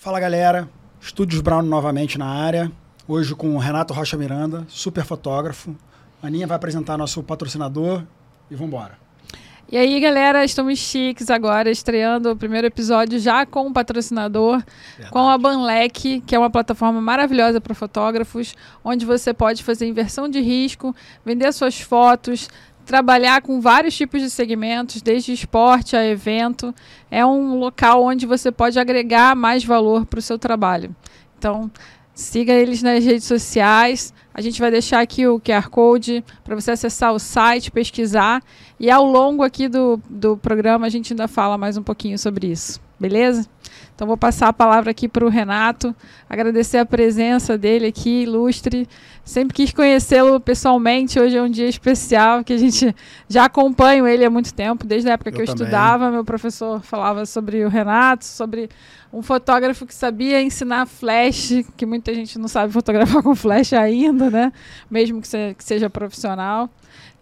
Fala galera, Estúdios Brown novamente na área. Hoje com o Renato Rocha Miranda, super fotógrafo. A Aninha vai apresentar nosso patrocinador e vamos embora. E aí, galera, estamos chiques agora, estreando o primeiro episódio já com o patrocinador, Verdade. com a Banlec, que é uma plataforma maravilhosa para fotógrafos, onde você pode fazer inversão de risco, vender suas fotos, trabalhar com vários tipos de segmentos, desde esporte a evento. É um local onde você pode agregar mais valor para o seu trabalho. Então, siga eles nas redes sociais. A gente vai deixar aqui o QR Code para você acessar o site, pesquisar. E ao longo aqui do, do programa a gente ainda fala mais um pouquinho sobre isso. Beleza? Então vou passar a palavra aqui para o Renato, agradecer a presença dele aqui, ilustre. Sempre quis conhecê-lo pessoalmente, hoje é um dia especial, que a gente já acompanha ele há muito tempo, desde a época eu que eu também. estudava, meu professor falava sobre o Renato, sobre um fotógrafo que sabia ensinar flash, que muita gente não sabe fotografar com flash ainda, né? Mesmo que, que seja profissional.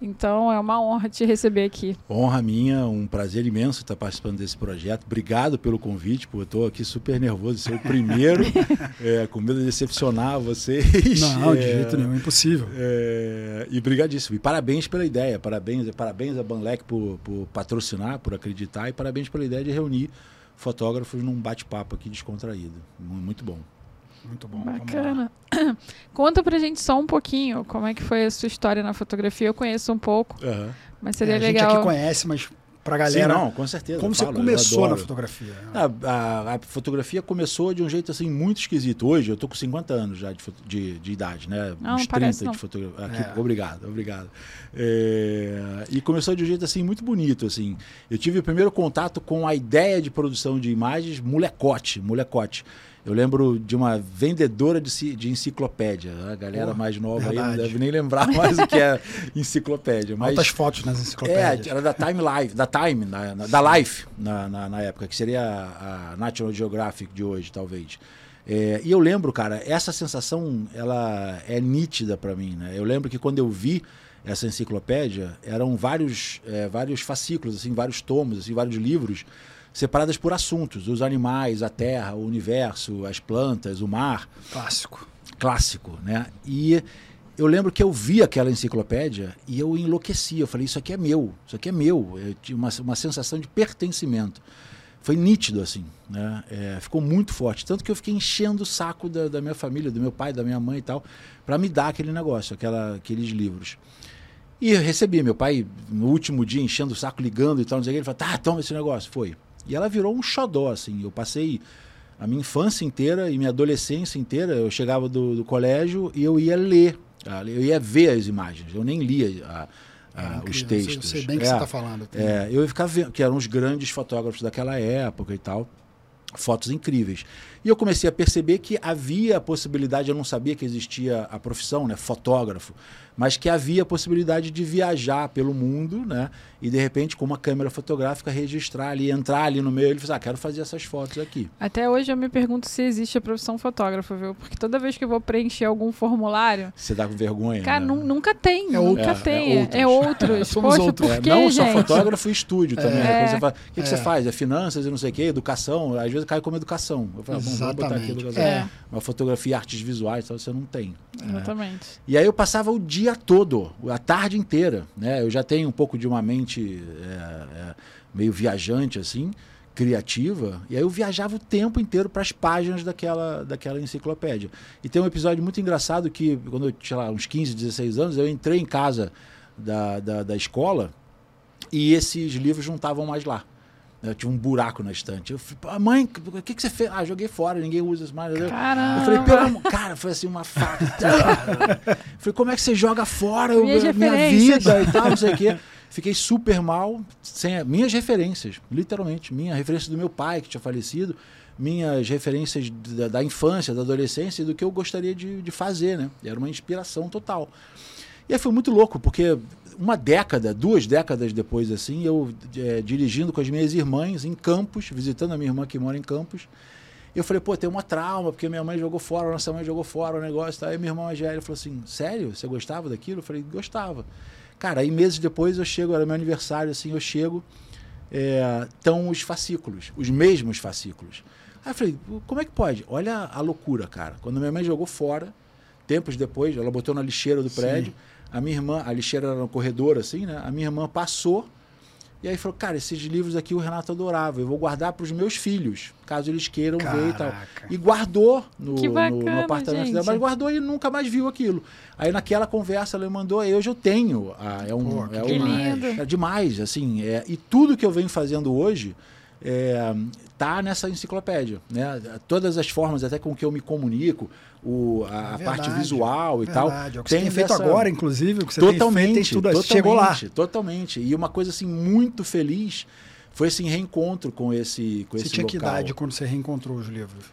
Então é uma honra te receber aqui. Honra minha, um prazer imenso estar participando desse projeto. Obrigado pelo convite, pô. Eu estou aqui super nervoso de ser o primeiro, é, com medo de decepcionar vocês. Não, de é, jeito nenhum, impossível. É, e brigadíssimo. E parabéns pela ideia, parabéns, parabéns a Banlec por, por patrocinar, por acreditar, e parabéns pela ideia de reunir fotógrafos num bate-papo aqui descontraído. Muito bom. Muito bom. Bacana. Conta pra gente só um pouquinho como é que foi a sua história na fotografia. Eu conheço um pouco, uhum. mas seria é, legal. A gente aqui conhece, mas pra galera. Sim, não, com certeza. Como você falo, começou na fotografia? A, a, a, fotografia começou de um jeito assim muito esquisito. Hoje eu tô com 50 anos já de, de, de idade, né? Não, Uns 30 não. de fotografia. É. Obrigado, obrigado. É, e começou de um jeito assim muito bonito, assim. Eu tive o primeiro contato com a ideia de produção de imagens molecote, molecote. Eu lembro de uma vendedora de, de enciclopédia. A galera mais nova verdade. aí não deve nem lembrar mais o que é enciclopédia. Mas, Altas fotos nas enciclopédias. É, era da Time Life, da Time, na, na, da Life na, na, na, época, que seria a, a National Geographic de hoje, talvez. É, e eu lembro, cara, essa sensação ela é nítida para mim. Né? Eu lembro que quando eu vi essa enciclopédia, eram vários, é, vários fascículos, assim, vários tomos, assim, vários livros separadas por assuntos: os animais, a terra, o universo, as plantas, o mar. Clássico. Clássico, né? E eu lembro que eu vi aquela enciclopédia e eu enlouqueci. Eu falei: Isso aqui é meu, isso aqui é meu. Eu tinha uma, uma sensação de pertencimento. Foi nítido, assim, né? É, ficou muito forte. Tanto que eu fiquei enchendo o saco da, da minha família, do meu pai, da minha mãe e tal, para me dar aquele negócio, aquela, aqueles livros. E eu recebi, meu pai, no último dia, enchendo o saco, ligando e tal, não sei o que, ele falou: tá, toma esse negócio. Foi. E ela virou um xodó, assim. Eu passei a minha infância inteira e minha adolescência inteira. Eu chegava do, do colégio e eu ia ler, eu ia ver as imagens. Eu nem lia a, a, é os textos. Eu sei bem o que é, você está falando. É, eu ia ficar vendo, que eram os grandes fotógrafos daquela época e tal. Fotos incríveis. E eu comecei a perceber que havia a possibilidade, eu não sabia que existia a profissão, né, fotógrafo, mas que havia a possibilidade de viajar pelo mundo, né? E de repente, com uma câmera fotográfica, registrar ali, entrar ali no meio, ele fala, ah, quero fazer essas fotos aqui. Até hoje eu me pergunto se existe a profissão fotógrafo, viu? Porque toda vez que eu vou preencher algum formulário. Você dá com vergonha. Cara, né? nunca tem. É nunca é, tem. É, é outros. É Poxa, outros. Por quê, é, não gente? só fotógrafo e estúdio também. Né? Você fala, o que, que você faz? É finanças e não sei o quê, educação. Às vezes cai como educação. Eu falo, botar aqui educação. É. Uma fotografia, artes visuais, então você não tem. Exatamente. E aí eu passava o dia todo, a tarde inteira. Né? Eu já tenho um pouco de uma mente é, é, meio viajante, assim, criativa, e aí eu viajava o tempo inteiro para as páginas daquela, daquela enciclopédia. E tem um episódio muito engraçado que, quando eu tinha lá uns 15, 16 anos, eu entrei em casa da, da, da escola e esses livros não estavam mais lá. Eu tinha um buraco na estante. Eu falei, mãe, o que, que você fez? Ah, joguei fora, ninguém usa isso mais. Caramba. Eu falei, pelo amor. Cara, foi assim uma faca. falei, como é que você joga fora minha, minha vida e tal, não sei o quê. Fiquei super mal, sem minhas referências, literalmente. Minha referência do meu pai, que tinha falecido, minhas referências da, da infância, da adolescência e do que eu gostaria de, de fazer, né? Era uma inspiração total. E aí foi muito louco, porque uma década, duas décadas depois, assim, eu é, dirigindo com as minhas irmãs em Campos, visitando a minha irmã que mora em Campos. Eu falei, pô, tem uma trauma, porque minha mãe jogou fora, nossa mãe jogou fora o negócio. Tá? Aí minha irmã velha falou assim: sério? Você gostava daquilo? Eu falei, gostava. Cara, aí meses depois eu chego, era meu aniversário, assim, eu chego, estão é, os fascículos, os mesmos fascículos. Aí eu falei, como é que pode? Olha a loucura, cara. Quando minha mãe jogou fora, tempos depois, ela botou na lixeira do prédio, Sim. A minha irmã, a lixeira era no corredor, assim, né? A minha irmã passou e aí falou, cara, esses livros aqui o Renato adorava, eu vou guardar para os meus filhos, caso eles queiram Caraca. ver e tal. E guardou no, bacana, no, no apartamento gente. dela, mas guardou e nunca mais viu aquilo. Aí naquela conversa ela mandou, hoje eu tenho. Ah, é um, Pô, é, um, é demais, assim. É, e tudo que eu venho fazendo hoje é, tá nessa enciclopédia, né? Todas as formas até com que eu me comunico, o, a, é parte visual e tal. É o que tem, tem feito agora, inclusive, o que você totalmente, tem feito, tudo, chegou lá. Totalmente. E uma coisa assim muito feliz foi esse reencontro com esse com você esse tinha local. que idade quando você reencontrou os livros?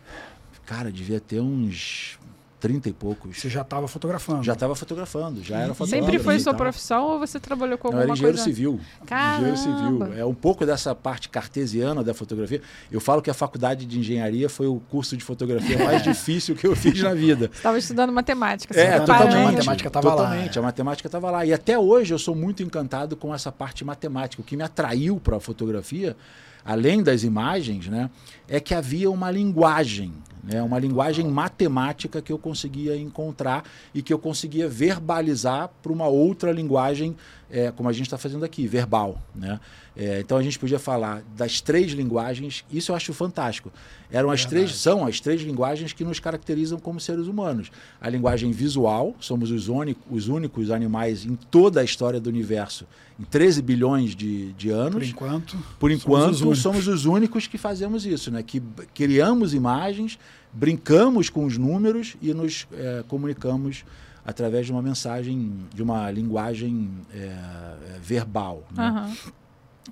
Cara, devia ter uns 30 e poucos. Você já estava fotografando? Já estava fotografando, já era fotografando. Sempre foi sua profissão ou você trabalhou com alguma Não, era engenheiro coisa? civil. Caramba. Engenheiro civil. É um pouco dessa parte cartesiana da fotografia. Eu falo que a faculdade de engenharia foi o curso de fotografia mais difícil que eu fiz na vida. Estava estudando matemática. É, totalmente. A matemática estava lá. Totalmente, a matemática estava lá. E até hoje eu sou muito encantado com essa parte matemática. O que me atraiu para a fotografia além das imagens, né, é que havia uma linguagem, né, uma linguagem matemática que eu conseguia encontrar e que eu conseguia verbalizar para uma outra linguagem, é, como a gente está fazendo aqui, verbal. Né? É, então a gente podia falar das três linguagens, isso eu acho fantástico. Eram as Verdade. três, são as três linguagens que nos caracterizam como seres humanos. A linguagem visual, somos os, único, os únicos animais em toda a história do universo, em 13 bilhões de, de anos. Por enquanto. Por enquanto, somos os, somos os únicos que fazemos isso, né? que criamos imagens, brincamos com os números e nos é, comunicamos através de uma mensagem, de uma linguagem é, verbal. Né? Uhum.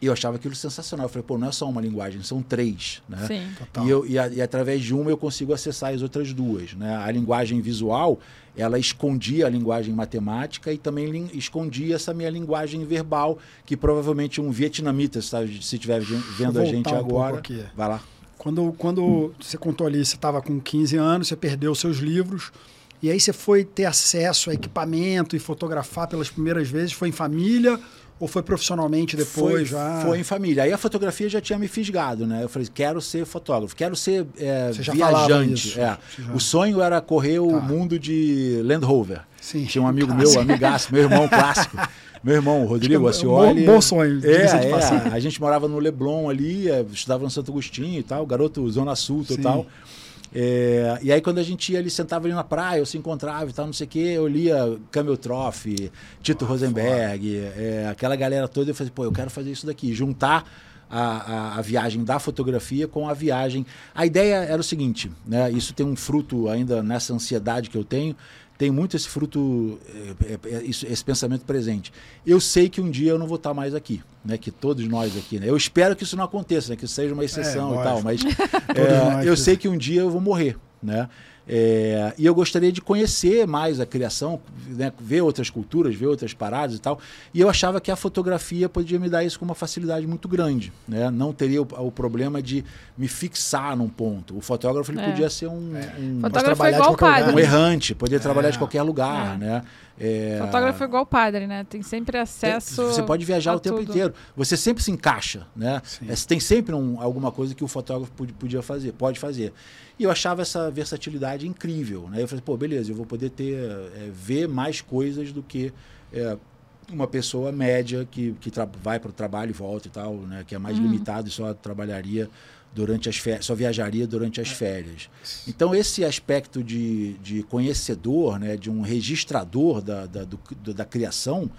E eu achava aquilo sensacional. Eu falei, pô, não é só uma linguagem, são três. Né? Sim. E, eu, e, a, e, através de uma eu consigo acessar as outras duas. Né? A linguagem visual, ela escondia a linguagem matemática e também escondia essa minha linguagem verbal, que provavelmente um vietnamita, se estiver vendo a gente um agora. Vai lá. Quando, quando hum. você contou ali, você estava com 15 anos, você perdeu seus livros. E aí você foi ter acesso a equipamento e fotografar pelas primeiras vezes? Foi em família ou foi profissionalmente depois foi, já? Foi em família. Aí a fotografia já tinha me fisgado, né? Eu falei, quero ser fotógrafo, quero ser é, viajante. É. O sonho era correr tá. o mundo de Land Rover. Sim. Tinha um amigo tá. meu, amigaço, meu irmão clássico. Meu irmão, Rodrigo Acioli. É um bom, sonho. É, é, a gente morava no Leblon ali, é, estudava no Santo Agostinho e tal, garoto Zona Sul total. Sim. É, e aí quando a gente ia ali, sentava ali na praia, eu se encontrava e tal, não sei o quê, eu lia Camel Trophy, Tito ah, Rosenberg, é, aquela galera toda, eu falei, pô, eu quero fazer isso daqui, juntar a, a, a, viagem da fotografia com a viagem. A ideia era o seguinte, né? Isso tem um fruto ainda nessa ansiedade que eu tenho, tem muito esse fruto, é, é, é, esse pensamento presente. Eu sei que um dia eu não vou estar mais aqui, né? Que todos nós aqui, né? Eu espero que isso não aconteça, né? Que isso seja uma exceção é, e tal, mas é, eu sei que um dia eu vou morrer, né? É, e eu gostaria de conhecer mais a criação, né, ver outras culturas, ver outras paradas e tal. E eu achava que a fotografia podia me dar isso com uma facilidade muito grande. Né? Não teria o, o problema de me fixar num ponto. O fotógrafo ele é. podia ser um, um, fotógrafo é um errante, podia trabalhar de é. qualquer lugar. É. Né? É... Fotógrafo é igual padre, né? Tem sempre acesso. Você pode viajar o tempo tudo. inteiro. Você sempre se encaixa, né? É, tem sempre um, alguma coisa que o fotógrafo podia fazer, pode fazer. E eu achava essa versatilidade incrível, né? Eu falei, pô, beleza, eu vou poder ter é, ver mais coisas do que é, uma pessoa média que, que vai para o trabalho e volta e tal, né? Que é mais uhum. limitado e só trabalharia durante as férias, só viajaria durante as férias. Então, esse aspecto de, de conhecedor, né, de um registrador da, da, do, da criação,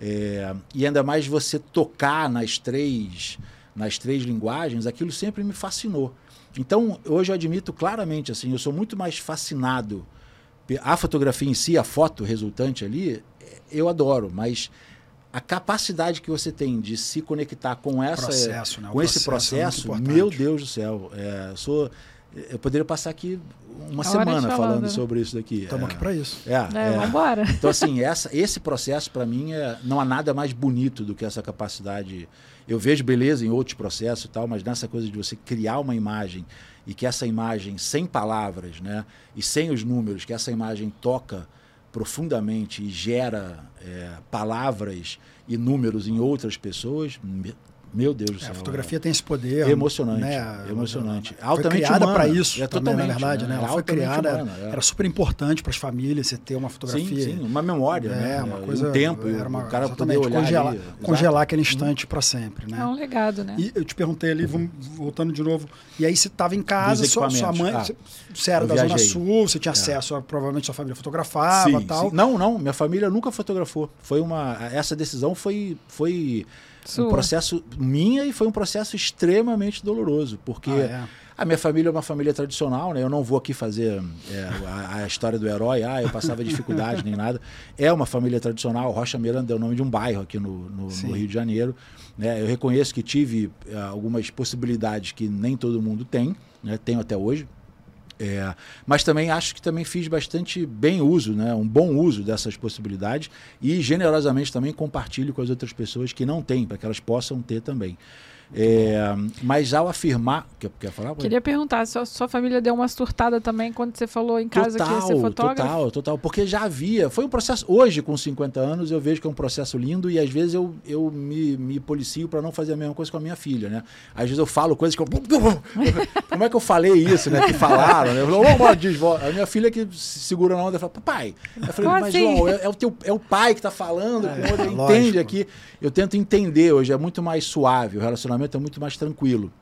é, e ainda mais você tocar nas três, nas três linguagens, aquilo sempre me fascinou. Então, hoje eu admito claramente, assim, eu sou muito mais fascinado. A fotografia em si, a foto resultante ali, eu adoro, mas a capacidade que você tem de se conectar com essa processo, né? com esse processo, é meu Deus do céu, é, sou eu poderia passar aqui uma semana falando, falando sobre isso daqui. Estamos é, aqui para isso. É, é, é. Então assim, essa, esse processo para mim é, não há nada mais bonito do que essa capacidade. Eu vejo beleza em outros processos e tal, mas nessa coisa de você criar uma imagem e que essa imagem sem palavras, né, e sem os números, que essa imagem toca profundamente e gera é, palavras e números em outras pessoas, Meu Deus do É, céu. a fotografia tem esse poder. Emocionante, né? emocionante. Foi Altamente criada humana. para isso, É, também, na totalmente, verdade, né? né? Ela É foi criada, humana, é. era super importante para as famílias você ter uma Sim, fotografia. sim, uma memória, É, né? uma coisa. um tempo, era uma, o cara poder olhar congelar, ali, congelar aquele instante para sempre, né? É um legado, né? E eu te perguntei ali, vamos, voltando de novo, e aí você estava em casa, sua, sua mãe, Ah, você, era da Zona. Sul, você tinha É. acesso, a, provavelmente sua família fotografava e Sim, tal. sim. Não, não, minha família nunca fotografou. Foi uma essa decisão foi foi Sua. um processo minha e foi um processo extremamente doloroso, porque Ah, é. a minha família é uma família tradicional, né? Eu não vou aqui fazer é, a, a história do herói, ah, eu passava dificuldade nem nada. É uma família tradicional. Rocha Miranda é o nome de um bairro aqui no, no- no. Rio de Janeiro. Né? Eu reconheço que tive é, algumas possibilidades que nem todo mundo tem, né? Tenho até hoje. É, mas também acho que também fiz bastante bem uso, né? um bom uso dessas possibilidades e generosamente também compartilho com as outras pessoas que não têm, para que elas possam ter também. É, mas ao afirmar. Quer, quer falar? Queria perguntar, sua, sua família deu uma surtada também quando você falou em casa que ia ser fotógrafo? Total, total. Porque já havia. Foi um processo. Hoje, com 50 anos, eu vejo que é um processo lindo e às vezes eu, eu me, me policio para não fazer a mesma coisa com a minha filha, né? Às vezes eu falo coisas que eu. Como é que eu falei isso, né? Que falaram, né? Eu falo, "Ô, diz, vó." A minha filha que se segura na onda fala, papai. Eu falei, mas assim? João, é, é o teu, é o pai que está falando, lógico. entende aqui. Eu tento entender hoje, é muito mais suave, o relacionamento é muito mais tranquilo.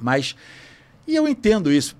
Mas. E eu entendo isso.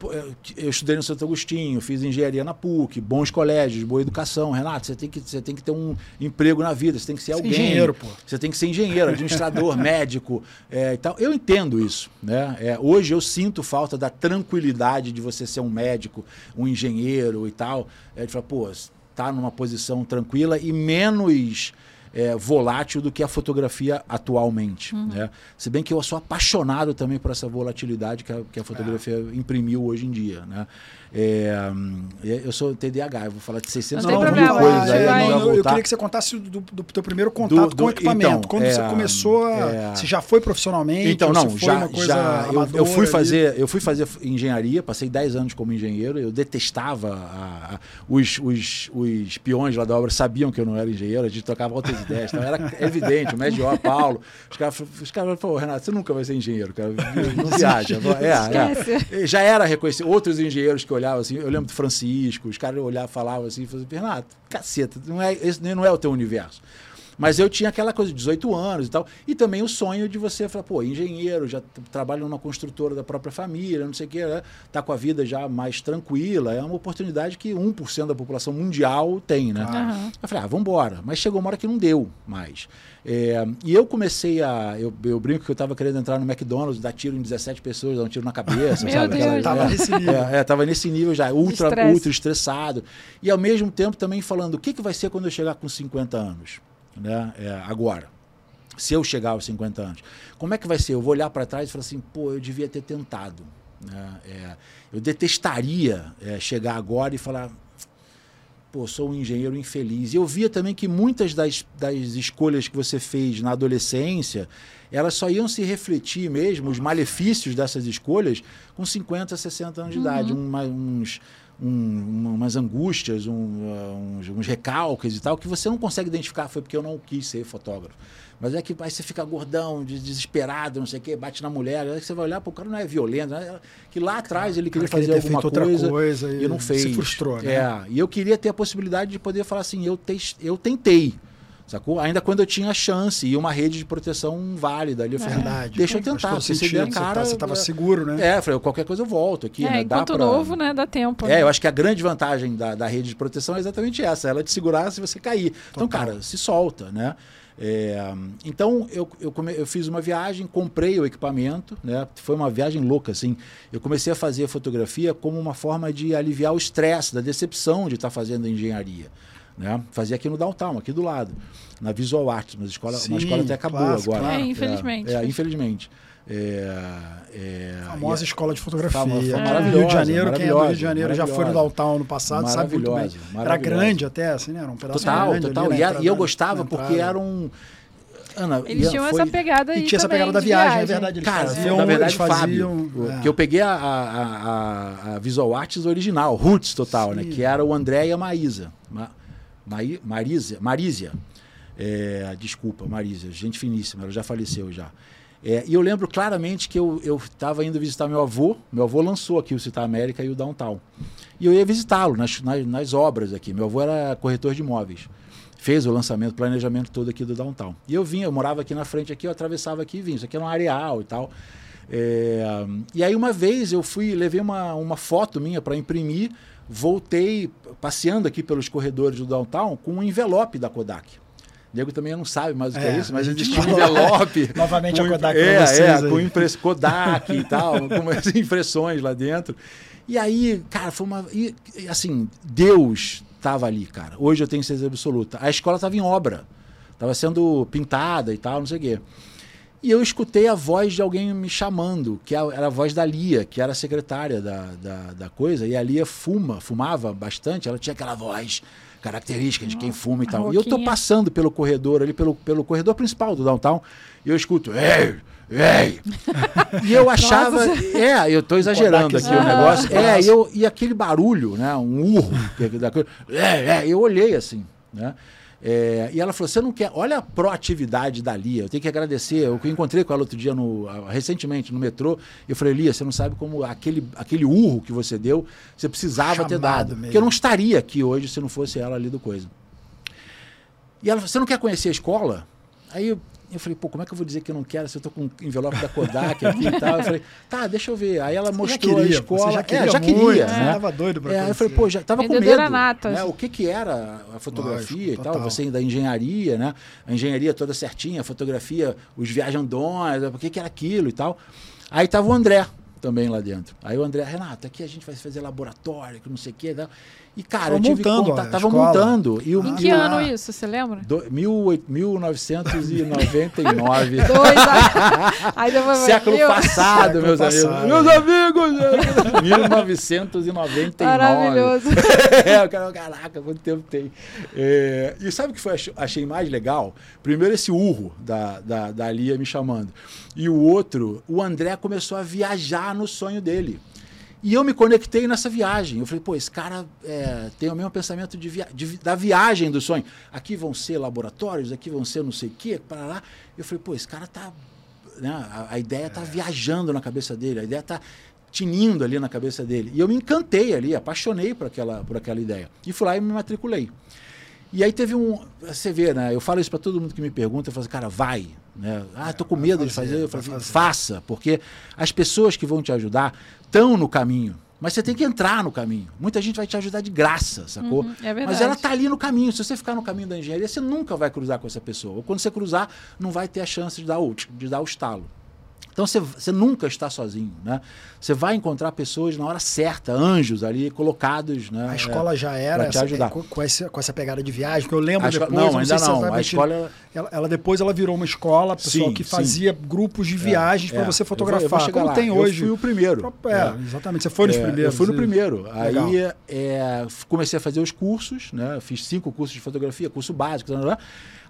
Eu estudei no Santo Agostinho, fiz engenharia na PUC, bons colégios, boa educação. Renato, você tem que, você tem que ter um emprego na vida, você tem que ser Ser alguém. engenheiro, pô. Você tem que ser engenheiro, administrador, médico é, e tal. Eu entendo isso. Né? É, hoje eu sinto falta da tranquilidade de você ser um médico, um engenheiro e tal. É, de falar, pô, tá numa posição tranquila e menos é, volátil do que a fotografia atualmente. Né? Se bem que eu sou apaixonado também por essa volatilidade que a, que a fotografia imprimiu hoje em dia. Né? É, hum, eu sou TDAH, eu vou falar de 600 Não tem mil problema, coisas a aí, gente vai- não eu, eu queria que você contasse do, do teu primeiro contato Do- com o do- equipamento. então, Quando você é, começou a. é. Se já foi profissionalmente? Então, não, já, uma coisa já eu, eu fui ali? fazer, eu fui fazer engenharia, passei 10 anos como engenheiro, eu detestava a- a- os, os, os peões lá da obra sabiam que eu não era engenheiro, a gente tocava outras ideias, então era evidente, o médio Paulo, os caras os caras falaram, Renato, você nunca vai ser engenheiro, cara, não viaja. É, é. Já era reconhecido, outros engenheiros que olhavam assim, eu lembro do Francisco, os caras olhavam, falavam assim, falavam, Renato, caceta, não é, esse não é o teu universo. Mas eu tinha aquela coisa de 18 anos e tal. E também o sonho de você falar, pô, engenheiro, já t- trabalha numa construtora da própria família, não sei o quê, né? tá com a vida já mais tranquila. É uma oportunidade que 1% da população mundial tem, né? Aham. Eu falei, ah, vamos embora. Mas chegou uma hora que não deu mais. É, e eu comecei a. Eu, eu brinco que eu estava querendo entrar no McDonald's, dar tiro em 17 pessoas, dar um tiro na cabeça. Meu sabe? Deus. Tava nesse nível. É, é, tava nesse nível já, ultra, Estresse. ultra estressado. E ao mesmo tempo também falando, o que, que vai ser quando eu chegar com 50 anos? Né? É, agora. Se eu chegar aos 50 anos. Como é que vai ser? Eu vou olhar para trás e falar assim, pô, eu devia ter tentado. né? É, eu detestaria é, chegar agora e falar, pô, sou um engenheiro infeliz. E eu via também que muitas das, das escolhas que você fez na adolescência, elas só iam se refletir mesmo, os malefícios dessas escolhas, com 50, 60 anos de idade. Uma- uns, um- umas angústias, um, uh, uns, uns recalques e tal, que você não consegue identificar, foi porque eu não quis ser fotógrafo. Mas é que aí você fica gordão, des- desesperado, não sei o quê, bate na mulher, aí você vai olhar, o cara não é violento, né? que lá atrás ele queria fazer alguma coisa, coisa e não fez. se frustrou, né? É, e eu queria ter a possibilidade de poder falar assim, eu, tes- eu tentei, sacou? Ainda quando eu tinha a chance e uma rede de proteção válida ali, eu falei, Verdade. deixa eu tentar, porque se der você cara... tá- Você estava seguro, né? É, eu falei, qualquer coisa eu volto aqui, É, né? Dá enquanto pra- novo, né, dá tempo. é, né? eu acho que a grande vantagem da, da rede de proteção é exatamente essa, ela te segurar se você cair. Então, Total. cara, se solta, né? É, então, eu, eu, come- eu fiz uma viagem, comprei o equipamento, né? Foi uma viagem louca, assim. Eu comecei a fazer fotografia como uma forma de aliviar o estresse, da decepção de estar fazendo engenharia. Né? Fazia aqui no Downtown, aqui do lado, na Visual Arts, uma escola, Sim, uma escola até acabou clássico, agora. claro. É, infelizmente. É, infelizmente. É, é, famosa e- escola de fotografia. Famosa, É. maravilhosa, Rio de Janeiro, quem é do Rio de Janeiro já foi no. Downtown no passado, sabe muito bem. Maravilhosa, Era grande até, assim, né? Era um pedaço Total, grande total. ali na E, e eu gostava na porque era um. Ana, Eles tinham foi- essa pegada aí E tinha essa também pegada da de viagem, é verdade. Eles Cara, faziam, na verdade, eles faziam, Fábio, é. que eu peguei a, a, a- a Visual Arts original, Roots total, né? Sim. Que era o André e a Maísa. Ma, Maí- Marísia, Marísia. É, desculpa, Marísia, gente finíssima, ela já faleceu já. É, e eu lembro claramente que eu estava indo visitar meu avô. Meu avô lançou aqui o Citar América e o Downtown. E eu ia visitá-lo nas, nas, nas, obras aqui. Meu avô era corretor de imóveis. Fez o lançamento, planejamento todo aqui do Downtown. E eu vinha, eu morava aqui na frente, aqui, eu atravessava aqui e vinha. Isso aqui era um areal e tal. É, e aí uma vez eu fui, levei uma, uma foto minha para imprimir, voltei passeando aqui pelos corredores do Downtown com um envelope da Kodak. Diego também não sabe mais o que é, é isso, mas eles tinham um envelope. Novamente com, a Kodak é, vocês, é, com impress, Kodak e tal, com umas impressões lá dentro. E aí, cara, foi uma. E, assim, Deus estava ali, cara. Hoje eu tenho certeza absoluta. A escola estava em obra. Estava sendo pintada e tal, não sei o quê. E eu escutei a voz de alguém me chamando, que era a voz da Lia, que era a secretária da, da, da coisa. E a Lia fuma, fumava bastante, ela tinha aquela voz característica de quem fuma e tal. E eu tô passando pelo corredor ali, pelo, pelo corredor principal do downtown, e eu escuto, ei, ei! e eu achava, Nossa. é, eu tô exagerando aqui o negócio. É, eu, e aquele barulho, né, um urro, da coisa, é, é, eu olhei assim, né? É, e ela falou: você não quer. Olha a proatividade da Lia. Eu tenho que agradecer. Eu encontrei com ela outro dia, no, recentemente, no metrô. Eu falei: Lia, você não sabe como aquele, aquele urro que você deu, você precisava Chamado ter dado. Mesmo. Porque eu não estaria aqui hoje se não fosse ela ali do coisa. E ela falou: você não quer conhecer a escola? Aí eu falei, pô, como é que eu vou dizer que eu não quero se eu tô com um envelope da Kodak aqui e tal? Eu falei, tá, deixa eu ver. Aí ela mostrou queria, a escola. já queria, é, já queria muito, né? Tava doido pra é, Eu falei, pô, já tava com medo. Nata. Né? O que que era a fotografia Lógico, e tal? Você da engenharia, né? A engenharia toda certinha, a fotografia, os viajandões, o que que era aquilo e tal. Aí tava o André também lá dentro. Aí o André, Renato, aqui a gente vai fazer laboratório, que não sei o quê. E, cara, tava eu tive montando, contato, tava escola. montando. E o, em que e ano isso, você lembra? Do, mil, 1999. Dois Aí depois Século passado, meus passado. amigos. Meus amigos! 1999. Maravilhoso. é, caraca, quanto tempo tem. É, e sabe o que foi, achei mais legal? Primeiro esse urro da, da, da Lia me chamando. E o outro, o André começou a viajar no sonho dele. E eu me conectei nessa viagem. Eu falei, pô, esse cara é, tem o mesmo pensamento de via de, da viagem do sonho. Aqui vão ser laboratórios, aqui vão ser não sei o quê, para lá. Eu falei, pô, esse cara tá. Né, a, a ideia tá é. viajando na cabeça dele, a ideia tá tinindo ali na cabeça dele. E eu me encantei ali, apaixonei por aquela, por aquela ideia. E fui lá e me matriculei. E aí teve um. Você vê, né? Eu falo isso para todo mundo que me pergunta, eu falo assim, cara, vai. Né? Ah, tô com medo de fazer. Assim, faça, porque as pessoas que vão te ajudar estão no caminho. Mas você tem que entrar no caminho. Muita gente vai te ajudar de graça, sacou? Uhum, é Mas ela está ali no caminho. Se você ficar no caminho da engenharia, você nunca vai cruzar com essa pessoa. Ou quando você cruzar, não vai ter a chance de dar o, de dar o estalo. Então você, você nunca está sozinho, né? Você vai encontrar pessoas na hora certa, anjos ali colocados, né? A escola é, já era te ajudar. Essa, com, essa, com essa pegada de viagem, que eu lembro a depois. Não, ainda não. A escola... Ela, ela, depois ela virou uma escola, pessoal sim, que fazia sim. grupos de é, viagens é, para você fotografar. Eu vou, eu vou como lá. tem hoje. Eu fui o primeiro. É, é. exatamente. Você foi nos primeiros. Eu fui no primeiro. Aí é, comecei a fazer os cursos, né? Fiz cinco cursos de fotografia, curso básico.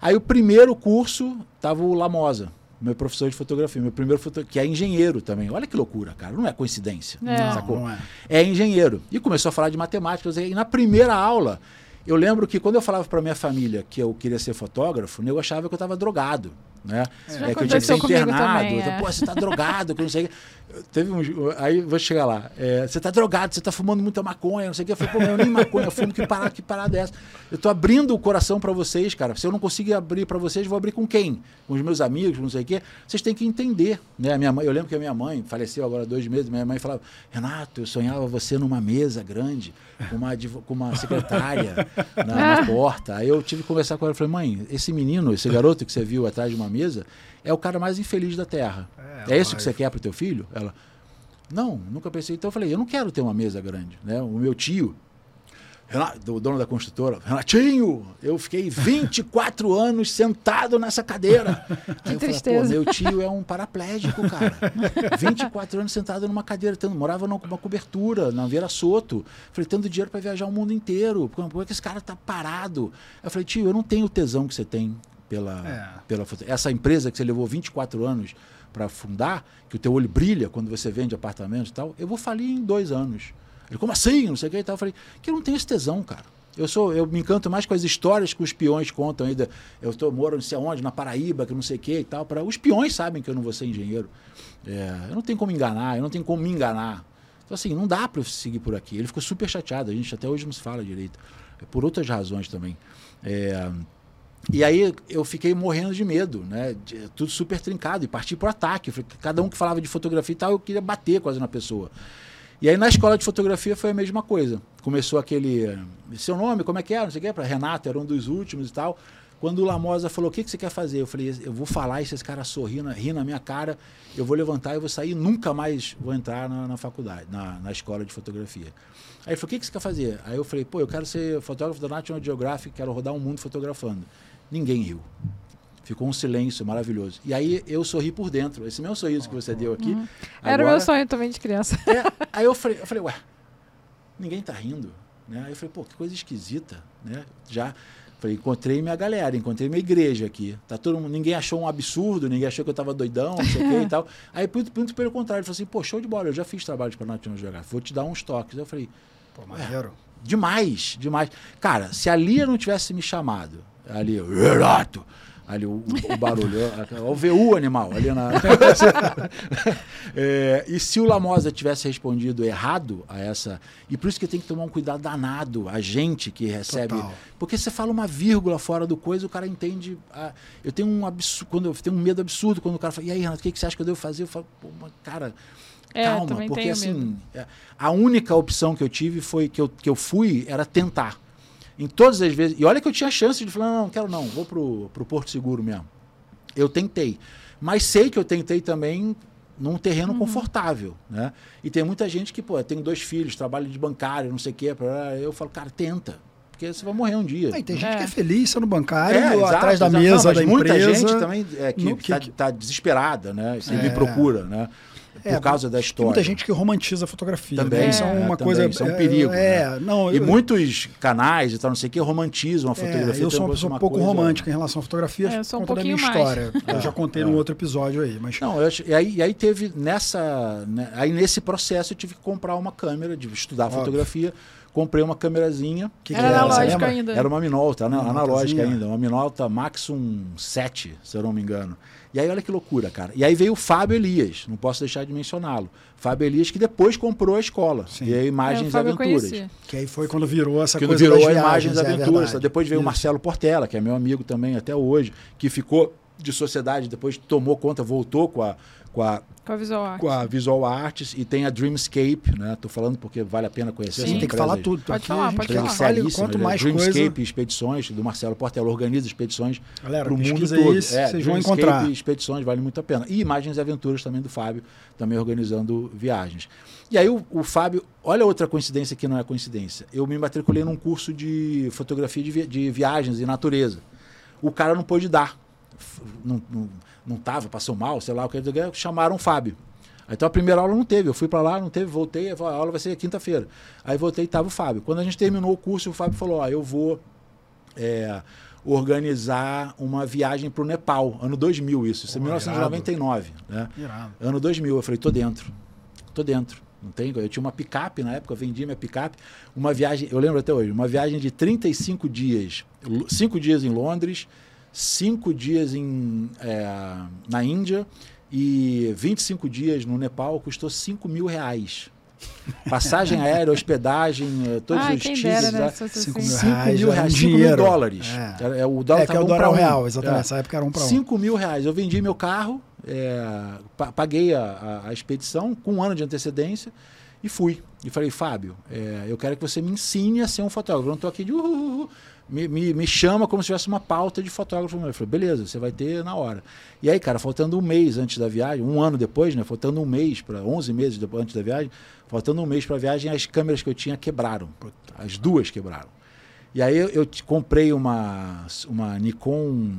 Aí o primeiro curso tava o Lamosa meu professor de fotografia, meu primeiro foto... que é engenheiro também. Olha que loucura, cara. Não é coincidência. É. Sacou? Não, é. é engenheiro. E começou a falar de matemática. E na primeira aula, eu lembro que quando eu falava para minha família que eu queria ser fotógrafo, eu achava que eu estava drogado. Né? É, que eu tinha que ser internado. Também, é. Pô, você está drogado, que não sei Teve um, aí vou chegar lá. É, você está drogado, você está fumando muita maconha, não sei o que. Eu falei, pô, eu nem maconha eu fumo, que parada, que parada é essa? Eu estou abrindo o coração para vocês, cara. Se eu não conseguir abrir para vocês, vou abrir com quem? Com os meus amigos, não sei o quê. Vocês têm que entender. Né? A minha mãe, eu lembro que a minha mãe faleceu agora há dois meses, minha mãe falava, Renato, eu sonhava você numa mesa grande, com uma, com uma secretária na, na porta. Aí eu tive que conversar com ela. Eu falei, mãe, esse menino, esse garoto que você viu atrás de uma mesa, é o cara mais infeliz da Terra. É, é isso que você quer para o teu filho? Ela, não, nunca pensei. Então eu falei, eu não quero ter uma mesa grande. Né? O meu tio, Renato, o dono da construtora, Renatinho, eu fiquei 24 anos sentado nessa cadeira. Que Aí eu tristeza. falei, meu tio é um paraplégico, cara. 24 anos sentado numa cadeira, tendo, morava numa cobertura, na Vieira Soto. Falei, tendo dinheiro para viajar o mundo inteiro. Por que esse cara tá parado? Eu falei, tio, eu não tenho o tesão que você tem pela, é. pela essa empresa que você levou 24 anos para fundar, que o teu olho brilha quando você vende apartamentos e tal, eu vou falir em dois anos. Ele, como assim? Não sei o que e tal. Eu falei, que eu não tenho esse tesão, cara. Eu sou, eu me encanto mais com as histórias que os peões contam ainda. Eu tô, moro não sei aonde, na Paraíba, que não sei o que e tal. Para os peões sabem que eu não vou ser engenheiro. É, eu não tenho como enganar, eu não tenho como me enganar. Então, assim, não dá para eu seguir por aqui. Ele ficou super chateado, a gente até hoje não se fala direito. É por outras razões também. É, e aí eu fiquei morrendo de medo, né? De, tudo super trincado e parti para o ataque. Cada um que falava de fotografia e tal, eu queria bater quase na pessoa. E aí na escola de fotografia foi a mesma coisa. Começou aquele. Seu nome, como é que é? Não sei o que, para Renato, era um dos últimos e tal. Quando o Lamosa falou, o que, que você quer fazer? Eu falei, eu vou falar e se esse cara sorrir, na, minha cara, eu vou levantar e vou sair nunca mais vou entrar na, na faculdade, na, na, escola de fotografia. Aí ele falou, o que, que você quer fazer? Aí eu falei, pô, eu quero ser fotógrafo da National Geographic, quero rodar um mundo fotografando. Ninguém riu. Ficou um silêncio maravilhoso. E aí eu sorri por dentro. Esse mesmo sorriso que você deu aqui. Uhum. Agora, Era o meu sonho também de criança. É, aí eu falei, eu falei, ué, ninguém tá rindo. Né? Aí eu falei, pô, que coisa esquisita. Né? Já falei, encontrei minha galera, encontrei minha igreja aqui. Tá todo mundo, ninguém achou um absurdo, ninguém achou que eu tava doidão, não sei o que e tal. Aí, muito, muito pelo contrário, ele falou assim, pô, show de bola, eu já fiz trabalho para National Geographic, vou te dar uns toques. Aí eu falei, pô, maneiro. Demais, demais. Cara, se a Lia não tivesse me chamado, ali, Renato, ali o, o barulho, o VU animal ali na. é, e se o Lamosa tivesse respondido errado a essa. E por isso que tem que tomar um cuidado danado, a gente que recebe. Total. Porque você fala uma vírgula fora do coisa, o cara entende. A, eu tenho um absurdo, quando eu tenho um medo absurdo quando o cara fala, e aí, Renato, o que, que você acha que eu devo fazer? Eu falo, pô, cara. É, calma, porque assim, medo. É, a única opção que eu tive foi que eu, que eu fui era tentar. Em todas as vezes. E olha que eu tinha chance de falar: não, não quero não, vou pro, pro Porto Seguro mesmo. Eu tentei. Mas sei que eu tentei também num terreno uhum. confortável, né? E tem muita gente que, pô, tem dois filhos, trabalha de bancário, não sei o quê. Eu falo, cara, tenta. Porque você vai morrer um dia. tem gente é. que é feliz sendo bancário, é, exato, atrás da exato. mesa não, da muita empresa. Muita gente também é, que está tá desesperada, né? Se é. me procura, né? É, por causa da história. Tem muita gente que romantiza a fotografia. Também, né? Isso é, uma coisa. Isso é um perigo. É, né? não, e eu, muitos canais e tal, não sei o que, romantizam a fotografia. eu sou uma pessoa um pouco coisa... romântica em relação à fotografia. É, eu sou um pouquinho da minha mais. história. eu já contei num outro episódio aí. Mas... Não, eu, e, aí, e aí teve nessa. Né, aí nesse processo eu tive que comprar uma câmera, de estudar Óbvio. fotografia comprei uma câmerazinha. Que era, era analógica ainda. Era uma Minolta, né? analógica ainda. Uma Minolta Maxum 7, se eu não me engano. E aí, olha que loucura, cara. E aí veio o Fábio Elias, não posso deixar de mencioná-lo. Fábio Elias, que depois comprou a escola. Sim. E aí, Imagens é, e Aventuras. Que aí foi quando virou essa que coisa virou das Imagens e é Aventuras. depois veio Isso. o Marcelo Portela, que é meu amigo também até hoje, que ficou de sociedade, depois tomou conta, voltou com a com a, com a Visual Arts. Com a Visual Arts e tem a Dreamscape, né? Tô falando porque vale a pena conhecer. Sim, tem que falar tudo. Pode falar, pode falar. Fale, quanto né? mais Dreamscape coisa... Expedições, do Marcelo Portela, organiza expedições para o mundo todo. Isso, é, vocês vão encontrar. Expedições, vale muito a pena. E Imagens e Aventuras também do Fábio, também organizando viagens. E aí o, o Fábio, olha outra coincidência que não é coincidência. Eu me matriculei num curso de fotografia de, vi, de viagens e natureza. O cara não pôde dar. Não, não, não tava, passou mal, sei lá o que, chamaram o Fábio. Então a primeira aula não teve, eu fui para lá, não teve, voltei, a aula vai ser quinta-feira. Aí voltei e tava o Fábio. Quando a gente terminou o curso, o Fábio falou: Ó, eu vou é, organizar uma viagem para o Nepal, ano 2000, isso, isso é 1999. Né? Ano 2000. Eu falei: tô dentro, tô dentro. Não tem, eu tinha uma picape na época, eu vendi minha picape. Uma viagem, eu lembro até hoje, uma viagem de 35 dias, cinco dias em Londres, cinco dias em, é, na Índia e 25 dias no Nepal custou 5 mil reais. Passagem aérea, hospedagem, eh, todos Ai, os títulos. Né? 5 mil reais, mil, reais, 5 mil dólares. É. É, o dólar é, que é o dólar um. real, exatamente. É. Nessa época era um para um. 5 mil reais. Eu vendi meu carro, é, paguei a, a, a, expedição com um ano de antecedência e fui. E falei, Fábio, é, eu quero que você me ensine a ser um fotógrafo. Eu não estou aqui de uh, uh, uh, me, me, me, chama como se tivesse uma pauta de fotógrafo. Eu falei, beleza, você vai ter na hora. E aí, cara, faltando um mês antes da viagem, um ano depois, né? Faltando um mês para 11 meses depois, antes da viagem, faltando um mês para a viagem, as câmeras que eu tinha quebraram. As duas quebraram. E aí eu, eu comprei uma, uma Nikon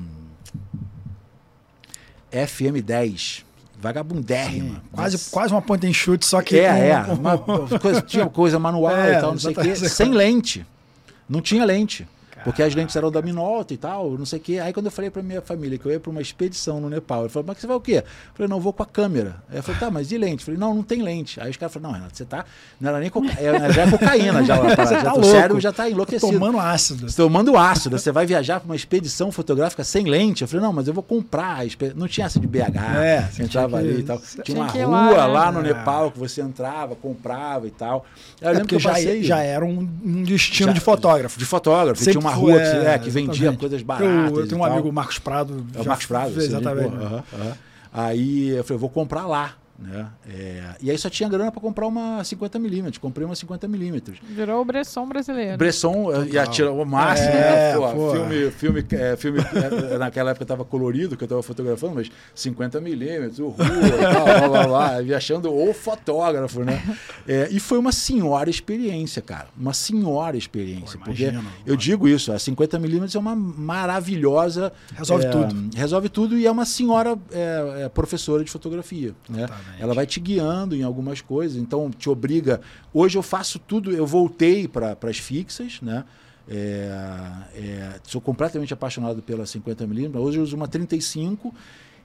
FM10 vagabundérrima. Sim, quase, mas... quase uma ponta em chute, só que. É, com... é. Uma, coisa, tinha coisa manual é, e tal, não sei o quê. Sem lente. Não tinha lente. Porque as lentes eram da Minolta e tal, não sei o quê. Aí quando eu falei pra minha família que eu ia pra uma expedição no Nepal, ele falou, mas você vai o quê? Eu falei, não, eu vou com a câmera. Aí eu falei, tá, mas e lente? Eu falei, não, não tem lente. Aí os caras falaram, não, Renato, você tá. Não era nem coca... é, já é cocaína já. Lá, Você já tá o cérebro já tá enlouquecido. Tomando ácido. Você tomando ácido, você vai viajar para uma expedição fotográfica sem lente. Eu falei, não, mas eu vou comprar. Não tinha essa de BH, É, você entrava tinha que- ali e tal. você Tinha tinha uma rua lá, lá, né? no É. Nepal que você entrava, comprava e tal. Eu É lembro que eu já, passei já era um, um destino Já- de fotógrafo. de fotógrafo. Sempre tinha uma foi, rua que, é, é, que vendia coisas Eu, baratas. eu e tenho um tal. amigo, Marcos Prado. É o Marcos Prado, fez, Exatamente. Aham, aham. Aí eu falei, vou comprar lá. Né? É, e aí só tinha grana para comprar uma 50mm. Comprei uma 50mm. Virou o Bresson brasileiro. Bresson eh, ia tirar o máximo, É, né? Pô, pô. Filme, filme, é, filme é, naquela época estava colorido, que eu estava fotografando, mas 50mm, rua e tal, blá, blá, blá, e achando o fotógrafo, né? É, e foi uma senhora experiência, cara. Uma senhora experiência. Pô, porque imagino, eu digo isso, a 50mm é uma maravilhosa. Resolve é, tudo. Resolve tudo e é uma senhora é, é, professora de fotografia. Né? Ela vai te guiando em algumas coisas, então te obriga. Hoje eu faço tudo, eu voltei para as fixas, né? É, é, sou completamente apaixonado pela 50mm. Hoje eu uso uma 35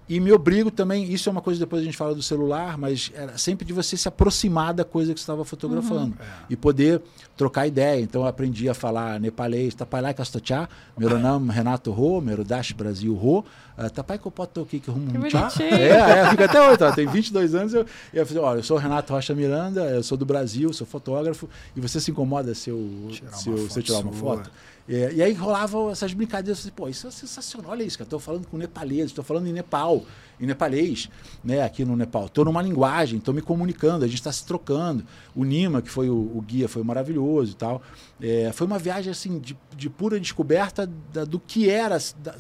e me obrigo também. Isso é uma coisa depois a gente fala do celular, mas era sempre de você se aproximar da coisa que você estava fotografando e poder trocar ideia. Então eu aprendi a falar nepalês, Tapalai Kastocha, meu nome Renato Ro, meu Dash Brasil Ro, uh, Tapai Rum Que bonitinho. É, é, fica até hoje, tá? tem 22 anos. Eu, eu falei, olha, eu sou o Renato Rocha Miranda, eu sou do Brasil, sou fotógrafo, e você se incomoda se eu Tirar uma se eu, se eu foto tirar uma sua. É, e aí rolavam essas brincadeiras, eu falei, pô, isso é sensacional, olha isso, cara, estou falando com nepaleses, estou falando em Nepal, em nepalês, né, aqui no Nepal. Estou numa linguagem, estou me comunicando, a gente está se trocando. O Nima, que foi o, o guia, foi maravilhoso e tal. É, foi uma viagem assim de, de pura descoberta da- do que era da,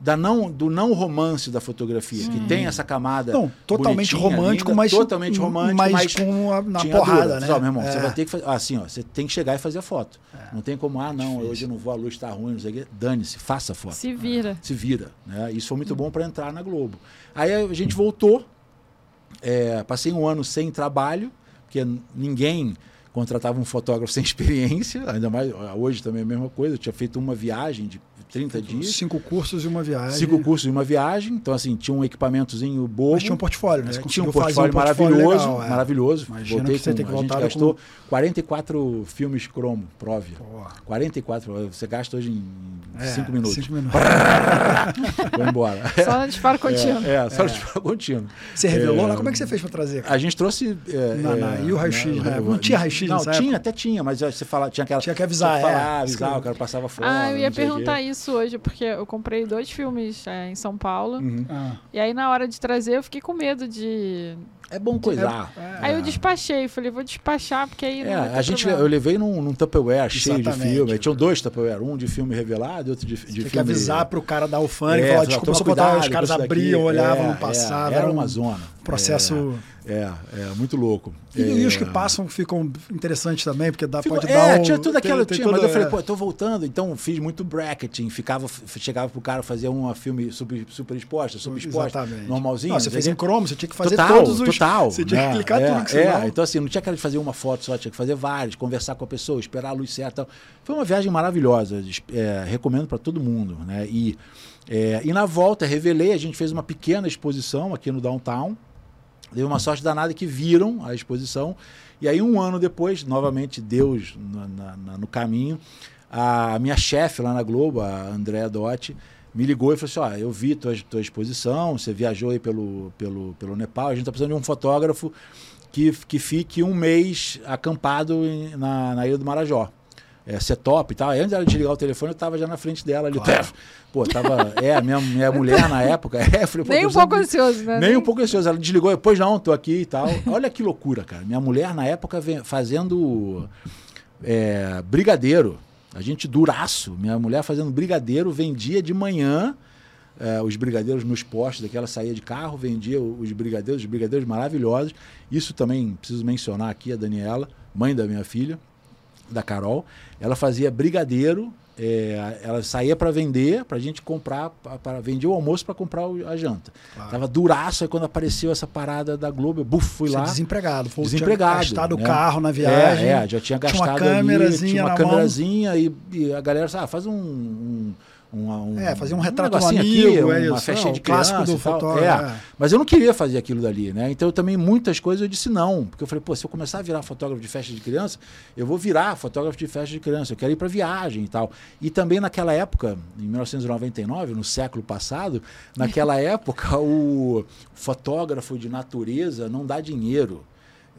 da não, do não romance da fotografia, que tem essa camada. Não, totalmente romântico, linda, mas totalmente romântico, mas, mas com a, na tinha porrada, dura. né? Só, meu irmão, É. você vai ter que fazer. Assim, ó, você tem que chegar e fazer a foto. Não tem como, ah, não, hoje eu não vou, a luz está ruim, não sei o quê. Dane-se, faça a foto. Se vira. Se vira. Né? Isso foi muito bom para entrar na Globo. Aí a gente voltou, é, passei um ano sem trabalho, porque ninguém contratava um fotógrafo sem experiência, ainda mais hoje também é a mesma coisa. Eu tinha feito uma viagem de 30 dias. Cinco cursos e uma viagem. Cinco cursos e uma viagem, então assim, tinha um equipamentozinho bobo. Mas tinha um portfólio, né? É, Você tinha um portfolio um portfólio maravilhoso, legal, é. maravilhoso. Imagina Voltei que você com, tem que a gente gastou 44 filmes cromo. Pô, 44, você gasta hoje em é, 5 minutos. Cinco minutos. Vou embora. Só no disparo contínuo. É, é só é. contínuo. Você revelou É. lá? Como é que você fez pra trazer? A gente trouxe. É, Na- na- é, e o raio-x, né? Não tinha raio-x Não, tinha, época? até tinha, mas você fala, tinha aquela. Tinha que avisar, tinha é. falar, avisar, Isso o cara passava fora. Ah, eu ia perguntar isso hoje, porque eu comprei dois filmes é, em São Paulo. Uhum. Ah, E aí, na hora de trazer, eu fiquei com medo de. É bom coisar. é. Aí eu despachei, falei, vou despachar, porque aí. É, a gente, problema. eu levei num, num Tupperware cheio de filme. Tinham dois Tupperware, um de filme revelado e outro de, de Tem filme. que avisar pro cara da alfândega, É, falar, falar, desculpa, só botar, os caras abriam, olhavam, É, não passavam. é, era uma zona. processo... É, é, muito louco. E, e os É. que passam ficam interessantes também, porque dá, Ficou- pode é, dar um... tinha tudo aquilo, tinha, mas eu falei, é. pô, eu tô voltando, então fiz muito bracketing, ficava, chegava pro cara fazer uma filme super, super exposta, super exposta, Exatamente. normalzinho. Não, você fez em cromo, você tinha que fazer total, todos os... Total, Você tinha né? que clicar é, tudo que é, senão... então assim, não tinha aquela de fazer uma foto só, tinha que fazer várias, conversar com a pessoa, esperar a luz certa. Foi uma viagem maravilhosa, é, recomendo para todo mundo, né? E, é, e na volta, revelei, a gente fez uma pequena exposição aqui no Downtown, Deu uma sorte danada que viram a exposição. E aí, um ano depois, novamente, Deus na- na- na- no caminho, a minha chefe lá na Globo, a Andréa Dotti, me ligou e falou assim: Ó, eu vi tua, tua exposição, você viajou aí pelo, pelo, pelo Nepal, a gente está precisando de um fotógrafo que, que fique um mês acampado na, na Ilha do Marajó. É, ser top e tal. Antes dela desligar o telefone, eu tava já na frente dela ali. Claro. Pô, tava. É, a minha, minha mulher na época. É, falei, Nem um pouco ansioso, né? nem um pouco ansioso. Ela desligou, depois não, tô aqui e tal. Olha que loucura, cara. Minha mulher, na época, vem fazendo é, brigadeiro. A gente duraço. Minha mulher fazendo brigadeiro, vendia de manhã é, os brigadeiros nos postos, daqui ela saía de carro, vendia os brigadeiros, os brigadeiros maravilhosos. Isso também preciso mencionar aqui a Daniela, mãe da minha filha, da Carol. Ela fazia brigadeiro é, ela saía para vender, para a gente comprar, para vender o almoço para comprar a janta. Claro. Tava duraço, aí quando apareceu essa parada da Globo, eu buf, fui Você lá. Desempregado, foi desempregado. Tinha gastado né? o carro na viagem. É, é, já tinha gastado tinha uma câmerazinha, ali, tinha uma câmerazinha e, e, a galera, ah, faz um, um um, um, é, fazer um retrato um do amigo, aqui, é uma festa de clássico do fotógrafo. É. Mas eu não queria fazer aquilo dali, né? Então eu também muitas coisas eu disse não, porque eu falei, pô, se eu começar a virar fotógrafo de festa de criança, eu vou virar fotógrafo de festa de criança, eu quero ir para viagem e tal. E também naquela época, em 1999, no século passado, naquela época o fotógrafo de natureza não dá dinheiro.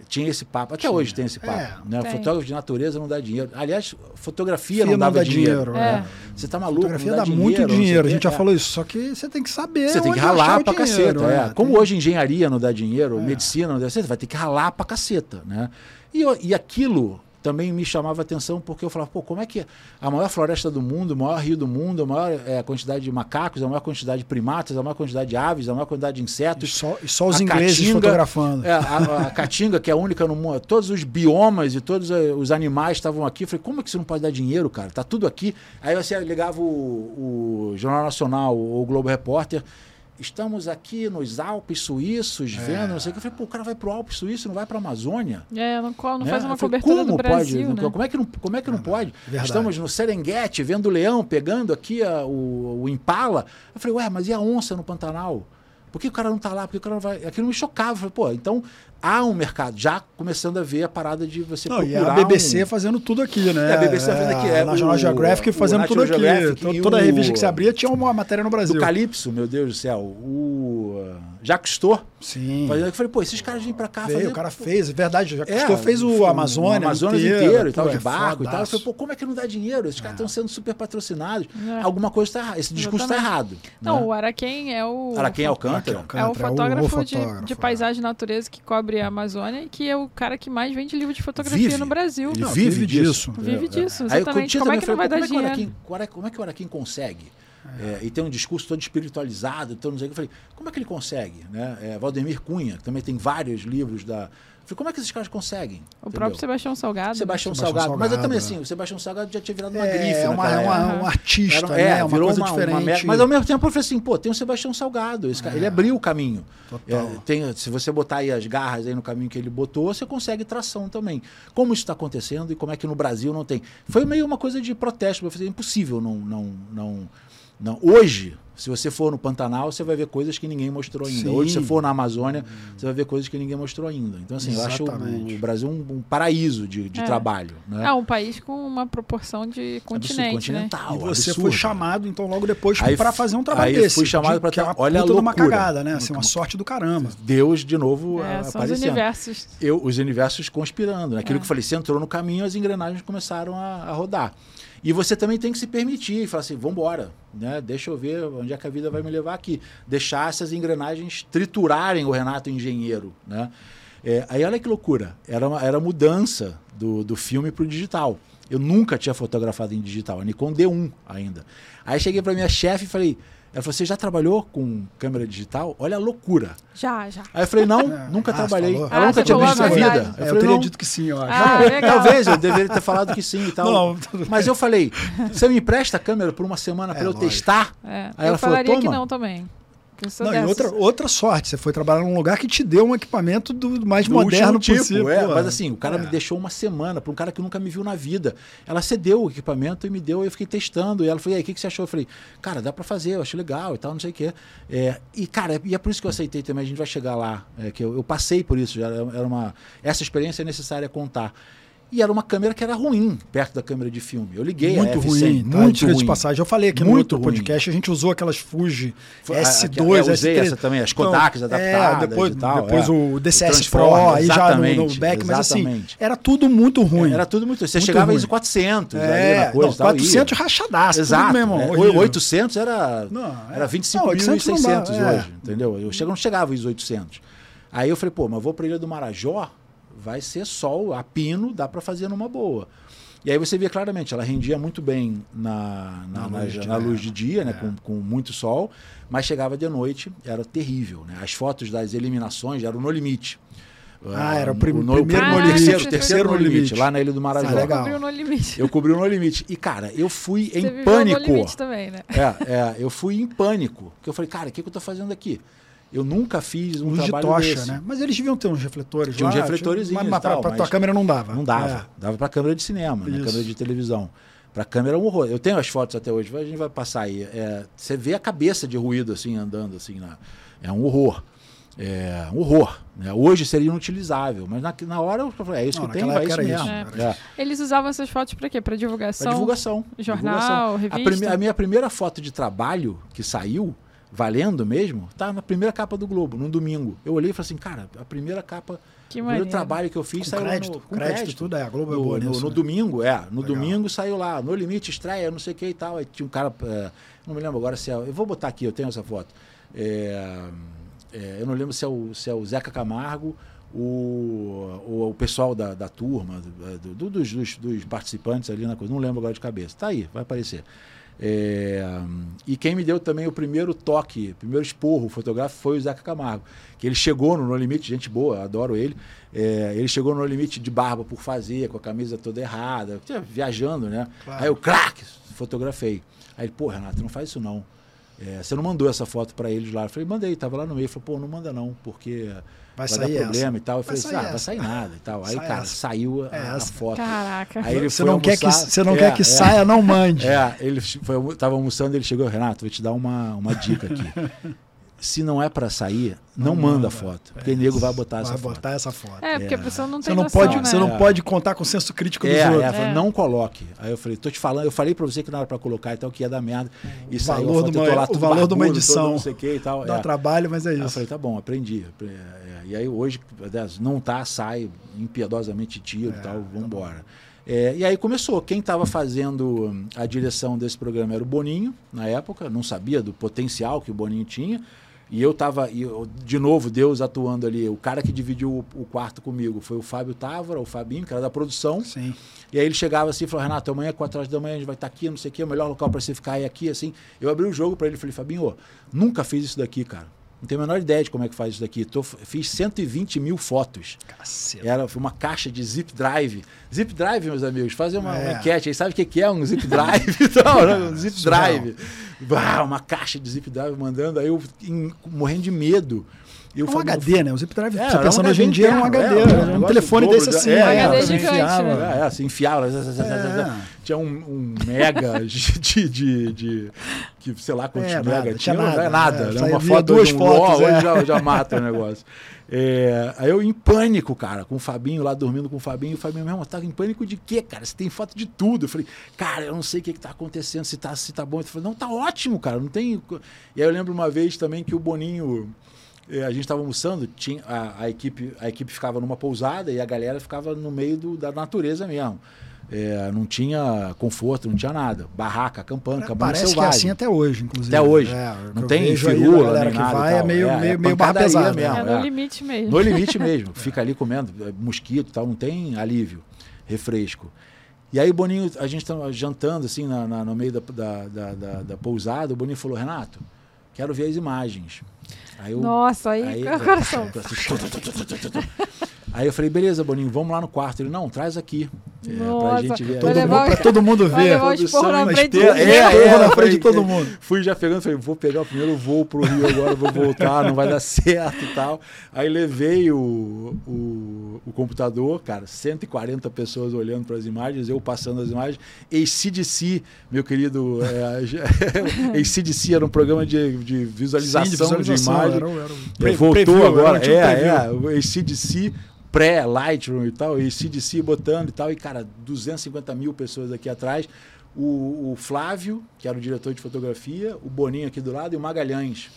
Tinha esse papo. Até Tinha. hoje tem esse papo. É, né? Fotógrafo de natureza não dá dinheiro. Aliás, fotografia não, não dá dinheiro. dinheiro. É. Você tá maluco? Fotografia dá, dá dinheiro, muito dinheiro. A gente já falou isso. Só que você tem que saber. Você tem que ralar pra caceta. É. Como tem... hoje engenharia não dá dinheiro, é. medicina não dá dinheiro, você vai ter que ralar pra caceta. Né? E, e aquilo também me chamava atenção porque eu falava, pô, como é que a maior floresta do mundo, o maior rio do mundo, a maior é, quantidade de macacos, a maior quantidade de primatas, a maior quantidade de aves, a maior quantidade de insetos. E só, e só os ingleses caatinga, fotografando. É, a, a caatinga, que é a única no mundo, todos os biomas e todos eh, os animais estavam aqui. Eu falei, como é que você não pode dar dinheiro, cara? Tá tudo aqui. Aí você ligava o, o Jornal Nacional ou o Globo Repórter estamos aqui nos Alpes suíços, é. vendo, não sei o que. Eu falei, pô, o cara vai para o Alpes suíço, não vai para a Amazônia. É, não, não né? faz uma falei, cobertura como do Brasil, pode, né? Como é que não, como é que não pode? Verdade. Estamos no Serengeti, vendo o leão, pegando aqui a, o, o impala. Eu falei, ué, mas e a onça no Pantanal? Por que o cara não está lá? Por que o cara não vai? Aquilo me chocava. Eu falei, pô, então há um mercado, já começando a ver a parada de você não, procurar... E a BBC um... fazendo tudo aqui, né? É, a BBC é, fazendo aqui. É, a National Geographic fazendo tudo aqui. Toda a revista que você abria tinha uma matéria no Brasil. O Calypso, meu Deus do céu. O Jacques Cousteau. Sim. Fazendo, eu falei, pô, esses caras vêm pra cá Veio, fazer... O cara fez, é verdade. O Jacques é, fez o Amazônia, o Amazonas inteiro, inteiro e tal, de é barco e tal. Eu falei, pô, como é que não dá dinheiro? Esses caras estão é. sendo super patrocinados. É. Alguma coisa está errada. Esse discurso está errado. Não, né? o Araquém é o... Araquém Alcântara. É o fotógrafo, de, de paisagem e natureza que cobre a Amazônia que é o cara que mais vende livro de fotografia vive. no Brasil. Ele não, vive, disso. Vive disso, exatamente. como é que não vai dar é dinheiro? como é que o Araquim consegue? É, e tem um discurso todo espiritualizado, todo não sei o que. Eu falei, como é que ele consegue? Né? É, Valdemir Cunha, que também tem vários livros da, Falei, como é que esses caras conseguem? O entendeu? próprio Sebastião Salgado. Sebastião, Sebastião Salgado. Mas eu também, assim, o Sebastião Salgado já tinha virado uma é, grife. É uma, é uma, um artista, Era, né? É, uma coisa uma, diferente. Uma, mas ao mesmo tempo eu falei assim, pô, tem o Sebastião Salgado. Esse cara, ele é. abriu o caminho. É, tem, se você botar aí as garras aí no caminho que ele botou, você consegue tração também. Como isso está acontecendo e como é que no Brasil não tem. Foi meio uma coisa de protesto. Eu falei, é impossível não, não, não, não. Hoje, se você for no Pantanal, você vai ver coisas que ninguém mostrou ainda. Sim. Hoje, se você for na Amazônia, hum. você vai ver coisas que ninguém mostrou ainda. Então, assim, Exatamente. eu acho o, Brasil um, um, paraíso de, de é. trabalho. Né? É um país com uma proporção de continente, né? continental. Né? E você absurdo. foi chamado, então, logo depois para fazer um trabalho aí desse. fui chamado para... É olha a loucura. uma cagada, né? Assim, uma sorte do caramba. Deus, de novo, é, aparecendo. Os universos. Eu, os universos conspirando. Né? Aquilo é. que eu falei, você entrou no caminho, as engrenagens começaram a, a rodar. E você também tem que se permitir e falar assim, vamos embora, né? Deixa eu ver onde é que a vida vai me levar aqui. Deixar essas engrenagens triturarem o Renato engenheiro, né? É, aí olha que loucura, era, uma, era mudança do, do filme para o digital. Eu nunca tinha fotografado em digital, a Nikon D1 ainda. Aí cheguei para minha chefe e falei, ela falou: Você já trabalhou com câmera digital? Olha a loucura. Já, já. Aí eu falei: Não, é. nunca ah, trabalhei. Ela ah, nunca tinha visto na vida. Eu, falei, eu teria dito que sim, eu acho. Ah, talvez eu deveria ter falado que sim e tal. Não, Mas eu falei: Você me empresta a câmera por uma semana é, para eu lógico. testar? É, Aí ela falou: Toma. que não também. Não, e outra, outra sorte, você foi trabalhar num lugar que te deu um equipamento do mais do moderno tipo, possível. É, mas assim, o cara é. me deixou uma semana para um cara que nunca me viu na vida. Ela cedeu o equipamento e me deu, e eu fiquei testando. E ela falou: e aí, o que, que você achou? Eu falei: cara, dá para fazer, eu achei legal e tal, não sei o quê. É, e, cara, e é por isso que eu aceitei também, a gente vai chegar lá. É, que eu, eu passei por isso, já era uma. Essa experiência é necessária contar. E era uma câmera que era ruim perto da câmera de filme. Eu liguei muito a F100, ruim, tá? muito ruim. de passagem. Eu falei aqui muito no outro podcast, a gente usou aquelas Fuji S2, eu usei S3. essa também, as Kodaks então, adaptadas é, depois, tal, depois é. o DCS Pro, aí já no, no back, mas assim, era tudo muito ruim. Era tudo muito Você muito chegava ruim. ISO 400 é, ali na coisa não, 400 rachadaço. Exato. Tudo mesmo, é, 800 era, não, era 25.600 é. hoje, entendeu? Eu não chegava ISO 800. Aí eu falei, pô, mas vou para a Ilha do Marajó, vai ser sol, a pino, dá para fazer numa boa. E aí você via claramente, ela rendia muito bem na, na, na, luz, de, na luz, de dia, né, é. com, com muito sol, mas chegava de noite, era terrível. Né? As fotos das eliminações eram no limite. Ah, era o, prim no, primeiro no limite. Terceiro, terceiro no limite, limite, lá na Ilha do Marajó. Ah, legal. cobriu no limite. Eu cobri o no limite. E, cara, eu fui Você em pânico. No limite também, né? É, é, eu fui em pânico. Porque eu falei, cara, o que, que eu tô fazendo aqui? Eu nunca fiz um Luz trabalho de tocha, desse. né? Mas eles deviam ter uns refletores Tinha lá. uns refletores mas, mas para tua câmera não dava. Não dava. É. Dava para câmera de cinema, né? câmera de televisão. Para câmera é um horror. Eu tenho as fotos até hoje, a gente vai passar aí. É, você vê a cabeça de ruído assim andando assim, na, é um horror. É um horror. Né? Hoje seria inutilizável, mas na, na hora eu falei, é isso não, que tem, é isso mesmo. É. É. Eles usavam essas fotos para quê? Para divulgação? Para divulgação. Jornal, divulgação. revista? A, a, minha primeira foto de trabalho que saiu, valendo mesmo, tá na primeira capa do Globo, num domingo. Eu olhei e falei assim, cara, a primeira capa, que o primeiro trabalho que eu fiz com saiu crédito, no, com crédito, crédito, tudo é, a Globo no, é boa no, nisso, no né? domingo, é, no Legal. domingo saiu lá, no limite estreia, não sei o que e tal, aí tinha um cara, é, não me lembro agora se é, eu vou botar aqui, eu tenho essa foto. É, é, eu não lembro se é o, se é o Zeca Camargo, o, o, o pessoal da, da turma, do, do, dos, dos, dos, participantes ali na coisa, não lembro agora de cabeça. Tá aí, vai aparecer. É, e quem me deu também o primeiro toque, primeiro esporro fotográfico foi o Zeca Camargo, que ele chegou no No Limite, gente boa, adoro ele. É, ele chegou no limite de barba por fazer, com a camisa toda errada, viajando, né? Claro. Aí eu, crack, fotografei. Aí ele, pô, Renato, não faz isso não. É, você não mandou essa foto para eles lá? Eu falei, mandei, tava lá no meio. Ele falou, pô, não manda não, porque vai, vai sair dar problema essa. e tal. Eu falei, assim, ah, vai sair nada e tal. Aí, Sai cara, essa. saiu a, é a, foto. Caraca. Aí ele você não almoçar, quer que você não é, quer que é, saia, não mande. É, ele foi, tava almoçando, ele chegou, Renato, vou te dar uma, uma dica aqui. se não é para sair, não, não manda, manda foto. Porque o nego vai botar vai essa foto. Vai botar essa foto. É, porque é. a pessoa não tem você não noção, pode, né? Você não pode contar com o senso crítico dos é, outros. É, não coloque. Aí eu falei, tô te falando, eu falei para você que não era para colocar, então que ia dar merda. E o valor, foto, uma, lá, o valor de uma edição. não sei que e tal. Dá é. trabalho, mas é isso. Aí eu falei, tá bom, aprendi. E aí hoje, não tá, sai, impiedosamente tiro e tal, vamos embora. Tá é, e aí começou. Quem estava fazendo a direção desse programa era o Boninho, na época, não sabia do potencial que o Boninho tinha. E eu tava, e eu, de novo, Deus atuando ali. O cara que dividiu o, o, quarto comigo foi o Fábio Távora, o Fabinho, que era da produção. Sim. E aí ele chegava assim e falou: Renato, amanhã, 4 horas da manhã, a gente vai estar tá aqui, não sei o quê, o melhor local para você ficar é aqui, assim. Eu abri o jogo para ele e falei: Fabinho, nunca fiz isso daqui, cara. Não tenho a menor ideia de como é que faz isso daqui. Tô, fiz 120 mil fotos. Caceta. Era uma caixa de zip drive. Zip drive, meus amigos, fazer uma, é. uma enquete aí. Sabe o que é um zip drive? Não, né? um zip drive. Bah, uma caixa de zip drive mandando. Aí eu em, morrendo de medo. Eu é um HD, né? O Zip Drive, é, você pensando hoje em dia, é um HD. É, um, um telefone desse assim. É, é, HD gigante, enfiava. Né? É, assim, enfiava. Tinha um, um mega de, de, de, que sei lá quantos é, mega nada, tinha. Nada, é nada. né? Uma foto duas de um fotos, é. já, já mata o negócio. É, aí eu em pânico, cara, com o Fabinho lá dormindo com o Fabinho. E o Fabinho, mesmo, tá em pânico de quê, cara? Você tem foto de tudo. Eu falei, cara, eu não sei o que, que tá acontecendo, se tá, se tá bom. Ele falou, não, tá ótimo, cara, não tem. E aí eu lembro uma vez também que o Boninho a gente estava almoçando, tinha, a, a, equipe, a equipe ficava numa pousada e a galera ficava no meio do, da natureza mesmo. É, não tinha conforto, não tinha nada. Barraca, acampando, cabana Parece selvagem. que é assim até hoje, inclusive. Até hoje. É, não tem firula, nem que nada. Vai é meio, é, meio, é meio barra pesada. Mesmo, é, no limite mesmo. No limite mesmo. Fica ali comendo é, mosquito e tal, não tem alívio, refresco. E aí o Boninho, a gente estava jantando assim na, na, no meio da, da, da, da, da pousada, o Boninho falou, Renato, quero ver as imagens. Aí eu, Nossa, aí, aí o coração. Aí eu falei, beleza, Boninho, vamos lá no quarto. Ele, não, traz aqui. É, Nossa, pra gente ver. Todo mundo, pra todo mundo ver. Produção na frente, é, é, na frente de todo mundo. Fui já pegando, falei, vou pegar o primeiro voo pro Rio agora, vou voltar, não vai dar certo e tal. Aí levei o, o, o computador, cara, 140 pessoas olhando para as imagens, eu passando as imagens. ACDC, meu querido, é, ACDC era um programa de, de, visualização, Sim, de, visualização de imagem. Era, era um... É, voltou agora, tipo é, é, o ACDC pré-Lightroom e tal, e CDC botando e tal, e cara, 250 mil pessoas aqui atrás. O, o, Flávio, que era o diretor de fotografia, o Boninho aqui do lado e o Magalhães,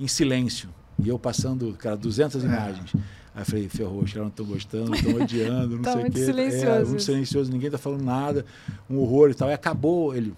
em silêncio. E eu passando, cara, 200 é. imagens. Aí eu falei, ferrou, os caras não estão gostando, estão odiando, não tá sei o quê. Silencioso. É, muito silencioso, ninguém tá falando nada, um horror e tal. E acabou ele,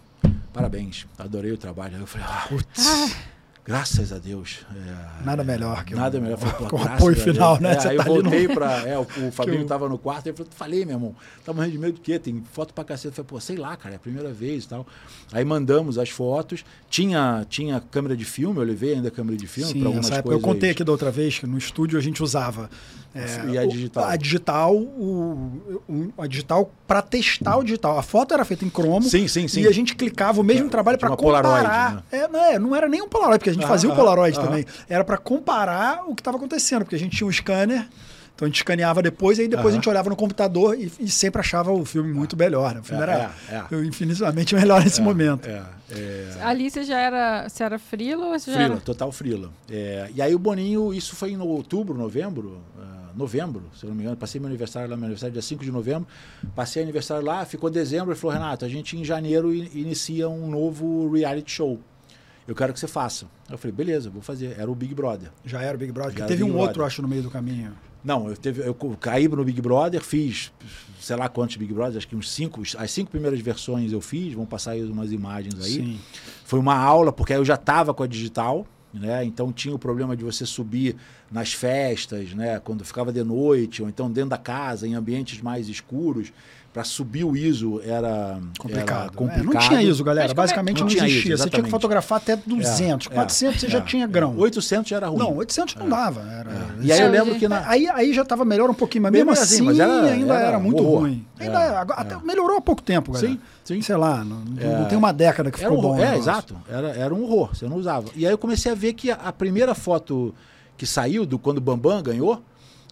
parabéns, adorei o trabalho. Aí eu falei, ah, putz. Ah Graças a Deus. É, nada melhor que nada o, melhor. Falei, o apoio final, né? É, aí tá eu voltei no... para. É, o, o Fabinho estava no quarto e ele falou: Falei, meu irmão, tá morrendo de medo do quê? Tem foto pra cacete. Eu falei, pô, sei lá, cara, é a primeira vez e tal. Aí mandamos as fotos. Tinha, tinha câmera de filme, eu levei ainda câmera de filme para algumas coisas. Eu contei aqui da outra vez que no estúdio a gente usava. É, e a digital? A digital, o, o a digital para testar o digital. A foto era feita em cromo. Sim, sim, sim. E a gente clicava o mesmo trabalho para comparar. Polaroid, né? é, não, é, não era nem um Polaroid, porque a gente ah, fazia ah, o Polaroid ah, também. Era para comparar o que estava acontecendo, porque a gente tinha um scanner. Então a gente escaneava depois, e aí depois a gente olhava no computador e, e, sempre achava o filme muito melhor. Né? O filme é, era é, é. infinitamente melhor nesse é, momento. É, é. Ali você já era, você era frila ou você frila, era... total frila. e aí o Boninho, isso foi em outubro, novembro, uh, novembro, se não me engano, passei meu aniversário lá, meu aniversário dia 5 de novembro, passei aniversário lá, ficou dezembro, ele falou, Renato, a gente em janeiro inicia um novo reality show eu quero que você faça. Eu falei, beleza, vou fazer. Era o Big Brother. Já era o Big Brother. Já teve um Brother. outro, acho, no meio do caminho. Não, eu, teve, eu caí no Big Brother, fiz sei lá quantos Big Brother, acho que uns cinco, as cinco primeiras versões eu fiz, vão passar aí umas imagens aí. Sim. Foi uma aula, porque aí eu já estava com a digital, né? Então tinha o problema de você subir nas festas, né? Quando ficava de noite, ou então dentro da casa, em ambientes mais escuros para subir o ISO era complicado. Era complicado. É, não tinha ISO, galera. É Basicamente não, não existia. ISO, você tinha que fotografar até 200. É, 400 é, você já é. tinha grão. 800 já era ruim. Não, 800 não dava. Era, e aí eu lembro que... Na... Aí, aí já estava melhor um pouquinho, mas mesmo, mesmo assim, assim era, ainda era, era muito horror. ruim. Ainda até melhorou há pouco tempo, galera. Sim, sim. Sei lá, não, não tem uma década que ficou um bom. É, exato. Era, era um horror, você não usava. E aí eu comecei a ver que a, a primeira foto que saiu do quando o Bambam ganhou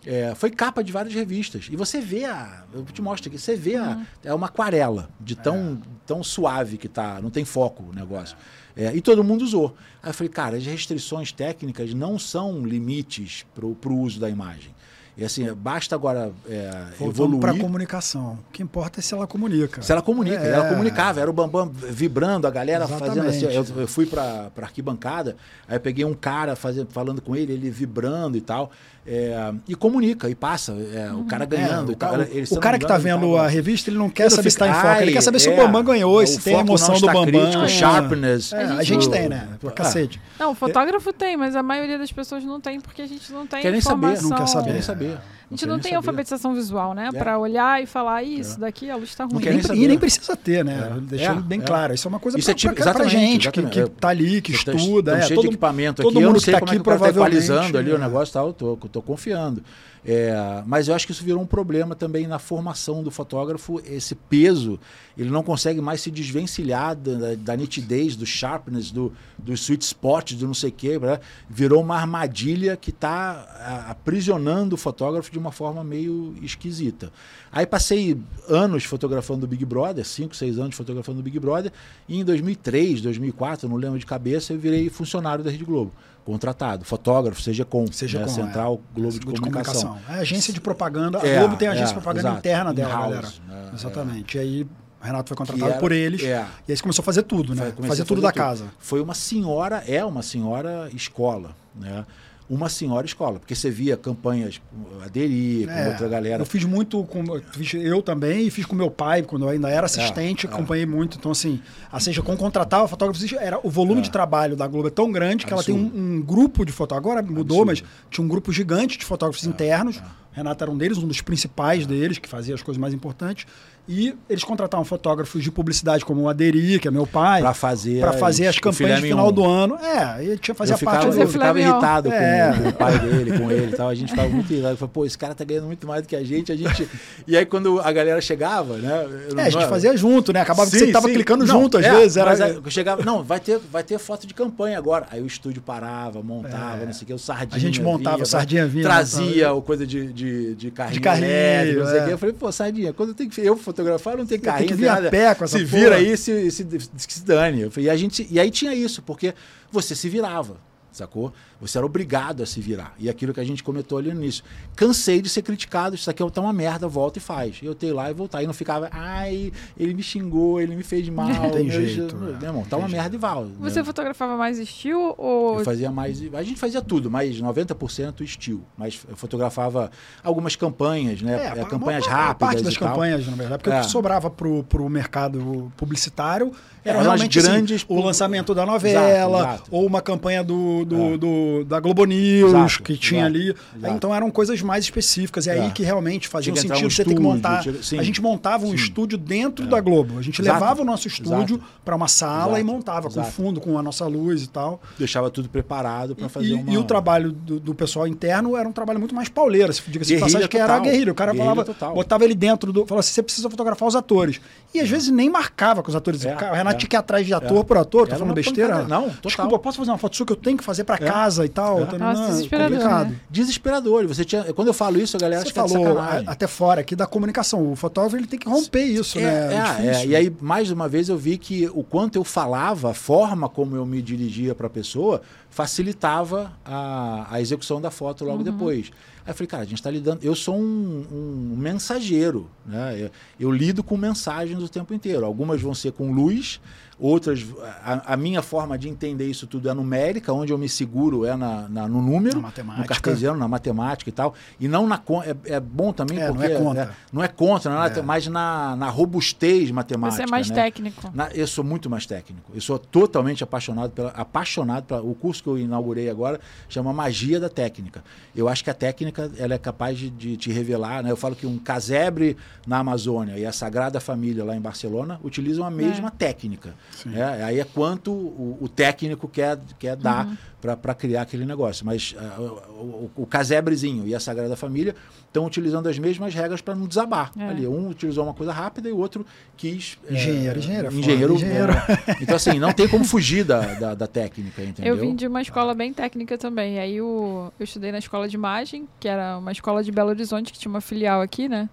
é, foi capa de várias revistas. E você vê a. Eu te mostro aqui, você vê a. Uhum. É uma aquarela de tão, é. tão suave que tá. Não tem foco o negócio. É, e todo mundo usou. Aí eu falei, cara, as restrições técnicas não são limites para o uso da imagem. E assim, basta agora é, evoluir. para a comunicação. O que importa é se ela comunica. Se ela comunica. É. Ela comunicava. Era o Bambam vibrando, a galera Exatamente. fazendo assim. Eu, eu fui para arquibancada, aí eu peguei um cara fazendo, falando com ele, ele vibrando e tal. É, e comunica, e passa. É, o cara ganhando. É, o, cara, ele, o cara que está vendo a revista, ele não quer ele saber se está em foco. Ele quer saber se o Bambam ganhou, se tem a emoção do Bambam. Crítico, sharpness. É, a gente tem, né? Pra cacete. Não, o fotógrafo tem, mas a maioria das pessoas não tem, porque a gente não tem Querem informação. saber, não quer saber. Querem saber. A gente não, tem saber. alfabetização visual, né? É. Para olhar e falar, isso daqui a luz está ruim. Nem, e nem precisa ter, né? É. Deixando é. bem é. claro. Isso é uma coisa para é tipo, pra gente, que, que tá ali, que estuda. É, cheio todo, de equipamento aqui. Todo mundo que está aqui provavelmente. atualizando ali o negócio tal, tô, tô confiando. É, mas eu acho que isso virou um problema também na formação do fotógrafo. Esse peso, ele não consegue mais se desvencilhar da, da nitidez, do sharpness, do, do sweet spot, do não sei o quê. Né? Virou uma armadilha que está aprisionando o fotógrafo de uma forma meio esquisita. Aí passei anos fotografando o Big Brother, 5, 6 anos fotografando o Big Brother, e em 2003, 2004, não lembro de cabeça, eu virei funcionário da Rede Globo contratado, fotógrafo, seja com seja né, com, Central é. Globo de, comunicação. comunicação. É agência de propaganda. A é, Globo tem agência é, de propaganda exato. interna dela, galera. Né, Exatamente. E aí o Renato foi contratado era, por eles. É. E aí você começou a fazer tudo, né? Fazer, fazer tudo da tudo. casa. Foi uma senhora, é uma senhora escola, né? Uma senhora escola, porque você via campanhas aderir com é, outra galera. Eu fiz muito com eu também e fiz com meu pai quando eu ainda era assistente, é, é. acompanhei é. muito. Então assim, a seja com contratar o fotógrafo era o volume é. de trabalho da Globo é tão grande que Absurdo. ela tem um, um, grupo de fotógrafos. Agora mudou, Absurdo. mas tinha um grupo gigante de fotógrafos é, internos. Renato era um deles, um dos principais deles que fazia as coisas mais importantes. E eles contratavam fotógrafos de publicidade como o Aderi, que é meu pai, para fazer, pra fazer as campanhas no final do ano. É, ele tinha fazer a parte do Eu ficava irritado é. com, o pai dele, com ele e tal. A gente ficava muito irritado. Falei, pô, esse cara tá ganhando muito mais do que a gente. A gente... E aí, quando a galera chegava, né? É, a gente fazia junto, né? Acabava sim, que você tava sim. clicando não, junto às é, vezes. Era... Mas aí, chegava, não, vai ter, vai ter foto de campanha agora. Aí o estúdio parava, montava, é. não sei o que, o Sardinha. A gente montava, vinha, o Sardinha vinha. Trazia o coisa de, de, de carrinho. De carrinho, não sei o que. É. Eu falei, pô, Sardinha, quando eu tenho que eu fotografar, não tem carrinho. Tem que vir a pé com essa Se vira aí, se, se, se dane. E, a gente, e aí tinha isso, porque você se virava. sacou? Você era obrigado a se virar. E aquilo que a gente comentou ali no início. Cansei de ser criticado, isso aqui tá uma merda, volta e faz. Eu tenho lá e voltar. E não ficava, ai, ele me xingou, ele me fez mal. Não tem jeito. Meu, é. meu irmão, tá uma merda e val. Você né? fotografava mais estilo ou. Eu fazia mais. A gente fazia tudo, mas 90% estilo. Mas eu fotografava algumas campanhas, né? É, É, campanhas a rápidas. parte das e tal. campanhas, na verdade, porque É. o que sobrava pro, pro mercado publicitário era Eram as realmente assim, grandes o pu- lançamento da novela, Exato, exato. ou uma campanha do, do, É. do- da Globo News, Exato, que tinha exato, ali. exato. Então eram coisas mais específicas. E aí É. que realmente fazia sentido um você ter que montar. sim. a gente montava um Sim. estúdio dentro É. da Globo. A gente levava o nosso estúdio para uma sala e montava com fundo, com a nossa luz e tal. Deixava tudo preparado para fazer E, uma. e o trabalho do, do pessoal interno era um trabalho muito mais pauleiro, se diga-se de Guerrilha passagem, que era guerrilha. O cara Guerrilha falava, total. botava ele dentro do. Falava assim: você precisa fotografar os atores. E às vezes nem marcava com os atores. É, o Renato é. tinha que ir atrás de ator É. por ator, tô falando besteira. Não, total. Desculpa, posso fazer uma foto sua que eu tenho que fazer pra É. casa e tal? É. Tá, Nossa, não, desesperador, complicado. né? Desesperador. Você tinha... Quando eu falo isso, a galera Você é falou a- até fora aqui da comunicação. O fotógrafo ele tem que romper isso, É, né? é, é, difícil. e aí, mais uma vez, eu vi que o quanto eu falava, a forma como eu me dirigia para a pessoa, facilitava a, a execução da foto logo depois. Aí eu falei, cara, a gente está lidando. Eu sou um, um mensageiro, né? Eu, eu lido com mensagens o tempo inteiro. Algumas vão ser com luz, outras. A, a minha forma de entender isso tudo é numérica, onde eu me seguro é na, na- no número, Na matemática. no cartesiano, na matemática e tal. E não na é, é bom também É, não porque é contra. não é contra, não é É. mas na, na robustez matemática. Você é mais né? técnico. Na- eu sou muito mais técnico. Eu sou totalmente apaixonado pela, apaixonado pela, o curso que eu inaugurei agora chama Magia da Técnica. Eu acho que a técnica ela é capaz de, de te revelar, né? Eu falo que um casebre na Amazônia e a Sagrada Família lá em Barcelona utilizam a mesma técnica. Né? Aí é quanto o, o técnico quer, quer dar Uhum. para criar aquele negócio. Mas ah, o, o, casebrezinho e a Sagrada Família estão utilizando as mesmas regras para não desabar. É. Ali, um utilizou uma coisa rápida e o outro quis. é, Engenheiro, engenheiro é engenheiro, engenheiro. é. Então, assim, não tem como fugir da, da, da técnica, entendeu? Eu vim de uma escola bem técnica também. Aí o, eu estudei na escola de imagem, que era uma escola de Belo Horizonte, que tinha uma filial aqui, né?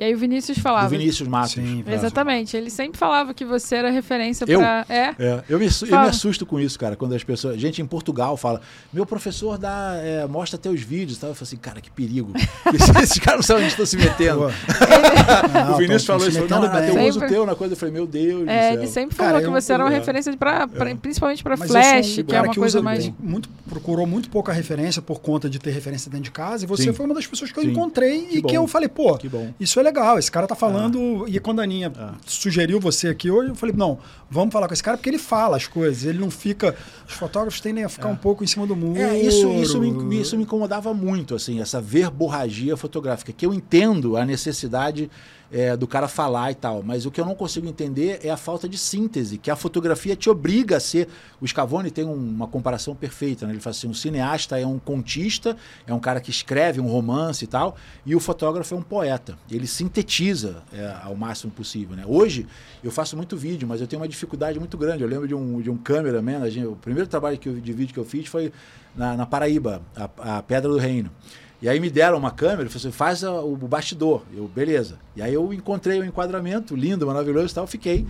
E aí o Vinícius falava. Vinícius Matos. Sim, Exatamente. Ele sempre falava que você era referência Eu? pra. É. É, eu, me, eu me assusto com isso, cara, quando as pessoas. Gente em Portugal fala, meu professor dá, é, mostra teus vídeos tal. Eu falo assim, cara, que perigo. Esses, caras não sabem onde estão se metendo. Pô. o Vinícius falou isso, falou, não, eu bem. uso o Sempre. teu na coisa. Eu falei, meu Deus É, ele sempre Cara, falou que eu- você era uma é. referência pra, pra- principalmente pra Mas flash, eu um que é cara uma que coisa usa mais. muito, procurou muito pouca referência por conta de ter referência dentro de casa. E você Sim. foi uma das pessoas que eu Sim. encontrei Que e bom. que eu falei, pô, Que bom. isso é legal. Esse cara tá falando. E quando a Aninha Ah. sugeriu você aqui hoje, eu falei, não, vamos falar com esse cara porque ele fala as coisas. Ele não fica. Os fotógrafos tendem a ficar um pouco em cima do muro. É, isso, isso, me, isso me incomodava muito, assim, essa verborragia fotográfica, que eu entendo a necessidade é, do cara falar e tal, mas o que eu não consigo entender é a falta de síntese, que a fotografia te obriga a ser. O Scavone tem um- uma comparação perfeita, né? ele fala assim: um cineasta é um contista, é um cara que escreve um romance e tal, e o fotógrafo é um poeta. Ele sintetiza é, ao máximo possível. Né? Hoje eu faço muito vídeo, mas eu tenho uma dificuldade muito grande. Eu lembro de um, de um cameraman, o primeiro trabalho que eu, de vídeo que eu fiz foi na, na Paraíba, a, a Pedra do Reino. E aí me deram uma câmera e falaram assim, faz o bastidor. Eu, beleza. E aí eu encontrei o enquadramento, lindo, maravilhoso e tal, fiquei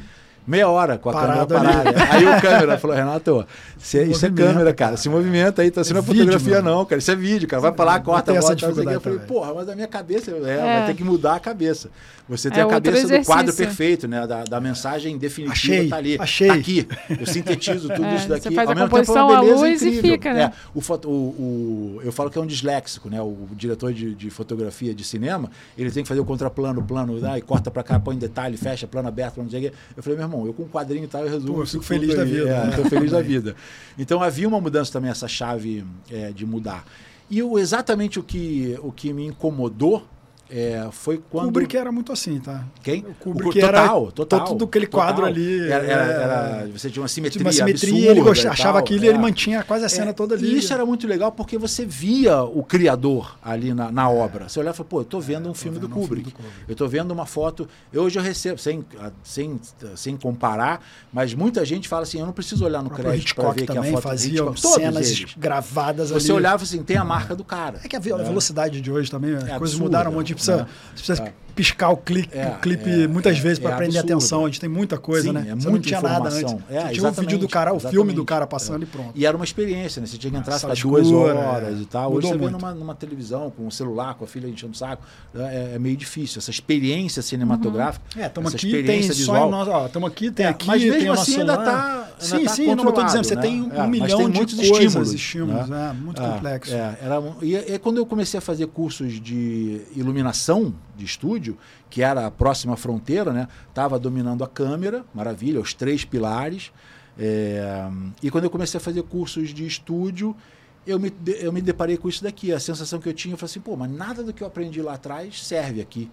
meia hora com a Parado câmera ali. parada. Aí o câmera falou, Renato, cê- isso é câmera, cara. Se movimenta aí, tá sendo É fotografia vídeo, não, cara. Isso é vídeo, cara. Vai pra lá, corta, essa bota, o quê. Eu dificuldade falei, porra, mas a minha cabeça, é, É. vai ter que mudar a cabeça. Você tem É a cabeça do quadro perfeito, né? Da, da mensagem definitiva Achei, tá ali. achei. Tá aqui. Eu sintetizo tudo É, isso daqui. você faz Ao a mesmo tempo, é composição beleza luz e incrível. fica, né? É, o, foto- o- o- eu falo que é um disléxico, né? O diretor de, de fotografia de cinema, ele tem que fazer o contraplano, plano, né? e corta pra cá, põe detalhe, fecha, plano aberto, plano não sei o quê. Eu falei, meu irmão, eu com um quadrinho e tal, eu resumo. Pô, eu fico feliz da aí. vida, É, né? tô feliz da vida. Então havia uma mudança também, essa chave é, de mudar. E o, exatamente o que, o que me incomodou é, foi quando. Kubrick era muito assim, tá? Quem? O Kubrick O- era total, total. todo aquele quadro total. ali, Era, era- é, era- você tinha uma simetria. Tinha uma simetria, ele gost- e achava aquilo e é. ele mantinha quase a cena É, toda ali. E isso era muito legal porque você via o criador ali na, na obra. Você olhava e falava, pô, eu tô vendo um filme vendo um filme Kubrick. do Kubrick. Eu tô vendo uma foto. Eu hoje eu recebo, sem, sem, sem comparar, mas muita gente fala assim: eu não preciso olhar no crédito para ver que a também foto fazia Hitchcock, cenas eles. gravadas ali. Você olhava assim, tem a marca do cara. É que a ve- a velocidade de hoje também, as coisas mudaram um monte. Precisa, né? você precisa É. piscar o clipe, é, o clipe é, muitas é, vezes para prender a atenção. A gente tem muita coisa, Sim, né? É Você não tinha nada antes. É, tinha o vídeo do cara, o filme do cara passando e pronto. E era uma experiência, né? Você tinha que entrar às duas horas e tal. Hoje você vê numa, numa televisão, com um celular, com a filha enchendo o saco. É, meio difícil. Essa experiência cinematográfica. Uhum. É, estamos aqui, tem visual. só Estamos aqui, tem aqui, mas mesmo assim ainda está. Sim, sim, não estou dizendo. Você tem um milhão de estímulos. estímulos muito complexo. E quando eu comecei a fazer cursos de iluminação de estúdio, que era a próxima fronteira, né? Estava dominando a câmera, maravilha, os três pilares. É, e quando eu comecei a fazer cursos de estúdio, eu me, eu me deparei com isso daqui. A sensação que eu tinha, eu falei assim, pô, mas nada do que eu aprendi lá atrás serve aqui.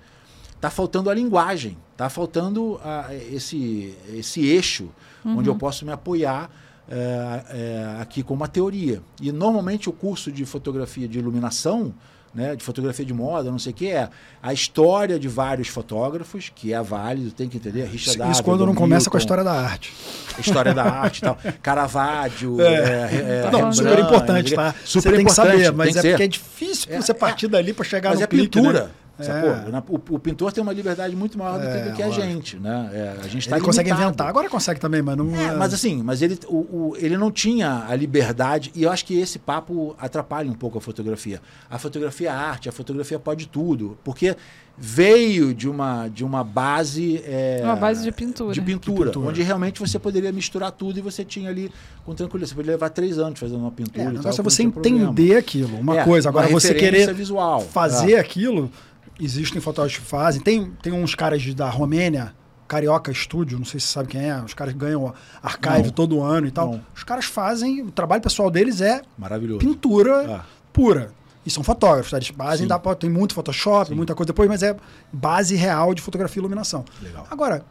Tá faltando a linguagem, tá faltando a, esse, esse eixo uhum. onde eu posso me apoiar é, é, aqui com uma teoria. E normalmente o curso de fotografia de iluminação né, de fotografia de moda, não sei o que, é a história de vários fotógrafos, que é válido, tem que entender. Richard Isso, isso quando não começa com a história da arte. História da arte e tal. Caravaggio. É. É, é, não, super importante, tá? Super você tem que saber, mas é porque é difícil você é, partir dali para chegar mas no é clique, pintura. Né? É. O, o, pintor tem uma liberdade muito maior do que, do que a gente, né? É, a gente tá ele consegue inventar, agora consegue também, mas não. É, mas assim, mas ele, o, o, ele não tinha a liberdade e eu acho que esse papo atrapalha um pouco a fotografia. A fotografia é arte, a fotografia pode tudo, porque veio de uma de uma base é, uma base de pintura. de pintura, de pintura, onde realmente você poderia misturar tudo e você tinha ali com tranquilidade. Você poderia levar três anos fazendo uma pintura. É, negócio é você entender problema. aquilo, uma é, coisa. Agora você querer visual. fazer é. aquilo existem fotógrafos que fazem. Tem, tem uns caras da Romênia, Carioca Studio, não sei se você sabe quem é, os caras ganham archive não, todo ano e tal. Não. Os caras fazem, o trabalho pessoal deles é Maravilhoso. pintura ah. pura. E são fotógrafos, tá? eles fazem, dá, tem muito Photoshop, Sim. muita coisa depois, mas é base real de fotografia e iluminação. Legal. Agora,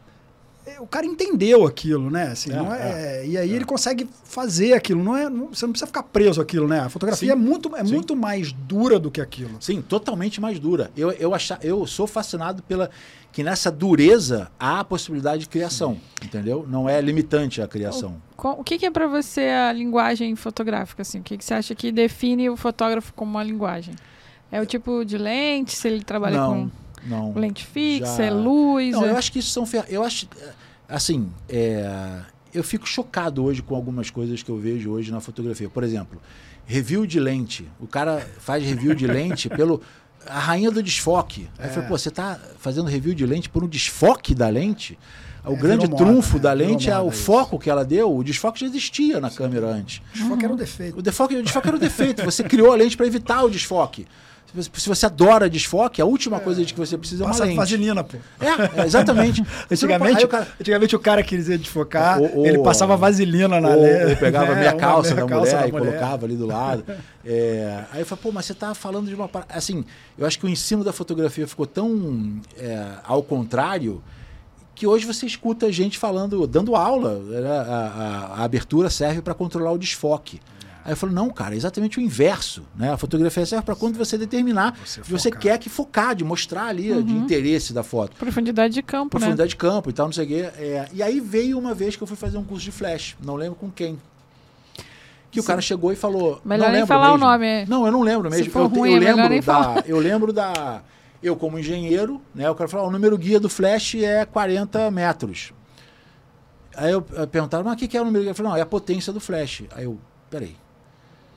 o cara entendeu aquilo, né? Assim, é, é, é, e aí é. ele consegue fazer aquilo. Não é, não, você não precisa ficar preso aquilo, né? A fotografia Sim. é, muito, é muito mais dura do que aquilo. Sim, totalmente mais dura. Eu, eu, achar, eu sou fascinado pela que nessa dureza há a possibilidade de criação, Sim. entendeu? Não é limitante a criação. O, o que, que, é para você a linguagem fotográfica? Assim? O que, que você acha que define o fotógrafo como uma linguagem? É o tipo de lente, se ele trabalha não. com não. Lente fixa, já... é luz. Não, é... eu acho que isso são. Eu acho. Assim, é... eu fico chocado hoje com algumas coisas que eu vejo hoje na fotografia. Por exemplo, review de lente. O cara faz review de lente pelo. A rainha do desfoque. Aí é. eu falei, pô, você está fazendo review de lente por um desfoque da lente? O é, grande trunfo moda, da lente é o isso. foco que ela deu. O desfoque já existia na Sim. câmera antes. O desfoque era o defeito. O desfoque, o desfoque era o defeito. Você criou a lente para evitar o desfoque. Se você adora desfoque, a última é, coisa de que você precisa é uma lente. vaselina, pô. É, é exatamente. antigamente, o cara... antigamente o cara queria desfocar, ou, ou, ele passava vaselina na lente. Ou pegava é, meia calça, meia da, calça mulher da mulher e colocava ali do lado. É, aí eu falei, pô, mas você tá falando de uma... Assim, eu acho que o ensino da fotografia ficou tão é, ao contrário que hoje você escuta gente falando, dando aula. Né, a, a, a abertura serve para controlar o desfoque. Aí eu falo, não, cara, é exatamente o inverso. Né? A fotografia serve para quando você determinar você que você quer que focar, de mostrar ali uhum. de interesse da foto. Profundidade de campo, Profundidade né? de campo e tal, não sei o quê. É, e aí veio uma vez que eu fui fazer um curso de flash, não lembro com quem. Que Sim. o cara chegou e falou. Melhor não nem falar mesmo. o nome. Não, eu não lembro mesmo. eu, ruim, eu lembro da. Eu lembro da. Eu, como engenheiro, né? O cara falou: o número guia do flash é 40 metros. Aí eu, eu perguntaram, mas o que, que é o número guia? Eu falei, não, é a potência do flash. Aí eu, peraí.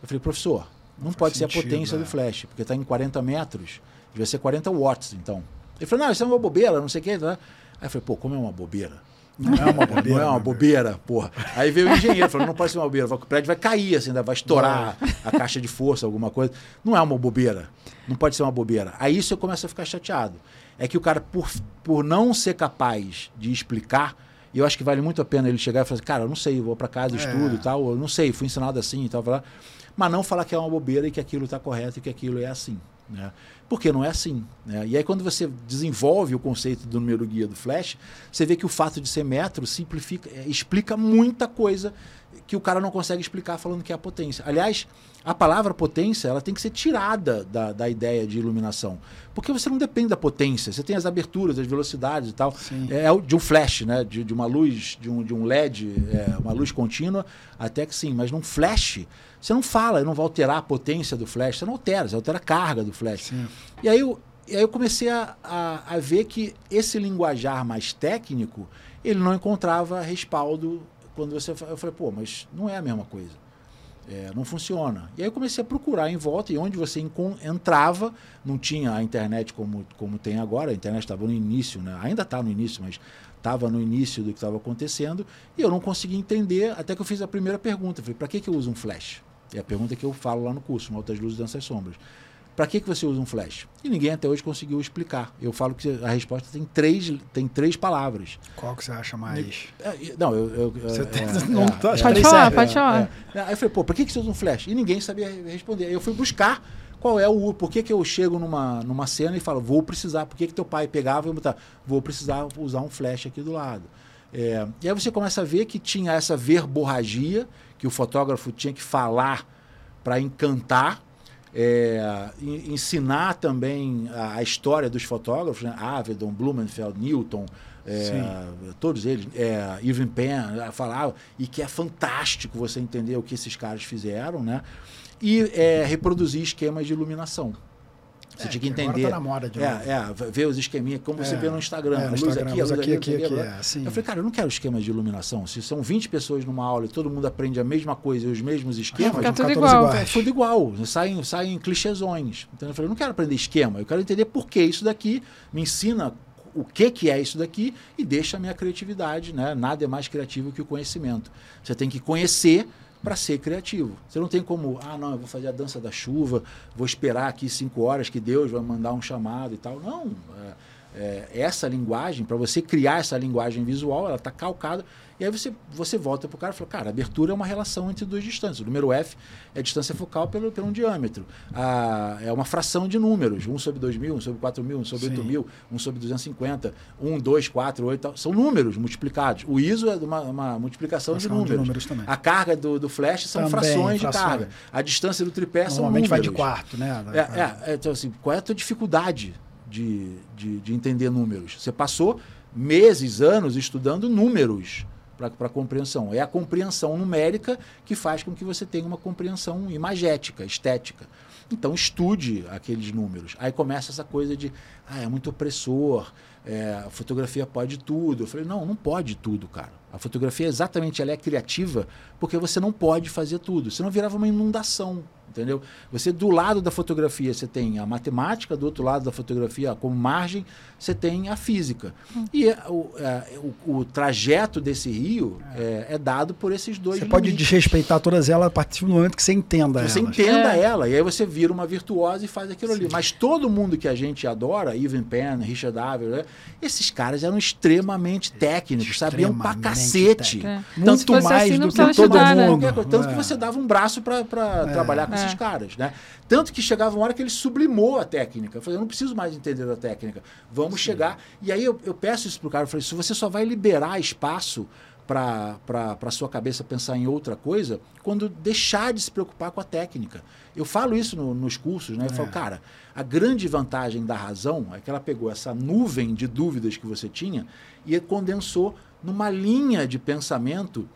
Eu falei, professor, não, não pode sentido, ser a potência é. do flash, porque está em 40 metros, devia ser 40 watts, então. Ele falou, não, isso é uma bobeira, não sei o quê. Né? Aí eu falei, pô, como é uma bobeira? Não é uma bobeira. Não é uma bobeira, porra. Aí veio o engenheiro, falou, não pode ser uma bobeira. O prédio vai cair, assim, vai estourar a caixa de força, alguma coisa. Não é uma bobeira. Não pode ser uma bobeira. Aí isso eu começo a ficar chateado. É que o cara, por, por não ser capaz de explicar, e eu acho que vale muito a pena ele chegar e falar assim, cara, eu não sei, eu vou para casa, é. estudo e tal, eu não sei, fui ensinado assim e tal. Falar mas não falar que é uma bobeira e que aquilo está correto e que aquilo é assim. Né? Porque não é assim. Né? E aí, quando você desenvolve o conceito do número guia do Flash, você vê que o fato de ser metro simplifica, é, explica muita coisa que o cara não consegue explicar falando que é a potência. Aliás, a palavra potência ela tem que ser tirada da, da ideia de iluminação. Porque você não depende da potência. Você tem as aberturas, as velocidades e tal. É, é de um flash, né? De, de uma luz, de um, de um LED, é, uma luz contínua, até que sim. Mas num flash, você não fala, não vai alterar a potência do flash, você não altera, você altera a carga do flash. Sim. E aí eu, e aí eu comecei a, a, a, ver que esse linguajar mais técnico, ele não encontrava respaldo quando você... Eu falei, pô, mas não é a mesma coisa. É, não funciona. E aí eu comecei a procurar em volta e onde você entrava, não tinha a internet como, como tem agora, a internet estava no início, né? ainda está no início, mas estava no início do que estava acontecendo, e eu não conseguia entender, até que eu fiz a primeira pergunta. falei, para que, que eu uso um flash? É a pergunta que eu falo lá no curso, Altas Luzes, Danças Sombras. Para que, que você usa um flash? E ninguém até hoje conseguiu explicar. Eu falo que a resposta tem três, tem três palavras. Qual que você acha mais? É, não, eu. eu você é, tem, é, não, é, pode é, falar, pode falar. Aí eu falei, pô, para que, que você usa um flash? E ninguém sabia responder. Aí eu fui buscar qual é o. Por que, que eu chego numa, numa cena e falo, vou precisar. Por que, que teu pai pegava e botar, vou precisar usar um flash aqui do lado. É, e aí você começa a ver que tinha essa verborragia, que o fotógrafo tinha que falar para encantar é, ensinar também a, a, história dos fotógrafos, né? Avedon, Blumenfeld, Newton, é, todos eles, é, Irving Penn, falava, e que é fantástico você entender o que esses caras fizeram, né? E é, reproduzir esquemas de iluminação. Você é, tinha que entender. Agora tá na moda de é, é, ver os esqueminhas, como é, você vê no Instagram. É, no luz Instagram, aqui, luz aqui, aqui, aqui, aqui é, assim. Eu falei, cara, eu não quero esquema de iluminação. Se são 20 pessoas numa aula e todo mundo aprende a mesma coisa e os mesmos esquemas, fica tudo igual. É tudo igual. Saem, saem clichêsões. Então eu falei, eu não quero aprender esquema, eu quero entender por que isso daqui me ensina o que, que é isso daqui e deixa a minha criatividade. Né? Nada é mais criativo que o conhecimento. Você tem que conhecer para ser criativo. Você não tem como, ah, não, eu vou fazer a dança da chuva, vou esperar aqui cinco horas que Deus vai mandar um chamado e tal. Não. É, é, essa linguagem, para você criar essa linguagem visual, ela está calcada e aí você, você volta para o cara e fala, cara, abertura é uma relação entre duas distâncias. O número F é a distância focal pelo, pelo um diâmetro. A, é uma fração de números. 1 sobre 2 mil, 1 sobre 4 mil, 1 sobre Sim. 8 mil, 1 sobre 250, 1, 2, 4, 8, tal. são números multiplicados. O ISO é uma, uma multiplicação de números. de números. também. A carga do, do flash são também, frações, frações, de carga. A distância do tripé são números. vai de quarto, né? É, é, é, então, assim, qual é a tua dificuldade de, de, de entender números? Você passou meses, anos estudando números para compreensão. É a compreensão numérica que faz com que você tenha uma compreensão imagética, estética. Então estude aqueles números. Aí começa essa coisa de, ah, é muito opressor, é, a fotografia pode tudo. Eu falei, não, não pode tudo, cara. A fotografia exatamente ela é criativa porque você não pode fazer tudo. Senão virava uma inundação entendeu? Você do lado da fotografia você tem a matemática, do outro lado da fotografia como margem você tem a física. Hum. E é, o, é, o, o, trajeto desse rio é, é dado por esses dois. Você limites. pode desrespeitar todas elas a partir do momento que você entenda Você elas. entenda é. ela e aí você vira uma virtuosa e faz aquilo Sim. ali. Mas todo mundo que a gente adora, Ivan Penn, Richard Aver, né? esses caras eram extremamente técnicos, sabiam pra cacete. Tanto mais assim, do que todo né? mundo. Tanto que é. você dava um braço para trabalhar com esses é. caras, né? Tanto que chegava uma hora que ele sublimou a técnica. Eu falei, eu não preciso mais entender a técnica. Vamos Sim. chegar. E aí eu, eu peço isso pro cara, eu falei, se você só vai liberar espaço para a sua cabeça pensar em outra coisa quando deixar de se preocupar com a técnica. Eu falo isso no, nos cursos, né? Eu é. falo, cara, a grande vantagem da razão é que ela pegou essa nuvem de dúvidas que você tinha e condensou numa linha de pensamento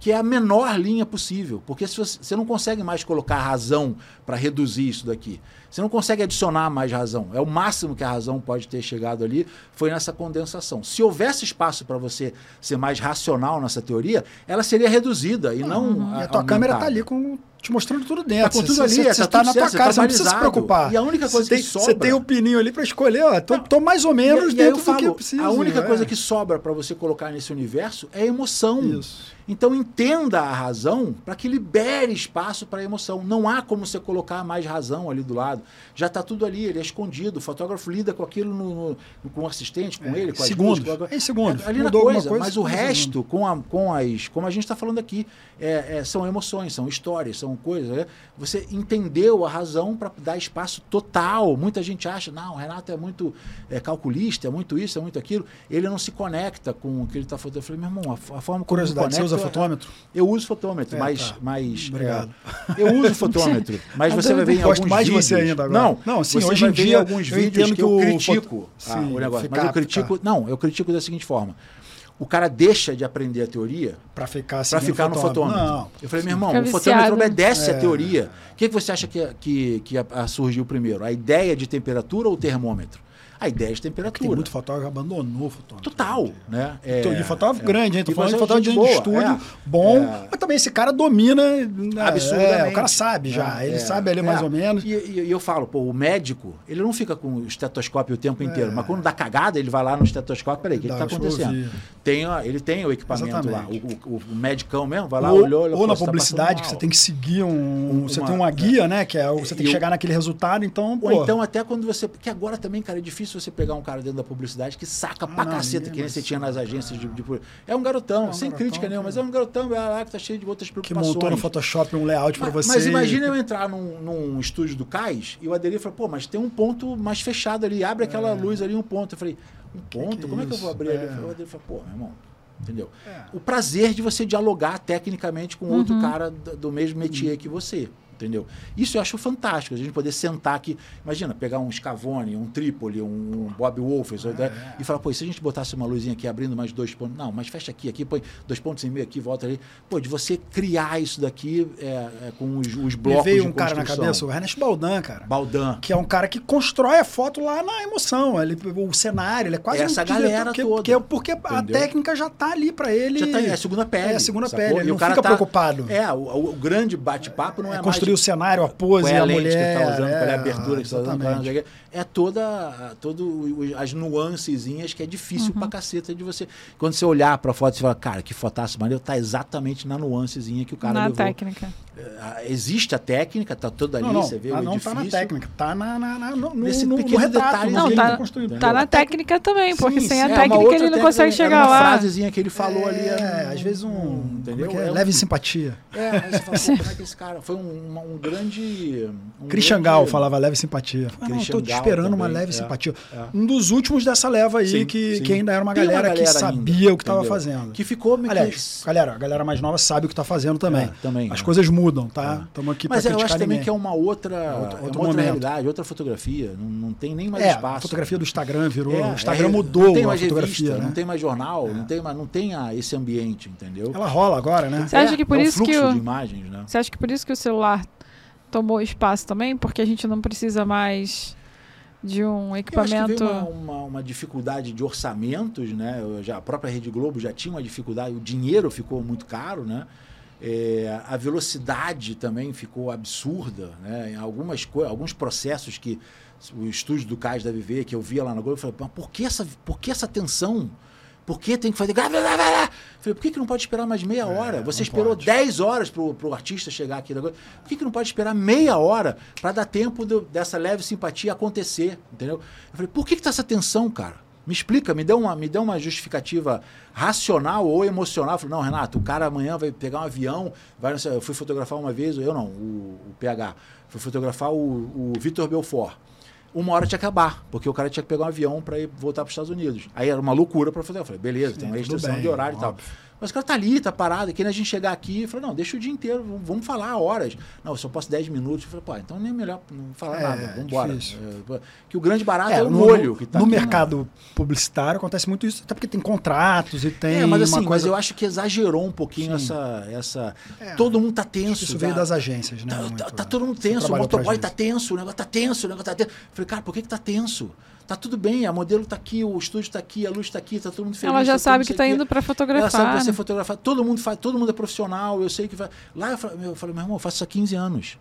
que é a menor linha possível, porque se você, você não consegue mais colocar razão para reduzir isso daqui. Você não consegue adicionar mais razão. É o máximo que a razão pode ter chegado ali, foi nessa condensação. Se houvesse espaço para você ser mais racional nessa teoria, ela seria reduzida e não. Uhum. E a tua câmera está ali com te mostrando tudo dentro. Tá com tudo ali, você, tá, tá na tua cara, você não precisa se preocupar. E a única coisa você que tem, sobra... Você tem o pininho ali para escolher, ó, tô, mais ou menos e, dentro do que eu preciso. A única é. coisa que sobra para você colocar nesse universo é emoção. Isso. Então entenda a razão para que libere espaço para a emoção. Não há como você colocar mais razão ali do lado. Já está tudo ali, ele é escondido. O fotógrafo lida com aquilo no, no, com o assistente, com é, ele, com segundos. as. Em segundos. É, ali na coisa, coisa, mas o resto, com, a, com as. Como a gente está falando aqui, é, é, são emoções, são histórias, são coisas. Né? Você entendeu a razão para dar espaço total. Muita gente acha, não, o Renato é muito é, calculista, é muito isso, é muito aquilo. Ele não se conecta com o que ele está fazendo. Eu falei, meu irmão, a, a forma como Curiosidade, você usa fotômetro? Eu uso fotômetro, é, mas, tá. mas. Obrigado. É, eu uso fotômetro, mas você vai ver em alguns mais vídeos. você ainda agora. Não, não sim, hoje em dia alguns vídeos que eu critico foto... sim, o negócio. Mas eu critico, não, eu critico da seguinte forma. O cara deixa de aprender a teoria para ficar, pra ficar no fotômetro. Não. Eu falei, meu irmão, Fica o fotômetro viciado. obedece É. a teoria. O que, que você acha que, que, que a- a- surgiu primeiro? A ideia de temperatura ou o termômetro? A ideia de Tem temperatura. muito fotógrafo abandonou o fotômetro. Total, né? É, E fotógrafo é. grande, hein? Tô falando de é fotógrafo de boa, estúdio é. bom, É. mas também esse cara domina. né, Absurdamente. É, o cara sabe já, né? ele É, sabe ali é. mais ou menos. E, e- e eu falo, pô, o médico, ele não fica com o estetoscópio o tempo inteiro, mas quando dá cagada, ele vai lá no estetoscópio, peraí, o que, É. Tá eu acontecendo? Tem, ó, ele tem o equipamento Exatamente. lá, o, o, o medicão mesmo, vai lá, ou, olhou, ou na tá publicidade, que você tem que seguir um. Você tem uma guia, né? Que é, você tem que chegar naquele resultado, então. Ou então até quando você. Porque agora também, cara, é difícil você pegar um cara dentro da publicidade que saca pra não, caceta, que nem você tinha nas agências de, de- É um garotão, É um sem garotão crítica nenhuma, que- mas é um garotão lá que tá cheio de outras que preocupações. montou no Photoshop um layout pra Mas, você. mas imagina eu entrar num, num estúdio do Cais e o Adelir falou, pô, mas tem um ponto mais fechado ali, abre aquela luz ali, um ponto. Eu falei, um ponto? que é Como é que eu vou abrir ali? É. O Adelir falou, pô, meu irmão, entendeu? É. O prazer de você dialogar tecnicamente com outro cara do, do mesmo métier que você. Entendeu? Isso eu acho fantástico, a gente poder sentar aqui, imagina, pegar um Scavone, um Tripoli, um Bob Wolfers, e falar, pô, e se a gente botasse uma luzinha aqui abrindo mais dois pontos, não, mas fecha aqui, aqui, põe dois pontos e meio aqui, volta ali. Pô, de você criar isso daqui é, é, com os, os Me blocos veio de um cara na cabeça, o Ernest Baldan, cara. Baldan. Que é um cara que constrói a foto lá na emoção. Ele, o cenário, ele é quase Essa um galera porque, toda, porque, porque a entendeu? técnica já tá ali pra ele. Já tá, é a segunda pele. É a segunda sacou? pele, E ele o não cara fica tá- preocupado. É, o, o- o grande bate-papo não é, É mais o cenário, a pose, qual é a a lente mulher. que tá usando, qual é a é, abertura que você tá usando, qual é é toda, todo o- as nuancezinhas que é difícil pra caceta de você. Quando você olhar pra foto, você fala, cara, que fotaço maneiro, tá exatamente na nuancezinha que o cara na levou. técnica. É, Existe a técnica, tá toda ali, Não, não, você vê tá- o não edifício. tá na técnica, tá na, na, na- no, no, Nesse no, no pequeno retrato, detalhe, no Não, jeito tá-. Tá na técnica também, porque Sim, sem a sim, é uma técnica outra ele não consegue chegar uma lá. frasezinha que ele falou ali. É, era um- às vezes um. Entendeu? Como é que é? É Leve simpatia. É, aí você fala, como é que esse cara. Foi um, uma- um grande. Um Christian grande- Gal falava leve simpatia. Ah, não, tô te esperando uma leve é, simpatia. é. Um dos últimos dessa leva aí, Sim, que, sim. que ainda era uma galera, que ainda, sabia o que estava entendeu? fazendo. Que ficou Aliás, galera, a galera mais nova sabe o que está fazendo também. É, As é. coisas mudam, tá? Estamos aqui Mas eu acho também ninguém. que é uma outra, outro- é uma outra realidade, outra fotografia. Não, não tem nem mais É, espaço. a fotografia do Instagram virou. É, o Instagram é, mudou não tem a mais fotografia, revista, né? Não tem mais jornal, não tem, mais, não tem a- esse ambiente, entendeu? Ela rola agora, né? Você acha que por é um isso que fluxo o- de imagens, né? Você acha que por isso que o celular tomou espaço também? Porque a gente não precisa mais de um Eu acho que equipamento. veio uma, uma, uma dificuldade de orçamentos, né? Eu já, a própria Rede Globo já tinha uma dificuldade, o dinheiro ficou muito caro, né? É, a velocidade também ficou absurda, né? Em algumas alguns processos que o estúdio do Cais deve ver, que eu via lá na Globo, eu falei, mas por que essa, por que essa tensão? Por que tem que fazer. Falei, por que, que não pode esperar mais meia hora? Você não esperou pode. 10 horas pro, pro artista chegar aqui. Por que, que não pode esperar meia hora para dar tempo dessa leve simpatia acontecer? Entendeu? Eu falei, por que, que tá essa tensão, cara? Me explica, me dê uma, me dê uma justificativa racional ou emocional. Eu falei, não, Renato, o cara amanhã vai pegar um avião, vai, eu fui fotografar uma vez, eu não, o, o PH, fui fotografar o, o Vitor Belfort. Uma hora tinha que acabar, porque o cara tinha que pegar um avião para ir voltar para os Estados Unidos. Aí era uma loucura para fazer. Eu falei, beleza, tem uma restrição bem, de horário e tal. Mas o cara tá ali, tá parado. Quando a gente chegar aqui, falou, não, deixa o dia inteiro, vamos- falar horas. Não, eu só posso 10 minutos. Eu falei, pô, então nem melhor não falar É, nada, vamos embora. difícil. que o grande barato é, É, o no, molho que tá no aqui na- mercado publicitário acontece muito isso, até porque tem contratos e tem É, mas assim, uma mas coisa... eu acho que exagerou um pouquinho Sim. essa, essa. É, todo mundo tá tenso. Isso veio tá- das agências, né? Tá, muito, tá- tá né? todo mundo tenso, o motoboy tá tenso, o negócio tá tenso, o negócio tá tenso. Eu falei, cara, por que, que tá tenso? Tá tudo bem, a modelo tá aqui, o estúdio tá aqui, a luz tá aqui, tá todo mundo feliz. Ela já tá sabe que tá indo pra Ela sabe fotografar. que você né? fotografar, todo mundo faz, todo mundo é profissional, eu sei que vai. Lá eu falei, meu, eu falei, meu irmão, eu faço isso há 15 anos.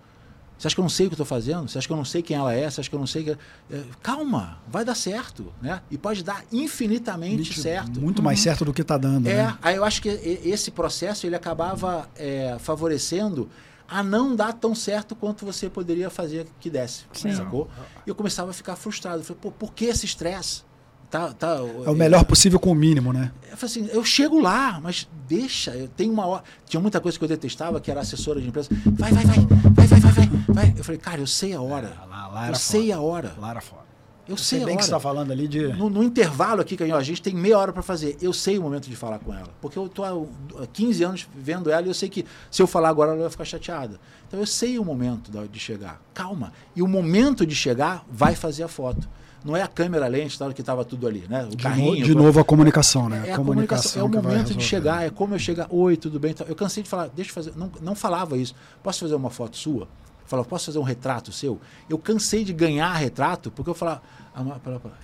Você acha que eu não sei o que eu estou fazendo? Você acha que eu não sei quem ela é? Você acha que eu não sei que. É, calma, vai dar certo, né? E pode dar infinitamente certo. Muito mais certo do que tá dando, É, né? aí eu acho que esse processo ele acabava é, favorecendo a não dar tão certo quanto você poderia fazer que desse, Sim. sacou? E eu começava a ficar frustrado. Eu falei, pô, por que esse estresse? Tá, tá, É o melhor possível com o mínimo, né? Eu falei assim, eu chego lá, mas deixa, eu tenho uma hora. Tinha muita coisa que eu detestava, que era assessora de empresa. Vai, vai, vai, vai, vai, vai, vai, vai. Eu falei, cara, eu sei a hora. Lá, lá eu sei a hora. Lá era foda. Eu sei sei bem que você tá falando ali de... No, no intervalo aqui, que a gente tem meia hora para fazer. Eu sei o momento de falar com ela. Porque eu tô há há 15 anos vendo ela e eu sei que se eu falar agora ela vai ficar chateada. Então eu sei o momento de chegar. Calma. E o momento de chegar vai fazer a foto. não é a câmera lente tal, que estava tudo ali, né? O de carrinho. No, de novo a comunicação, né? É a comunicação, é o momento de chegar, é como eu chegar, oi, tudo bem? Eu cansei de falar, deixa eu fazer, não, não falava isso. Posso fazer uma foto sua? Falava, posso fazer um retrato seu? Eu cansei de ganhar retrato, porque eu falava,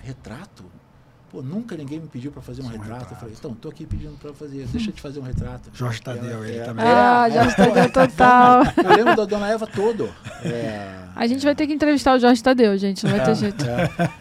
retrato? Pô, nunca ninguém me pediu para fazer um, um retrato. retrato. Eu falei, então, tô aqui pedindo para fazer, deixa eu te fazer um retrato. Jorge Tadeu, ele é, também. Ah, é, Jorge Tadeu total. Eu lembro da Dona Eva todo. É, a gente vai ter que entrevistar o Jorge Tadeu, gente, não vai ter jeito.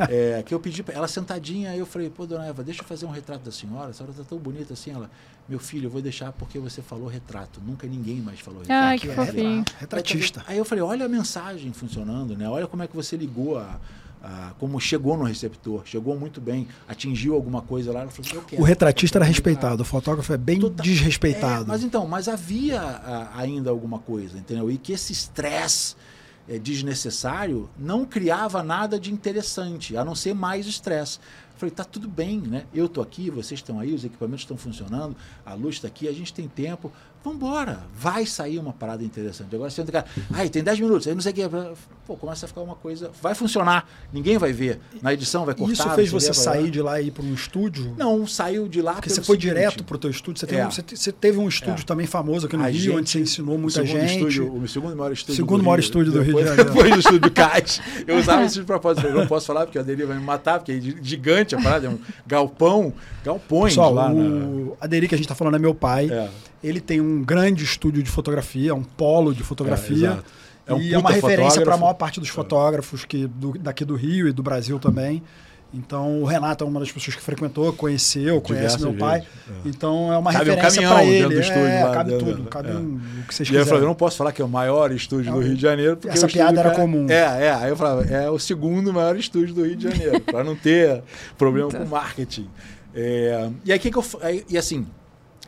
É, que eu pedi para ela sentadinha, aí eu falei, pô, Dona Eva, deixa eu fazer um retrato da senhora, a senhora tá tão bonita assim. Ela, meu filho, eu vou deixar porque você falou retrato. Nunca ninguém mais falou retrato. Ai, que fofinho. Retratista. Aí eu falei, olha a mensagem funcionando, né? Olha como é que você ligou a ah, como chegou no receptor, chegou muito bem, atingiu alguma coisa lá. Falei, eu quero, o retratista era respeitado, o fotógrafo é bem Total, desrespeitado. É, mas então, mas havia ah, ainda alguma coisa, entendeu? E que esse estresse é, desnecessário não criava nada de interessante, a não ser mais estresse. Falei, tá tudo bem, né? Eu tô aqui, vocês estão aí, os equipamentos estão funcionando, a luz está aqui, a gente tem tempo. Vambora, vai sair uma parada interessante. Agora você entra, cara, ai, tem 10 minutos, aí não sei o que. Pô, começa a ficar uma coisa. Vai funcionar, ninguém vai ver. Na edição vai cortar. Isso fez você sair de lá e ir para um estúdio? Não, saiu de lá. Porque você foi seguinte. direto para o teu estúdio. Você, é. um, você, teve um estúdio é. também famoso aqui no a Rio, gente, onde você ensinou muita o gente. Estúdio, o segundo maior estúdio. Segundo maior estúdio do Rio de Janeiro. Depois do estúdio do CAT. Eu usava esse de propósito. Eu não posso falar porque a Deli vai me matar, porque é gigante a parada, é um galpão, galpões Pessoal, lá. O, na... A Deli que a gente está falando é meu pai. É. Ele tem um grande estúdio de fotografia, um polo de fotografia. É, é um e é uma referência para a maior parte dos é. fotógrafos que, do, daqui do Rio e do Brasil também. Então, o Renato é uma das pessoas que frequentou, conheceu, conhece meu pai. É. Então, é uma cabe referência um para ele. Do estúdio é, lá cabe dentro, tudo, cabe é. um, o que vocês quiserem. eu falei, eu não posso falar que é o maior estúdio do Rio de Janeiro. Essa piada era comum. É, é. Aí eu falava, é o segundo maior estúdio do Rio de Janeiro, para não ter problema então. com marketing. É, e aí, que, que eu. E assim,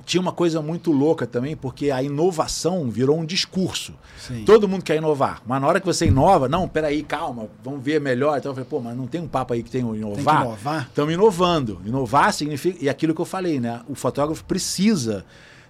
tinha uma coisa muito louca também, porque a inovação virou um discurso. Sim. Todo mundo quer inovar. Mas na hora que você inova, não, peraí, calma, vamos ver melhor. Então eu falei, pô, mas não tem um papo aí que tem o inovar? Tem inovar? Estamos inovando. Inovar significa. E aquilo que eu falei, né? O fotógrafo precisa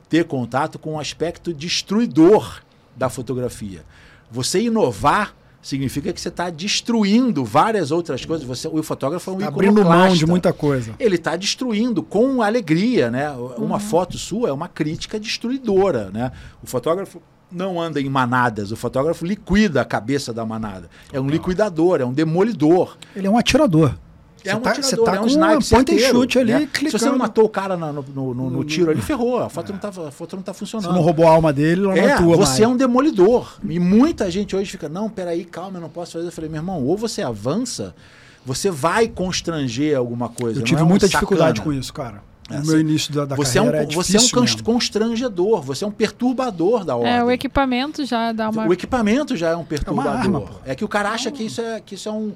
ter contato com o aspecto destruidor da fotografia. Você inovar significa que você está destruindo várias outras coisas. Você, o fotógrafo é um tá abrindo mão de muita coisa. Ele está destruindo com alegria, né? Uma uhum. foto sua é uma crítica destruidora, né? O fotógrafo não anda em manadas, o fotógrafo liquida a cabeça da manada. É um liquidador, é um demolidor. Ele é um atirador. É um tá, atirador, tá é um sniper point and shoot ali, né? Se você não matou o cara no, no, no, no tiro ali, ferrou. A foto, é. não tá, a foto não tá funcionando. Você não roubou a alma dele, não é, tua Você mais. é um demolidor. E muita gente hoje fica, não, peraí, calma, eu não posso fazer. Eu falei, meu irmão, ou você avança, você vai constranger alguma coisa. Eu tive é um muita dificuldade com isso, cara. No meu início da, da você carreira é um, é Você é um mesmo. constrangedor, você é um perturbador da ordem. É, o equipamento já dá uma... O equipamento já é um perturbador. É, arma, é que o cara acha que isso é, que isso é um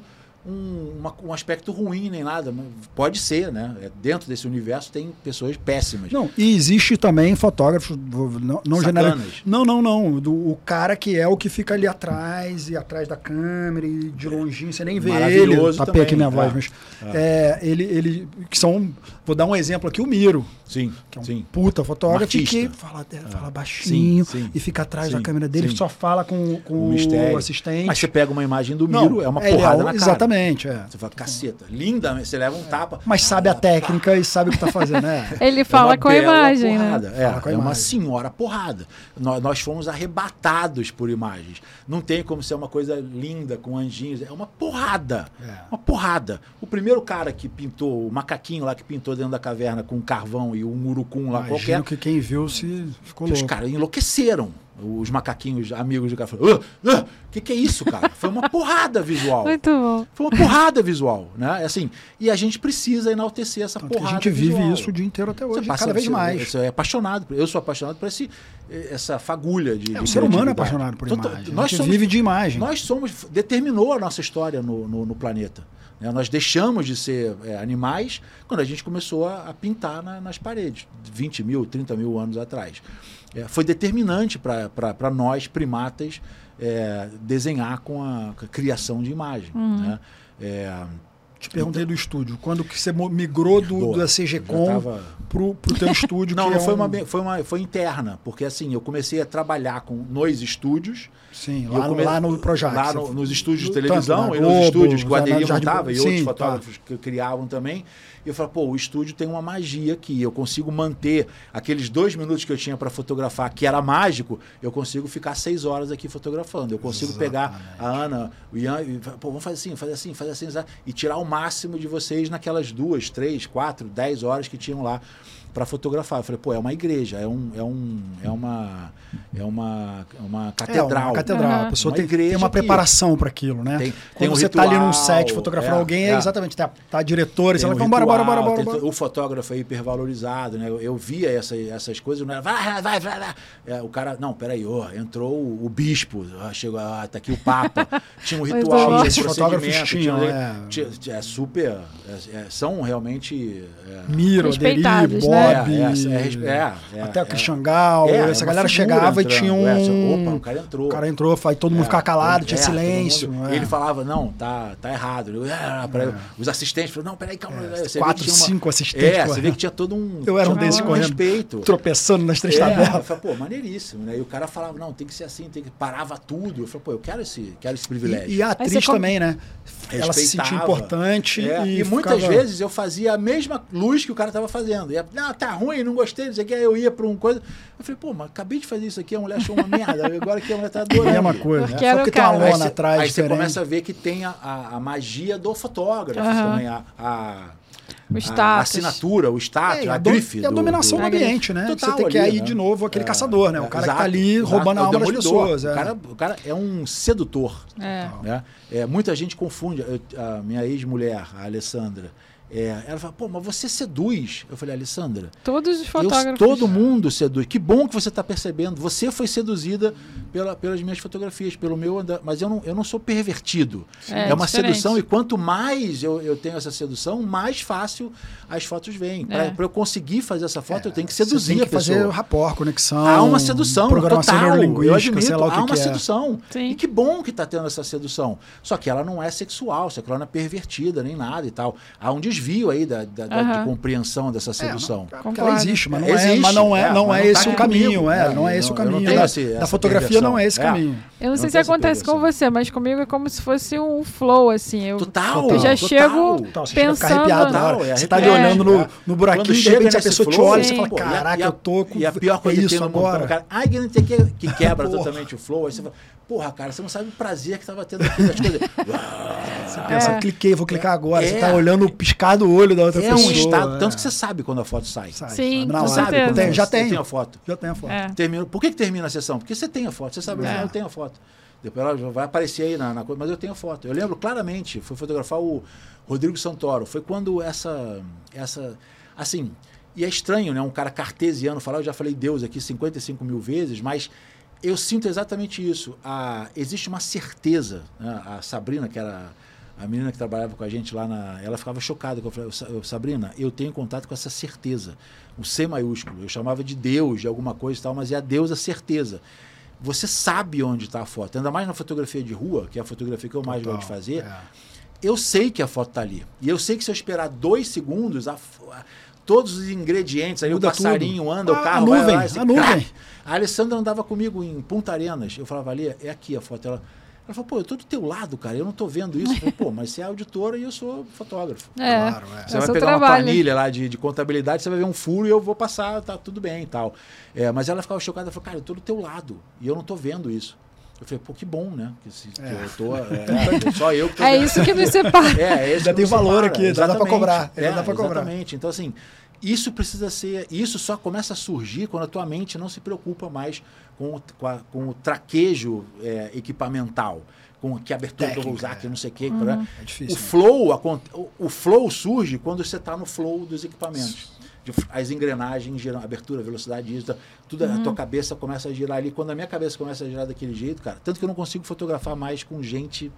um, uma, um aspecto ruim nem nada. Pode ser, né? É, dentro desse universo tem pessoas péssimas. Não, e existe também fotógrafos, não, não general. Não, não, não. Do, o cara que é o que fica ali atrás e atrás da câmera e de longinho, você nem vê ele. Tapei aqui minha voz, é. mas é. é. ele, ele. Que são. Vou dar um exemplo aqui, o Miro. Sim. Que é um sim. puta fotógrafo um que fala, fala baixinho sim, sim, e fica atrás da câmera dele, só fala com, com o, o assistente. Mas você pega uma imagem do Miro, não, é uma porrada é, na cara. Exatamente. Exatamente, é. Você fala, caceta, linda, você leva um tapa. Mas sabe a técnica e sabe o que está fazendo, né? Ele fala é com a imagem, né? porrada. né? É, é uma senhora porrada. Nós, nós fomos arrebatados por imagens. Não tem como ser uma coisa linda, com anjinhos. É uma porrada. É. Uma porrada. O primeiro cara que pintou, o macaquinho lá que pintou dentro da caverna com um carvão e um urucum lá Imagino qualquer. que quem viu se ficou louco. Os caras enlouqueceram. Os macaquinhos amigos do cara falaram: o uh, uh, que, que é isso, cara? Foi uma porrada visual. Muito bom. Foi uma porrada visual, né? Assim, e a gente precisa enaltecer essa Tanto porrada. A gente visual. vive isso o dia inteiro até hoje, passa, cada vez mais. Você é apaixonado. Eu sou apaixonado por esse, essa fagulha de. É, o ser humano é apaixonado por então, imagem. Nós somos, vive de imagem. Nós somos. Determinou a nossa história no, no, no planeta. Né? Nós deixamos de ser é, animais quando a gente começou a, a pintar na, nas paredes, 20 mil, 30 mil anos atrás é, foi determinante para nós, primatas, é, desenhar com a, com a, criação de imagem. Uhum. Né? É, Te perguntei do estúdio. Quando que você migrou do, Boa. da Já CGCom tava- pro, pro teu estúdio? Não, que não é foi, um- uma, foi, uma, foi interna, porque assim, eu comecei a trabalhar com nos estúdios. Sim, lá, come- lá no Projac. Lá no- nos estúdios de Tanto televisão e nos Globo, estúdios que o Ademir montava e Sim, outros tá. fotógrafos que criavam também. E eu falei, pô, o estúdio tem uma magia aqui. Eu consigo manter aqueles dois minutos que eu tinha para fotografar, que era mágico, eu consigo ficar seis horas aqui fotografando. Eu consigo pegar a Ana, o Ian, e falar, pô, vamos fazer assim, fazer assim, fazer assim, assim, e tirar o máximo de vocês naquelas duas, três, quatro, dez horas que tinham lá para fotografar. Eu falei, pô, é uma igreja, é um, é um, é uma, é uma, é uma É, catedral. uma catedral. Aham. A pessoa Uma tem, tem igreja uma que- preparação para aquilo, né? Tem- Quando tem um você tá ali num ritual, set fotografando é, alguém, é, é. exatamente, tá, tá a diretora, e você Tem fala, um bora, bora, bora, ritual, bora, tem bora. O fotógrafo é hipervalorizado, né? Eu, eu via essa, essas coisas, não era, vai, vai, vai, vai. É, o cara, não, peraí, ó, entrou o, o bispo, ó, chegou, ah, tá aqui o papa. Tinha um ritual, é. tinha um Esses fotógrafos tinham, tinha- é. tinha- é super, é- é- são realmente... é, Miro, Aderi, Respeitados, Bob, né? É, é, é, é, até o é. Christian Gal, É, é essa galera chegava e entrando, tinha um... é, opa, o cara entrou. O cara entrou, faz todo mundo É, ficar calado, tinha é, silêncio. mundo- é. Ele falava, não, tá, tá errado. Eu, "Ah", pra- Os assistentes falaram, não, peraí, calma. É, quatro, cinco assistentes É, você vê que tinha todo um, Eu era um desses correndo. respeito. tropeçando nas três É, eu tabelas. falei, pô, maneiríssimo, né? E o cara falava, não, tem que ser assim, tem que parava tudo. Eu falei, pô, eu quero esse, quero esse privilégio. E, e a atriz também, né? Ela se sentia importante É, e, e muitas vezes eu fazia a mesma luz que o cara estava fazendo. Ia, não, tá ruim, não gostei, não sei o que. Aí eu ia para um coisa. Eu falei, pô, mas acabei de fazer isso aqui, a mulher achou uma merda. Agora que a mulher tá adorando. Mesma coisa. Porque Só o tem uma lona atrás Aí você começa a ver que tem a, a, a magia do fotógrafo Aham. também, a, a, O a assinatura, o status, É, a, a, do- grife. e a do- dominação do- do, ambiente, né? Total você tem que ali, ir né? de novo aquele É, caçador, né? O é, cara que exato, tá ali exato, roubando é a o alma das pessoas. O, é. cara, o cara é um sedutor. É. Né? É, muita gente confunde. Eu- a minha ex-mulher, a Alessandra, é, ela fala, pô, mas você seduz. Eu falei, Alessandra, Todos os eu- fotógrafos. todo mundo seduz. Que bom que você está percebendo. Você foi seduzida pela, pelas minhas fotografias, pelo meu andar. Mas eu não, eu não sou pervertido. É, É, uma diferente. sedução e quanto mais eu, eu tenho essa sedução, mais fácil as fotos vêm. Para É. eu conseguir fazer essa foto, eu tenho que Você seduzir tem a que fazer pessoa. rapport, conexão. Há uma sedução, programação total. Eu neurolinguística, admito, sei lá o que há uma que é. sedução. Sim. E que bom que está tendo essa sedução. Só que ela não é sexual, só que ela não é pervertida nem nada e tal. Há um desvio aí da, da- da- de compreensão dessa sedução. Porque Concordo. ela existe, mas não é, Existe, mas não é, é, não mas é não esse tá o caminho, é, não é esse o não- não caminho. da, fotografia não é esse É. caminho. Eu não sei Não se tem acontece com você, mas comigo é como se fosse um flow, assim. Eu, Total. eu já total. chego você a pensando... arrepiado na hora. Total, é Você tá ali arrepiante, olhando no, é. no buraquinho, Quando de chega repente a pessoa te flow, olha e você fala, caraca, a- eu tô com... E a pior coisa é que isso tem no agora. mundo, cara, ai, que não o que, que quebra totalmente o flow. Aí você fala, porra, cara, você não sabe o prazer que tava tendo aqui das coisas. Você pensa, É. cliquei, vou clicar agora. Você É. tá olhando o piscar do olho da outra É pessoa. um estado, é. tanto que você sabe quando a foto sai. Sai, Sim, sabe na com hora. Sabe Tem, já você tem. tem a foto. Já tem a foto. É. Termina, por que, que termina a sessão? Porque você tem a foto. Você sabe, É. eu tenho a foto. Depois ela vai aparecer aí na, na coisa, mas eu tenho foto. Eu lembro claramente, fui fotografar o Rodrigo Santoro. Foi quando essa. essa assim, e é estranho, né? Um cara cartesiano falar, eu já falei Deus aqui 55 mil vezes, mas eu sinto exatamente isso. A, existe uma certeza. né? A Sabrina, que era a menina que trabalhava com a gente lá na. Ela ficava chocada. Eu falei, "Sa- Sabrina, eu tenho contato com essa certeza. O C maiúsculo. Eu chamava de Deus, de alguma coisa e tal, mas é a Deus a certeza. Você sabe onde está a foto. Ainda mais na fotografia de rua, que é a fotografia que eu mais Total, gosto de fazer. é. Eu sei que a foto está ali. E eu sei que se eu esperar dois segundos, a a- todos os ingredientes, aí Muda o passarinho tudo. anda, Ah, o carro a vai nuvem, lá, esse a nuvem. crack. A Alessandra andava comigo em Punta Arenas. Eu falava, ali, é aqui a foto. Ela, ela falou, pô, eu tô do teu lado, cara, eu não tô vendo isso. Falei, pô, mas você é auditora e eu sou fotógrafo. É, Claro, é. Você é o vai seu pegar uma trabalho. planilha lá de, de contabilidade, você vai ver um furo e eu vou passar, tá tudo bem e tal. É, mas ela ficava chocada, ela falou, cara, eu tô do teu lado e eu não tô vendo isso. Eu falei, pô, que bom, né? Que, se- que eu tô. É, é, só eu que tô É isso que nos separa. É, Ainda que tem valor separa, aqui, ainda dá pra exatamente. cobrar, É, dá pra cobrar. Exatamente. Então, assim, isso precisa ser. Isso só começa a surgir quando a tua mente não se preocupa mais com, o- com, a- com o traquejo é, equipamental. Com que abertura que eu vou Técnica, usar, que não sei o que. Uhum. É difícil. O flow, acon- o- o flow surge quando você está no flow dos equipamentos. De- As engrenagens giram, abertura, velocidade, isso, tudo, a tua cabeça começa a girar ali. Quando a minha cabeça começa a girar daquele jeito, cara, tanto que eu não consigo fotografar mais com gente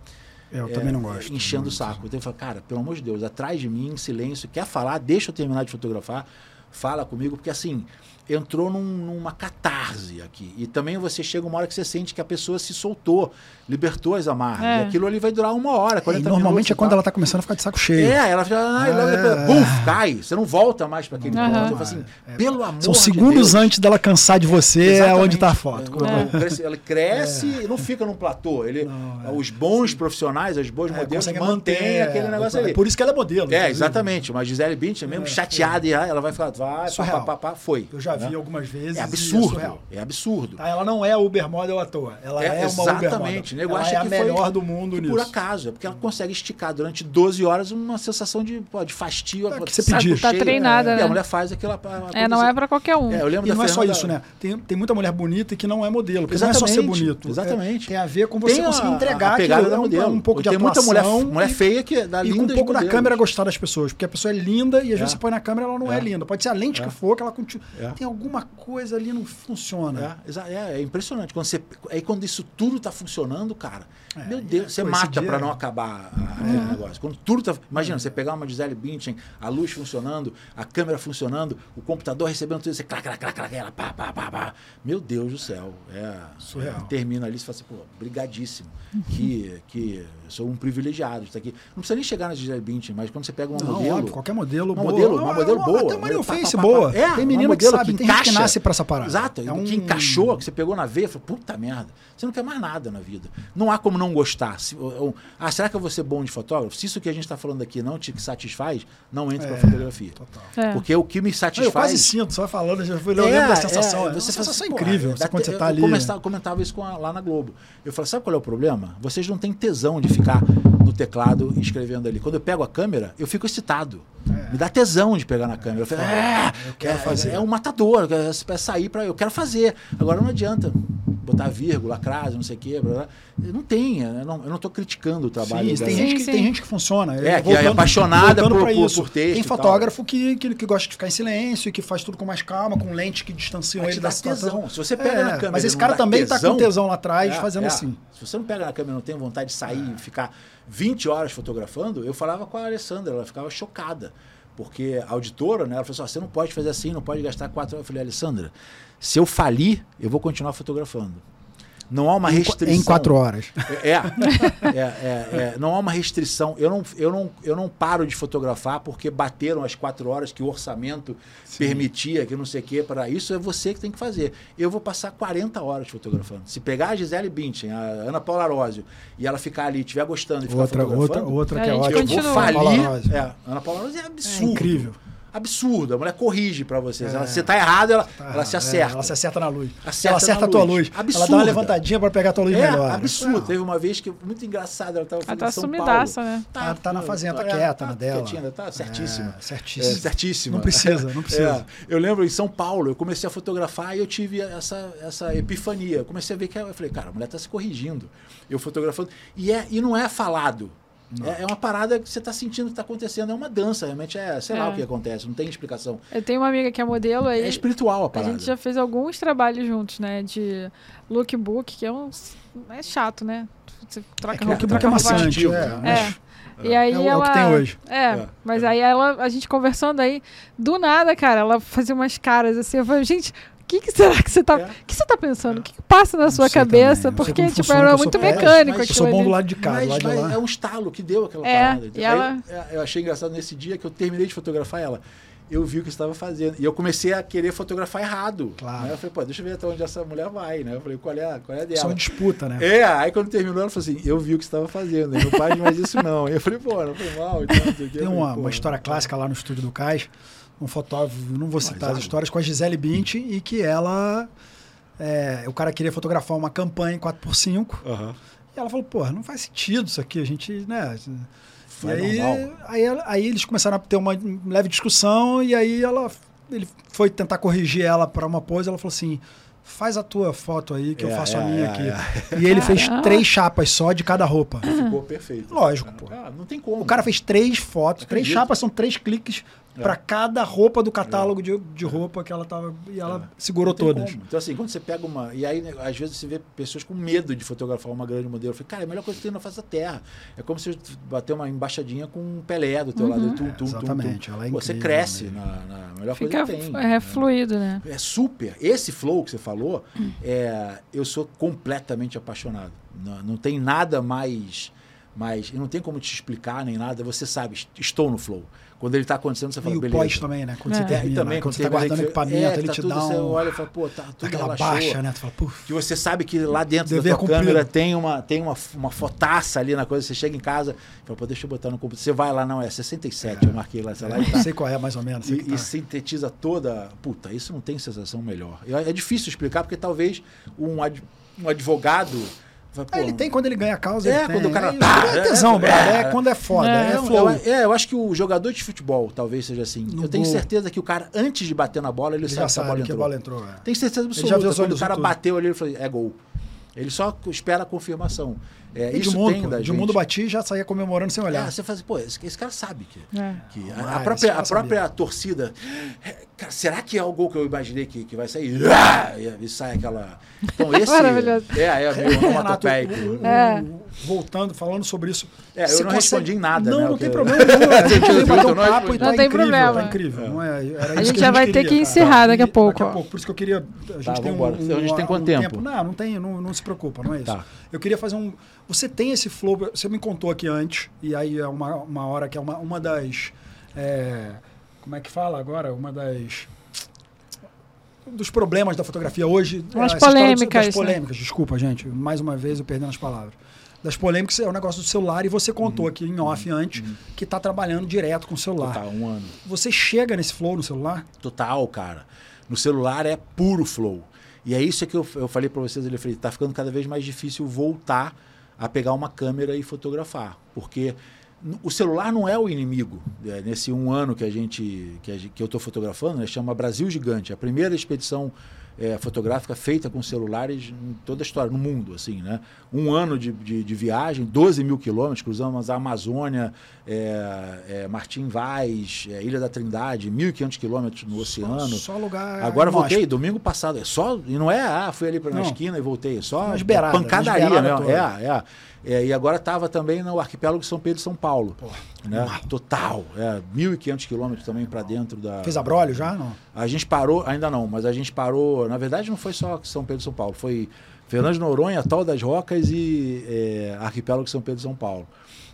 Eu é, também não gosto. enchendo o saco. Então eu falo, cara, pelo amor de Deus, atrás de mim, em silêncio, quer falar, deixa eu terminar de fotografar, fala comigo, porque assim, entrou num, numa catarse aqui. E também você chega uma hora que você sente que a pessoa se soltou, libertou as amarras. É. E aquilo ali vai durar uma hora, 40 E normalmente minutos é quando tal. ela tá começando a ficar de saco cheio. É, ela já. Ah, É. Buf, cai. Você não volta mais para aquele Aham. ponto. Eu falo assim, pelo amor São de segundos Deus. antes dela cansar de você, é Exatamente. onde tá a foto. É, Ela cresce e não fica num platô. Ele, Não, é. Os bons profissionais, os bons É, modelos mantêm manter, aquele é, negócio é ali. Por isso que ela é modelo. É, exatamente. Mas Gisele Bündchen, mesmo É, chateada, e ela vai ficar, vai, pá, pá, pá, foi. Eu já vi né? algumas vezes. É e absurdo. surreal. É absurdo. Tá, ela não é Uber model à toa. Ela É, é, uma Uber exatamente. O model. Ela acha é a melhor do mundo nisso. por acaso. É porque ela consegue esticar durante 12 horas uma sensação de, pô, de fastio. É, que você pedir. Tá treinada, E né? a mulher faz aquilo. É, não é pra qualquer um. É, eu lembro E da não é só Fernanda- isso, né? Tem, tem muita mulher bonita e que não é modelo. Porque não é só ser Exatamente, bonito. exatamente. É, tem a ver com você Tem conseguir a- entregar a pegada aquilo. da É um, modelo. um pouco de tem muita mulher, mulher e- feia que dá E com um pouco da câmera gostar das pessoas. Porque a pessoa é linda e às vezes É. você põe na câmera ela não é, É. linda. Pode ser a lente É. que for, que ela continua. Tem alguma coisa ali não funciona. É, é, é impressionante. Quando você, aí quando isso tudo tá funcionando, cara, É, meu e, Deus, você mata para não acabar aquele negócio. Quando tudo tá. Imagina, você pegar uma Gisele Bündchen, a luz funcionando, a câmera funcionando, o computador recebendo tudo, você clac, clac, clac, clac, ela pá, pá, pá, pá. Meu Deus do céu. É, Surreal. é, termina ali e fala assim, pô, brigadíssimo. Que, que sou um privilegiado de estar aqui. Não precisa nem chegar na Gisele Bündchen, mas quando você pega uma Não, modelo. óbvio, qualquer modelo Uma boa. modelo, uma Não, modelo é boa. Até uma pá, Face pá, boa. É, tem uma menino que modelo sabe, que tem gente que encaixa. nasce pra essa parada. Exato, É um... que encaixou, que você pegou na veia, falou, puta merda, você não quer mais nada na vida. Não há como não gostar. Se- ou- ah, será que eu vou ser bom de fotógrafo? Se isso que a gente está falando aqui não te satisfaz, não entre para É, fotografia. Total. É. Porque o que me satisfaz. eu quase sinto, só falando, já fui lembro da sensação. É, uma você fala sensação assim, incrível. pô, quando você tá eu ali. começava- comentava isso com a- lá na Globo. Eu falei, sabe qual é o problema? Vocês não têm tesão de ficar no teclado escrevendo ali. Quando eu pego a câmera, eu fico excitado. Me dá tesão de pegar na câmera. Eu, falo, é, eu quero é, fazer. É um matador, é, é sair para eu quero fazer. Agora não adianta botar vírgula, crase, não sei o quê. Blá, blá. Não tem, eu não, tô criticando o trabalho Sim, tem, gente que, sim. tem gente que funciona. É, que Voltando- é apaixonada por- isso. por texto Tem fotógrafo que, que, que gosta de ficar em silêncio e que faz tudo com mais calma, com lentes que distanciam ele da situação. tesão. Se você pega É, na câmera Mas esse cara também tá com tesão, lá atrás, É, fazendo é. assim. Se você não pega na câmera e não tem vontade de sair e ficar 20 horas fotografando, eu falava com a Alessandra, ela ficava chocada. Porque a auditora, né, ela falou assim: "Ó, você não pode fazer assim, não pode gastar quatro horas. Eu falei, Alessandra, se eu falir, eu vou continuar fotografando. Não há uma restrição. Em quatro horas. É, é, é, é, não há uma restrição. Eu não, eu, não, eu não paro de fotografar porque bateram as quatro horas que o orçamento permitia, que não sei o quê. Para isso é você que tem que fazer. Eu vou passar 40 horas fotografando. Se pegar a Gisele Bündchen, a Ana Paula Arósio, e ela ficar ali, estiver gostando e ficar Outra, outra, fotografando, outra A que é gente ótima. eu vou falir. É, Ana Paula Arósio é É absurdo. incrível. Absurdo. A mulher corrige para você. É. Ela- Você tá errado, ela, Tá ela se errado. acerta. É, ela se acerta na luz. Acerta ela acerta a tua luz. luz. Ela dá Absurda. uma levantadinha pra pegar a tua luz É, melhor. absurdo. Não. Teve uma vez que, muito engraçado, ela tava Ela tá São Paulo. sumidaça, né? Tá, tá na fazenda, tá é, quieta na dela. quietinha, tá certíssima. É, certíssima. É, certíssima. Não precisa, não precisa. É, eu lembro em São Paulo, eu comecei a fotografar e eu tive essa, essa epifania. Eu comecei a ver que eu falei, cara, a mulher tá se corrigindo. Eu fotografando. E, é, e não é falado. É, é uma parada que você tá sentindo que tá acontecendo. É uma dança, realmente é, sei lá É. o que acontece, não tem explicação. Eu tenho uma amiga que é modelo, aí É espiritual a a parada. gente já fez alguns trabalhos juntos, né? De lookbook, que é um. É chato, né? Você troca É que roupa, lookbook troca é roupa. maçante. É, É. E aí É o- é o ela. que tem hoje. É, É, mas é. aí ela, a gente conversando aí, do nada, cara, ela fazia umas caras assim, eu falei, gente, o que, que será que você tá. É. O que você tá pensando? O que, que passa na sua cabeça? também, Porque, tipo, funciona, era muito mecânico mas Eu sou bom ali. do lado de cá, do Mas, lado de mas lá. é um estalo que deu aquela É, parada. e ela- Aí, é, eu achei engraçado nesse dia que eu terminei de fotografar ela. Eu vi o que estava fazendo. E eu comecei a querer fotografar errado. Claro. né? Eu falei, pô, deixa eu ver até onde essa mulher vai, né? Eu falei, qual é, a- qual é a dela? Só uma disputa, né? É, aí quando terminou, ela falou assim, eu vi o que você estava fazendo, hein? não faz mais isso não. Aí eu falei, pô, não foi mal e tal, não sei o quê. Tem uma, falei, uma história clássica lá no estúdio do Cais, um fotógrafo, não vou citar Mas, as ah, histórias, com a Gisele Bündchen e que ela. é, o cara queria fotografar uma campanha em 4x5 Aham. e ela falou, porra, não faz sentido isso aqui, a gente, né? E Foi aí, aí, aí eles começaram a ter uma leve discussão e aí ela, ele foi tentar corrigir ela para uma pose, ela falou assim, faz a tua foto aí que eu É, faço a é, minha é, aqui. E ele fez Caraca. três chapas só de cada roupa. Ficou perfeito. Lógico, pô. Ah, não tem como. O cara fez três fotos, três Acredito. chapas, são três cliques é. para cada roupa do catálogo é. de, de roupa que ela tava. E ela é. segurou todas. Como. Então, assim, quando você pega uma. E aí, né, às vezes, você vê pessoas com medo de fotografar uma grande modelo. Eu falei, cara, é a melhor coisa que tem na face da Terra. É como se bater uma embaixadinha com um Pelé do teu uhum. lado. Tum, tum, exatamente. Tum, tum. Ela é você cresce na, na, melhor Fica coisa que tem. É né? fluido, né? É super. Esse flow que você falou, hum. é, eu sou completamente apaixonado. Não, não tem nada mais mas não tem como te explicar nem nada. Você sabe, estou no flow. Quando ele está acontecendo, você fala, e beleza. o pós também, né? Quando é. você termina, e também, né? quando você está guardando que, equipamento, é, ele tá te tudo, dá um... Você olha e fala, pô, tá tudo Aquela relaxou. baixa, né? Tu fala, Puf. Que você sabe que lá dentro Dever da tua cumprido. câmera tem uma, tem uma, uma fotaça ali na coisa. Você chega em casa, fala, pô, deixa eu botar no computador. Você vai lá, não, é 67, é. eu marquei lá, sei lá. E tá. sei qual é, mais ou menos. E, tá. e, sintetiza toda... Puta, isso não tem sensação melhor. É difícil explicar, porque talvez um, ad, um advogado é, ele tem quando ele ganha a causa. É, quando o cara. É, tá, é tesão, é, é, quando é foda. É, é, eu, é, eu acho que o jogador de futebol talvez seja assim. No eu tenho gol. certeza que o cara, antes de bater na bola, ele, ele sabe, sabe que a bola entrou. A bola entrou Tem certeza absoluta. Quando o cara tudo. bateu ali, ele falou: é gol. Ele só espera a confirmação. É, isso de mundo, tem da mundo bati já saía comemorando sem olhar. É, você faz assim, pô, esse, esse cara sabe que, é. que a, a, própria, a própria torcida. Cara, será que é o gol que eu imaginei que, que vai sair? Ah! E, e sai aquela. Então esse. Maravilhoso. É, é meio onomatopeico. É. Voltando, falando sobre isso. É, eu não consegue... respondi em nada. Não, né, não tem problema nenhum. Tem tá não tem incrível. Problema. Tá incrível. Não é, a gente já vai ter que encerrar daqui a pouco. Daqui a pouco. Por isso que eu queria. A gente tá, tem A gente tem quanto tempo? Não, não tem, não, não se preocupa, não é isso. Tá. Eu queria fazer um. Você tem esse flow, você me contou aqui antes, e aí é uma, uma hora que é uma, uma das. É, como é que fala agora? Uma das dos problemas da fotografia hoje. As polêmicas. Das polêmicas, né? desculpa, gente. Mais uma vez eu perdendo as palavras. Das polêmicas é o negócio do celular e você contou uhum. aqui em off uhum. antes uhum. que está trabalhando direto com o celular. Total, um ano. Você chega nesse flow no celular? Total, cara. No celular é puro flow. E é isso que eu, eu falei para vocês, ele falei, tá ficando cada vez mais difícil voltar a pegar uma câmera e fotografar, porque o celular não é o inimigo. É, nesse um ano que a gente que, a, que eu estou fotografando, né, chama Brasil Gigante, a primeira expedição é, fotográfica feita com celulares em toda a história, no mundo, assim, né? Um ano de, de, de viagem, 12 mil quilômetros, cruzamos a Amazônia, é, é, Martim Vaz, é, Ilha da Trindade, 1.500 quilômetros no oceano. Só, só lugar. Agora voltei, domingo passado. É só, e não é, ah, fui ali para a esquina e voltei. É só Mas beirada, pancadaria mesmo. É, é. É, e agora estava também no arquipélago de São Pedro e São Paulo. Porra, né? Total. É, 1.500 quilômetros também para dentro da. Fez a brolho já? Não? A gente parou, ainda não, mas a gente parou. Na verdade, não foi só São Pedro e São Paulo, foi Fernando de Noronha, Tal das Rocas e é, arquipélago de São Pedro e São Paulo.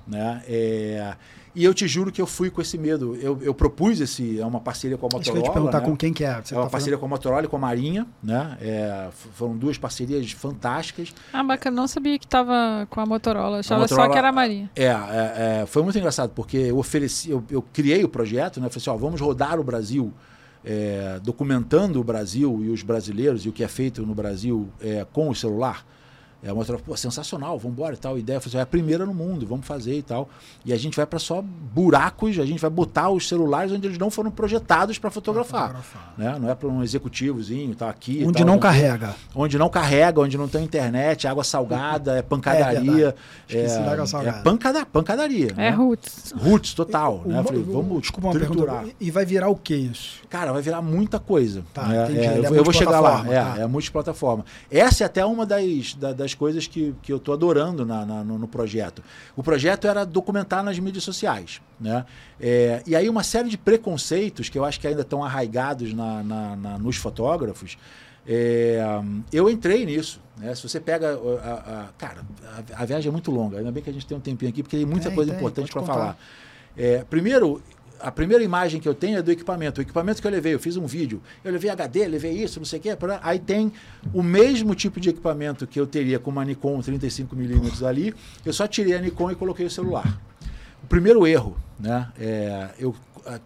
Né? É, e eu te juro que eu fui com esse medo. Eu, eu propus esse, é uma parceria com a Motorola. Isso que eu te perguntar né? com quem que é. Você é uma tá parceria fazendo? com a Motorola e com a Marinha, né? É, foram duas parcerias fantásticas. Ah, bacana. Não sabia que estava com a Motorola. Achava Motorola, só que era a Marinha. É, é, é, foi muito engraçado, porque eu ofereci, eu, eu criei o projeto, né? Falei assim, ó, vamos rodar o Brasil. É, documentando o Brasil e os brasileiros e o que é feito no Brasil é, com o celular. É uma outra, pô, sensacional, vamos embora e tal. A ideia foi assim, é a primeira no mundo, vamos fazer e tal. E a gente vai para só buracos, a gente vai botar os celulares onde eles não foram projetados para fotografar. fotografar. Né? Não é para um executivozinho, tá aqui. Onde tal, não carrega. Onde não carrega, onde não tem internet, água salgada, é pancadaria. É, é, é pancada, pancadaria. É né? roots. Roots, total. O, né? Falei, vamos desculpa uma pergunta. E vai virar o que isso? Cara, vai virar muita coisa. Tá, né? É, eu, eu vou chegar lá. Tá. É, é multiplataforma. Essa é até uma das, das das coisas que, que eu estou adorando na, na, no, no, projeto. O projeto era documentar nas mídias sociais. Né? É, e aí uma série de preconceitos que eu acho que ainda estão arraigados na, na, nos fotógrafos, é, eu entrei nisso. Né? Se você pega. A, a, cara, a, a, viagem é muito longa, ainda bem que a gente tem um tempinho aqui, porque tem muita coisa tem, importante para falar. É, primeiro, a primeira imagem que eu tenho é do equipamento. O equipamento que eu levei, eu fiz um vídeo. Eu levei HD, levei isso, não sei o quê. Aí tem o mesmo tipo de equipamento que eu teria com uma Nikon 35mm ali. Eu só tirei a Nikon e coloquei o celular. O primeiro erro, né? É, eu,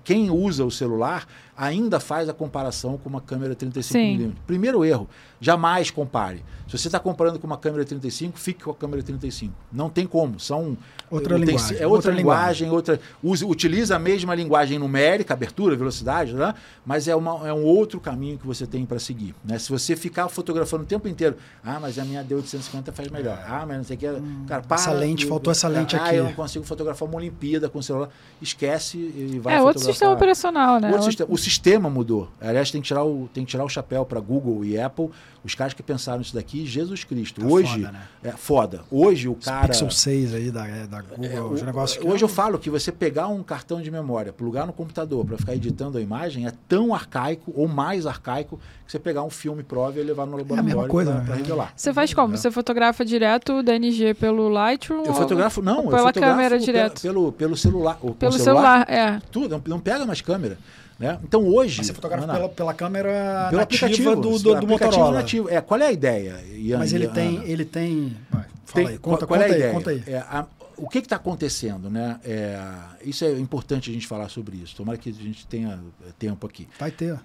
quem usa o celular ainda faz a comparação com uma câmera 35mm. Primeiro erro, jamais compare. Se você está comparando com uma câmera 35, fique com a câmera 35. Não tem como. São outra linguagem. É outra, outra linguagem, linguagem, outra. Use, utiliza a mesma linguagem numérica, abertura, velocidade, né? mas é, uma, é um outro caminho que você tem para seguir. Né? Se você ficar fotografando o tempo inteiro, ah, mas a minha D850 faz melhor. Ah, mas não sei o que. Hum, cara, para. Essa lente, faltou essa lente ah, aqui. eu não consigo fotografar uma Olimpíada com o celular. esquece e vai É outro sistema operacional, né? Outro sistema, o sistema mudou. Aliás, tem que tirar o, tem que tirar o chapéu para Google e Apple, os caras que pensaram isso daqui, Jesus Cristo. Tá hoje foda, né? é foda. Hoje o cara Pixel 6 aí da, é, da Google, é, o, negócio Hoje eu falo que você pegar um cartão de memória, plugar no computador para ficar editando a imagem é tão arcaico ou mais arcaico que você pegar um filme prova e levar no laboratório é para né? revelar. Você faz como? É. Você fotografa direto o DNG pelo Lightroom? Eu fotografo não, pela câmera direto. Pelo pelo celular, pelo celular, celular, é. Tudo, não pega mais câmera. Né? Então hoje. Mas você fotografa pela, pela câmera pelo aplicativo do, do, do Motorola. Nativo. É, qual é a ideia? Ian, Mas ele Ian, tem. Ele tem. Vai, tem aí, conta, qual, conta é a ideia? Conta aí. É, a, o que está acontecendo? Né? É, isso é importante a gente falar sobre isso. Tomara que a gente tenha tempo aqui. Vai ter.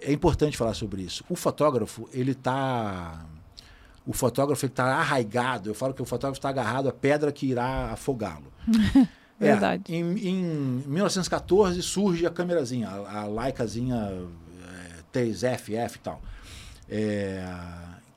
É importante falar sobre isso. O fotógrafo, ele está. O fotógrafo está arraigado. Eu falo que o fotógrafo está agarrado à pedra que irá afogá-lo. É, Verdade. É, em, em, 1914 surge a câmerazinha, a, a Leicazinha é, 3FF e tal. É,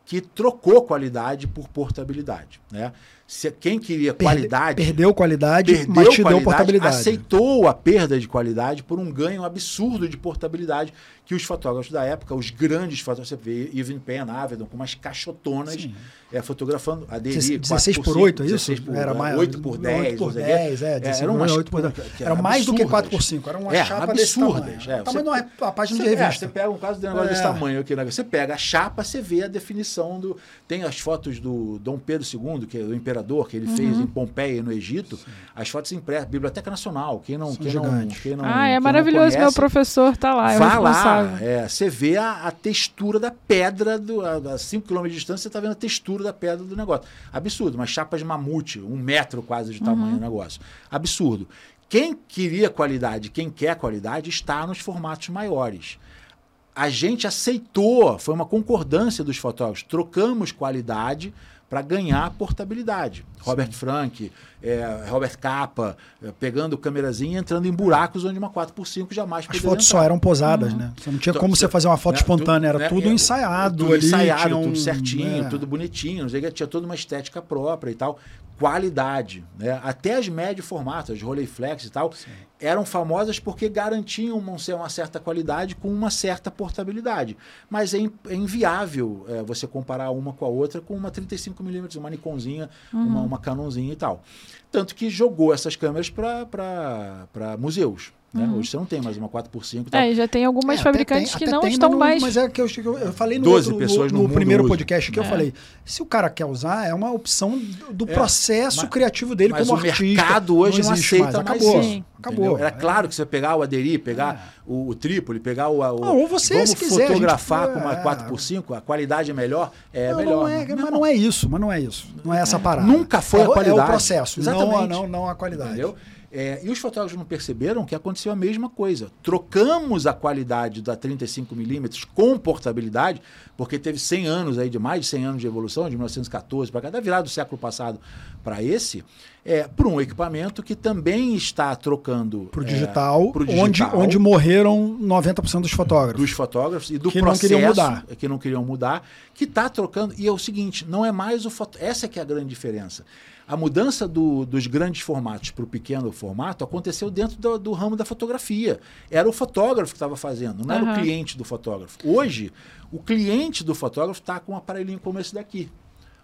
que trocou qualidade por portabilidade. Né? Se, quem queria Perde, qualidade. Perdeu qualidade, perdeu mas te deu portabilidade. Aceitou a perda de qualidade por um ganho absurdo de portabilidade que os fotógrafos da época, os grandes fotógrafos, você vê Ivan Penn, Avedon, com umas caixotonas, é, fotografando a DNI 16 por 8, é isso? Por, era mais 8 por 10. 8 por 10, é, 16 era, umas, 8 por 10. Era mais do que 4 por 5, era uma é, chapa absurdas, desse tamanho. É, tamanho não é a página de revista. você pega um caso de negócio desse tamanho aqui, né? você pega a chapa, você vê a definição do... Tem as fotos do Dom Pedro II, que é o imperador, que ele uhum. fez em Pompeia, no Egito, Sim. as fotos impressas, Biblioteca Nacional, quem não, quem não, quem não, Ah, é maravilhoso, meu professor tá lá, é Vá lá, é, você vê a, a textura da pedra, do, a 5 km de distância, você está vendo a textura da pedra do negócio. Absurdo, umas chapas de mamute, um metro quase de tamanho uhum. o negócio. Absurdo. Quem queria qualidade, quem quer qualidade, está nos formatos maiores. A gente aceitou, foi uma concordância dos fotógrafos, trocamos qualidade para ganhar portabilidade. Sim. Robert Frank, é, Robert Capa, é, pegando câmerazinha e entrando em buracos onde uma 4x5 jamais As fotos entrar. só eram posadas, uhum. né? Você não tinha então, como você fazer uma foto né, espontânea, era né, tudo ensaiado tudo ali. ensaiado, um, tudo certinho, é. tudo bonitinho, tinha toda uma estética própria e tal. Qualidade, né? Até as médio formatos, as Rolleiflex e tal, Sim. eram famosas porque garantiam uma, uma certa qualidade com uma certa portabilidade. Mas é, in, é inviável é, você comparar uma com a outra com uma 35mm, uma Nikonzinha, uhum. uma, uma Canonzinha e tal. Tanto que jogou essas câmeras para museus. Né? Uhum. Hoje você não tem mais uma 4x5. É, já tem algumas é, fabricantes tem, que não tem, estão mas mais. Mas é que eu, eu falei no, outro, pessoas no, no, no primeiro uso. podcast que é. eu falei. Se o cara quer usar, é uma opção do é, processo mas, criativo dele como artista. Mas o mercado hoje não, não aceita mais. Acabou. Mais isso, acabou. Era claro que você pegar o aderir, pegar é. o, o trípode, pegar o. o ou você, vamos se quiser, fotografar gente, com uma 4x5, a qualidade é melhor. É não, melhor. Não é, mas não é isso, mas não é isso. Não é essa parada. Nunca foi a qualidade. É o processo, não, não, não a qualidade. Entendeu? É, e os fotógrafos não perceberam que aconteceu a mesma coisa. Trocamos a qualidade da 35mm com portabilidade, porque teve 100 anos aí de mais de 100 anos de evolução, de 1914 para cá, da virada do século passado para esse, é, para um equipamento que também está trocando para o digital, é, digital, onde, onde morreram 90% dos fotógrafos. Dos fotógrafos e do que processo não queriam mudar. que não queriam mudar, que está trocando. E é o seguinte, não é mais o foto... Essa que é a grande diferença. A mudança do, dos grandes formatos para o pequeno formato aconteceu dentro do, do, ramo da fotografia. Era o fotógrafo que estava fazendo, não era uhum. o cliente do fotógrafo. Hoje, o cliente do fotógrafo está com um aparelhinho como esse daqui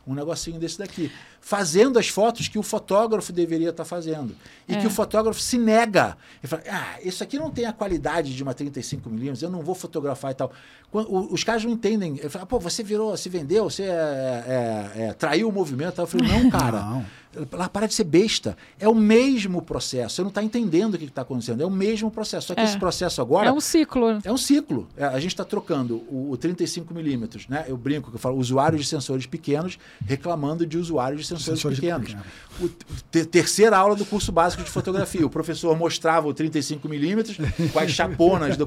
um negocinho desse daqui, fazendo as fotos que o fotógrafo deveria estar tá fazendo. E é. que o fotógrafo se nega. Ele fala, ah, isso aqui não tem a qualidade de uma 35mm, eu não vou fotografar e tal. Quando, os caras não entendem. Ele fala, pô, você virou, se vendeu, você é, é, é, traiu o movimento. Eu falei, não, cara. não. Ela para de ser besta. É o mesmo processo. Você não está entendendo o que está acontecendo. É o mesmo processo. Só que é. esse processo agora. É um ciclo. É um ciclo. É, a gente está trocando o, o 35mm, né? Eu brinco que eu falo, usuários de sensores pequenos reclamando de usuários de sensores, sensores pequenos. De o, te, terceira aula do curso básico de fotografia. o professor mostrava o 35mm com as chaponas. Do.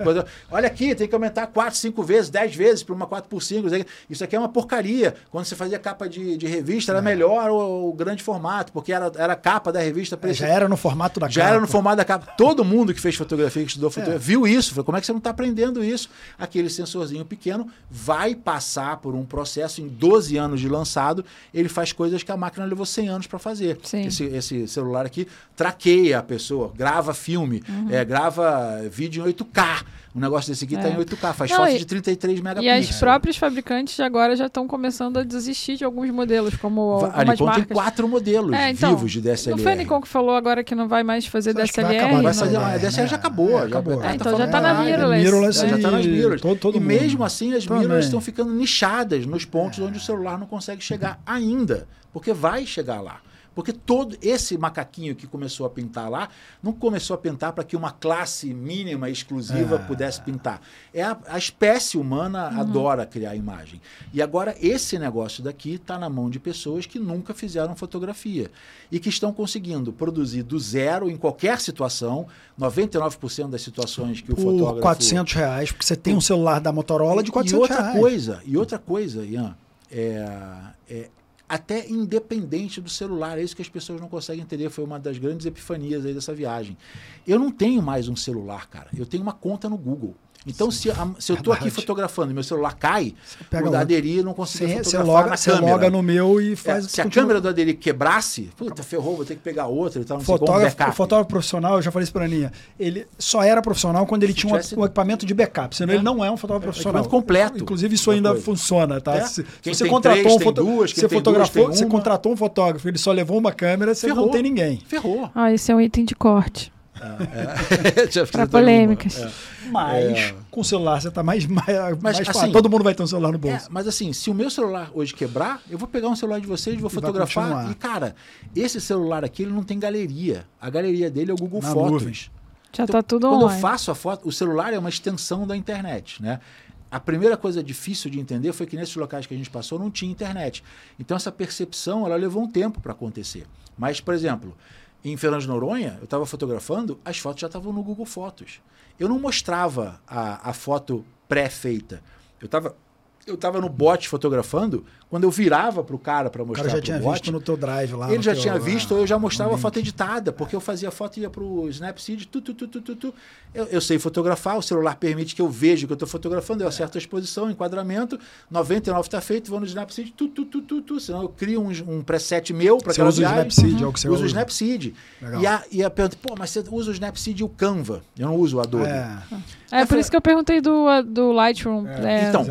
Olha aqui, tem que aumentar 4, 5 vezes, 10 vezes para uma 4x5. Isso aqui é uma porcaria. Quando você fazia capa de, de revista, era é. melhor o, o grande formato porque era, era a capa da revista. É, já era no formato da já capa. Já era no formato da capa. Todo mundo que fez fotografia, que estudou fotografia, é. viu isso. Falou, como é que você não está aprendendo isso? Aquele sensorzinho pequeno vai passar por um processo em 12 anos de lançado ele faz coisas que a máquina levou 100 anos para fazer. Esse, esse celular aqui traqueia a pessoa, grava filme, Uhum. é, grava vídeo em 8K. Um negócio desse aqui está É. em 8K, faz Não, foto e- de 33 E megapixels. as próprias fabricantes agora já estão começando a desistir de alguns modelos, como A Nikon tem quatro modelos É, então, vivos de DSLR. Não foi a Nikon que falou agora que não vai mais fazer Acho que vai DSLR? acabar, Vai fazer lá. A DSLR né? já acabou. É, acabou. Já, então já tá na mirrorless. mirrorless É, já tá nas e mirrorless. todo- todo e mundo. mesmo assim, as Também. mirrorless estão ficando nichadas nos pontos onde o celular não consegue chegar ainda. Porque vai chegar lá. Porque todo esse macaquinho que começou a pintar lá, não começou a pintar para que uma classe mínima exclusiva É. pudesse pintar. É a, a espécie humana adora criar imagem. E agora esse negócio daqui está na mão de pessoas que nunca fizeram fotografia e que estão conseguindo produzir do zero em qualquer situação, 99% das situações que o Por fotógrafo 400 reais, porque você tem um celular da Motorola de e 400 outra reais. coisa, e outra coisa, Ian, é, é até independente do celular, é isso que as pessoas não conseguem entender, foi uma das grandes epifanias aí dessa viagem. Eu não tenho mais um celular, cara, eu tenho uma conta no Google. Então, se, a- se eu estou aqui fotografando e meu celular cai, pega o outro. Aderi não conseguiu Você, você fotografar loga, na você câmera. loga no meu e É, faz. se a continua- câmera do Aderi quebrasse, puta, ferrou, vou ter que pegar outra e tal, não sei como, Fotógrafo, o fotógrafo profissional, eu já falei isso pra Aninha, ele só era profissional quando ele Se tinha um- tivesse- um equipamento de backup, senão É. ele não é um fotógrafo profissional. equipamento completo Inclusive, isso da ainda coisa. funciona, tá? É. Se, se você contratou três, um duas, quem você duas, fotografou, tem você contratou um fotógrafo, ele só levou uma câmera, você Ferrou. não tem ninguém. Ferrou. Ah, esse é um item de corte. Já Para fiz polêmicas. É. Mas É. com o celular você tá mais, mais, mais fácil. assim, Todo mundo vai ter um celular no É, bolso. mas assim, se o meu celular hoje quebrar, eu vou pegar um celular de vocês, vou E fotografar. E, cara, esse celular aqui ele não tem galeria. A galeria dele é o Google Na Fotos. nuvem. Já Então, tá tudo Quando online. eu faço a foto, o celular é uma extensão da internet, né? A primeira coisa difícil de entender foi que nesses locais que a gente passou não tinha internet. Então essa percepção ela levou um tempo para acontecer. Mas, por exemplo, em Fernando de Noronha, eu estava fotografando, as fotos já estavam no Google Fotos. Eu não mostrava a, a foto pré-feita. Eu estava eu tava no bot fotografando, quando eu virava para o cara para O mostrar cara já pro tinha bot, visto no teu drive lá. ele já teu- tinha visto, ah, eu já mostrava a foto editada, porque eu fazia foto e ia pro Snapseed, tu, tu, tu, tu, tu, tu. Eu, eu sei fotografar, o celular permite que eu veja o que eu estou fotografando, eu acerto a exposição, enquadramento, 99 está feito, vou no Snapseed, tu, tu, tu, tu, tu, senão eu crio um, um preset meu para Você aquela usa o viagem. Snapseed, é o que você uso usa. o Snapseed. Legal. E a, e a pergunta, pô, mas você usa o Snapseed e o Canva? Eu não uso o Adobe. É, É por foi- isso que eu perguntei do, do Lightroom. é, É, Então,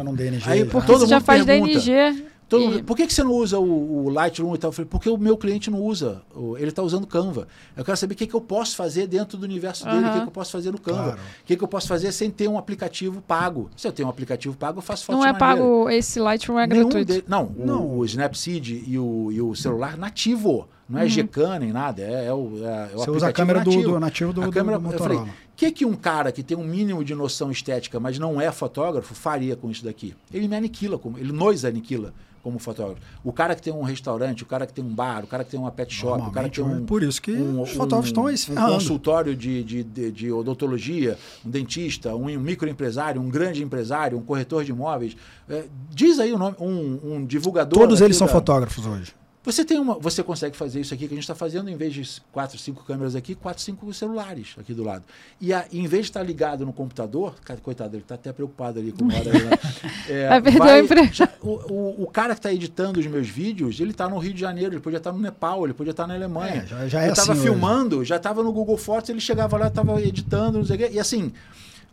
aí, por porque todo você já mundo faz pergunta. DNG. Todo e- mundo, por que, que você não usa o, o Lightroom e tal? Eu falei, porque o meu cliente não usa. Ele está usando Canva. Eu quero saber o que, que eu posso fazer dentro do universo dele, o que, Aham. que eu posso fazer no Canva. Claro. O que, que eu posso fazer sem ter um aplicativo pago. Se eu tenho um aplicativo pago, eu faço fotos Não é maneiras. pago, esse Lightroom é Nenhum gratuito. de- não, o- Não. O, Snapseed e o, e o celular nativo. Não é Uhum. GCAN nem nada. É, é o, é, é o Você usa a câmera do, nativo. do nativo do, A do- câmera, do eu Motorola. falei, o que, que um cara que tem um mínimo de noção estética, mas não é fotógrafo, faria com isso daqui? Ele me aniquila, como, ele nos aniquila como fotógrafo. O cara que tem um restaurante, o cara que tem um bar, o cara que tem uma pet shop, o cara que tem Normalmente, um, Por isso que um, os fotógrafos estão aí se um consultório de, de, de, de odontologia, um dentista, um, microempresário, um grande empresário, um corretor de imóveis. É, diz aí o nome, um, um divulgador. Todos eles são da- fotógrafos hoje. Você tem uma, você consegue fazer isso aqui que a gente está fazendo, em vez de quatro, cinco câmeras aqui, quatro, cinco celulares aqui do lado. E a, em vez de estar ligado no computador, cara, coitado, ele está até preocupado ali com hora. Né? É, Vai perder o emprego. já- o, o, o cara que está editando os meus vídeos, ele está no Rio de Janeiro, ele podia estar no Nepal, ele podia estar na Alemanha. É, já- já é eu estava assim hoje. filmando, já estava no Google Fotos, ele chegava lá, estava editando, não sei o quê. E assim,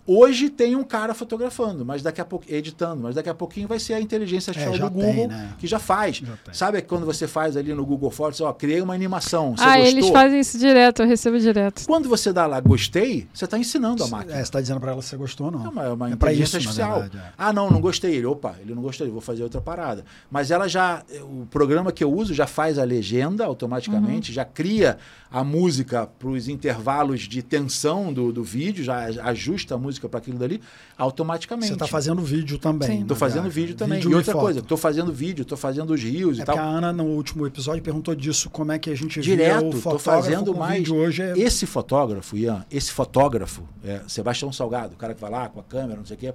hoje tem um cara fotografando, mas daqui a pouco editando, mas daqui a pouquinho vai ser a inteligência artificial É, do tem, Google né? que já faz. Já tem. Sabe quando você faz ali no Google Fotos, ó, criei uma animação, você Ah, gostou? eles fazem isso direto, eu recebo direto. Quando você dá lá gostei, você está ensinando a máquina. É, você está dizendo para ela se você gostou ou não. É uma, é uma É inteligência isso, artificial. verdade, é. Ah, não, não gostei. Ele, opa, ele não gostou, vou fazer outra parada. Mas ela já, o programa que eu uso já faz a legenda automaticamente, Uhum. já cria a música para os intervalos de tensão do, do vídeo, já ajusta a música para aquilo dali automaticamente. Você está fazendo vídeo também. Tô fazendo vídeo também. Vídeo e outra foto. coisa, tô fazendo vídeo, tô fazendo os rios É e tal. a Ana, no último episódio, perguntou disso, como é que a gente Direto, fotógrafo fazendo mais. hoje. É... Esse fotógrafo, Ian, esse fotógrafo, é, Sebastião Salgado, o cara que vai lá com a câmera, não sei o quê,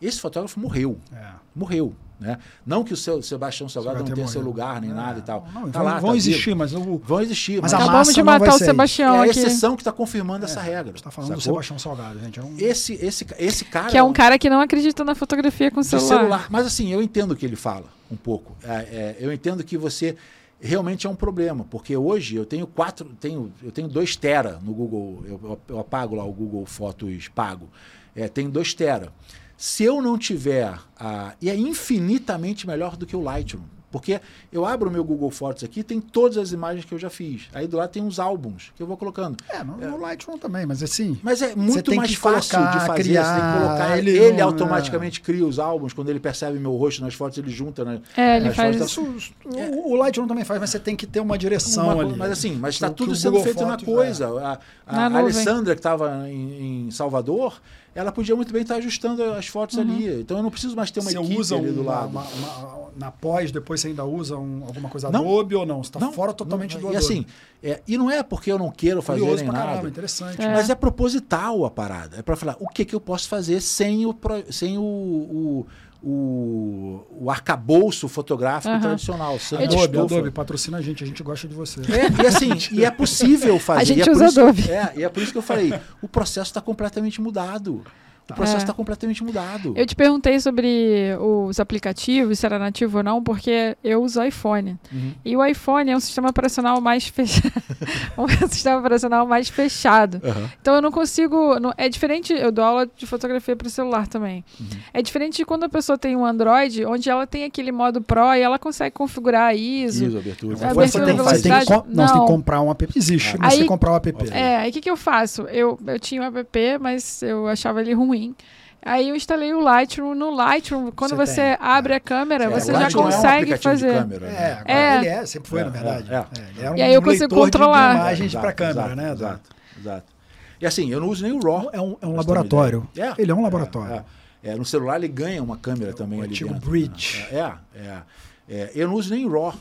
esse fotógrafo morreu. É. Morreu. Né? Não que o seu Sebastião Salgado não tenha seu lugar nem é, nada e tal. Não, tá vão, lá, vão tá existir, mas eu... vão existir. Mas, mas acabamos de matar o Sebastião. É a exceção que está confirmando é, essa regra. Você está falando sacou? do Sebastião Salgado, gente. É um... esse, esse, esse cara. Que é um cara que não acredita na fotografia com celular. celular. Mas assim, eu entendo o que ele fala um pouco. É, é, eu entendo que você realmente é um problema, porque hoje eu tenho quatro, tenho, eu tenho dois tera no Google, eu, eu apago lá o Google Fotos pago, é, tenho dois tera. Se eu não tiver, a, e é infinitamente melhor do que o Lightroom, porque eu abro o meu Google Fotos aqui, tem todas as imagens que eu já fiz. Aí do lado tem uns álbuns que eu vou colocando. É, no, é. no Lightroom também, mas assim. Mas é muito mais fácil colocar, de fazer. Criar, você tem que colocar. Ele, ele não, automaticamente é. cria os álbuns. Quando ele percebe meu rosto nas fotos, ele junta. Né, é, ele faz isso. O, o, Lightroom também faz, mas você tem que ter uma direção uma, ali. Mas assim, mas está tudo sendo feito Fotos, na coisa. É. A, a, a Alessandra, que estava em, em Salvador, ela podia muito bem estar ajustando as fotos uhum. ali. Então eu não preciso mais ter uma você equipe usa ali do lado. Uma, uma, na pós, depois você ainda usa um, alguma coisa não, Adobe ou não? Você está fora totalmente não, do Adobe. E assim, é, e não é porque eu não quero fazer Curioso nem nada. Caramba, interessante. É. Mas é proposital a parada. É para falar o que, que eu posso fazer sem o, sem o, o o, o arcabouço fotográfico uhum. tradicional. Adobe, Adobe, patrocina a gente, a gente gosta de você. É, e assim, e é possível fazer. A gente é usa Adobe. é, e é por isso que eu falei, o processo está completamente mudado. O processo está é. completamente mudado. Eu te perguntei sobre os aplicativos, se era nativo ou não, porque eu uso iPhone. Uhum. E o iPhone é um sistema operacional mais fechado. um sistema operacional mais fechado. Uhum. Então eu não consigo. Não, é diferente. Eu dou aula de fotografia para celular também. Uhum. É diferente de quando a pessoa tem um Android, onde ela tem aquele modo Pro e ela consegue configurar a ISO. ISO, abertura. A abertura você tem, velocidade. Você tem que, não, você tem que comprar um app. Existe, ah. mas aí, você tem que comprar um app. É, aí o que, que eu faço? Eu, eu tinha um app, mas eu achava ele ruim ruim. Aí eu instalei o Lightroom. No Lightroom, quando você, você abre a câmera, é, você já consegue é um fazer. Câmera, né? É, é, ele é, sempre foi, na verdade. É, um e aí eu consigo controlar. De imagens para câmera, exato, né? Exato, exato. E assim, eu não uso nem o RAW. É um, é um laboratório. Ele é um laboratório. É, no celular ele ganha uma câmera também ali dentro. Bridge. É, é, Eu não uso nem o RAW.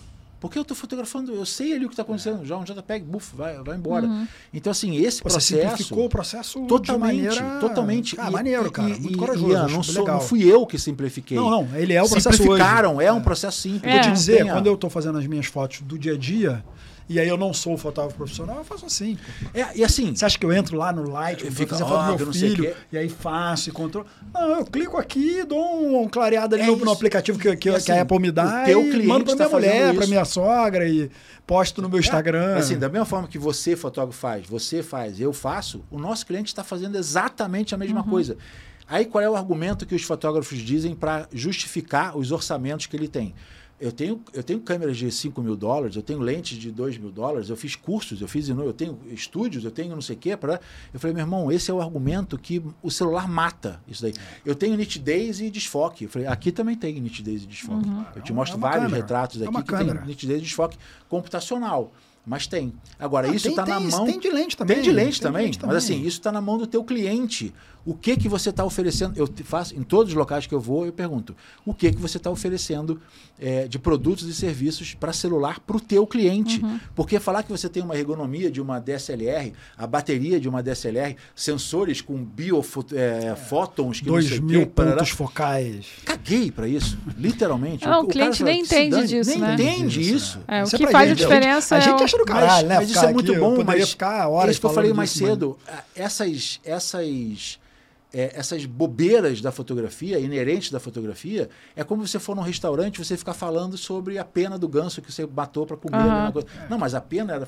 Porque eu estou fotografando, eu sei ali o que está acontecendo, é. já um JPEG, buf, vai, vai embora. Uhum. Então, assim, esse Você processo. simplificou o processo totalmente. Maneira... Totalmente. Ah, e, maneiro, cara. E, muito corajoso. E, não, sou, não fui eu que simplifiquei. Não, não, ele é o processo. Simplificaram, hoje. é um processo simples. É. Vou te dizer, quando eu estou fazendo as minhas fotos do dia a dia, e aí eu não sou fotógrafo profissional, eu faço assim. É, e assim. Você acha que eu entro lá no Light, vou fazer foto do meu filho, e aí faço e controlo? Não, eu clico aqui, dou um, um clareado ali é no, no, aplicativo que, que, assim, que, a Apple me dá o teu e cliente mando pra minha tá mulher, pra minha sogra e posto no meu é, Instagram. Assim, da mesma forma que você, fotógrafo, faz, você faz, eu faço, o nosso cliente está fazendo exatamente a mesma uhum. coisa. Aí qual é o argumento que os fotógrafos dizem para justificar os orçamentos que ele tem? Eu tenho, eu tenho câmeras de 5 mil dólares, eu tenho lentes de 2 mil dólares, eu fiz cursos, eu fiz eu tenho estúdios, eu tenho não sei o quê. Pra... Eu falei, meu irmão, esse é o argumento que o celular mata isso daí. Eu tenho nitidez e desfoque. Eu falei, aqui também tem nitidez e desfoque. Uhum. Eu te mostro é vários câmera. retratos é aqui é que câmera. tem nitidez e desfoque computacional. Mas tem. Agora, ah, isso está na mão. Tem de lente também. Tem de lente, tem também, lente também. Mas assim, isso está na mão do teu cliente. O que que você está oferecendo? Eu faço em todos os locais que eu vou, eu pergunto: o que que você está oferecendo é, de produtos e serviços para celular para o teu cliente? Uhum. Porque falar que você tem uma ergonomia de uma DSLR, a bateria de uma DSLR, sensores com biofótons é, que dois mil quê, pontos focais. Caguei para isso, literalmente. Não, o, o cliente nem entende dane, disso, nem né? entende isso. É, o que faz gente, a diferença a gente, é a gente acha do caralho, mas, né? Mas isso é muito aqui, bom, mas ficar horas isso que eu falei mais cedo, mas... essas essas é, essas bobeiras da fotografia, inerentes da fotografia, é como você for num restaurante você ficar falando sobre a pena do ganso que você matou para comer. Uhum. Coisa. Não, mas a pena era.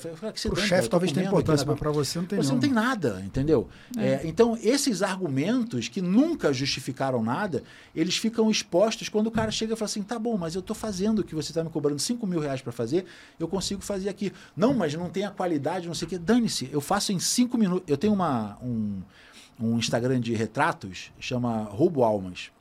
O chefe talvez tenha importância, mas para você não tem Você não, não tem nada, entendeu? É. É, então, esses argumentos que nunca justificaram nada, eles ficam expostos quando o cara chega e fala assim: tá bom, mas eu estou fazendo o que você está me cobrando 5 mil reais para fazer, eu consigo fazer aqui. Não, mas não tem a qualidade, não sei o quê. Dane-se, eu faço em 5 minutos. Eu tenho uma. Um, um Instagram de retratos, chama Roubo Almas,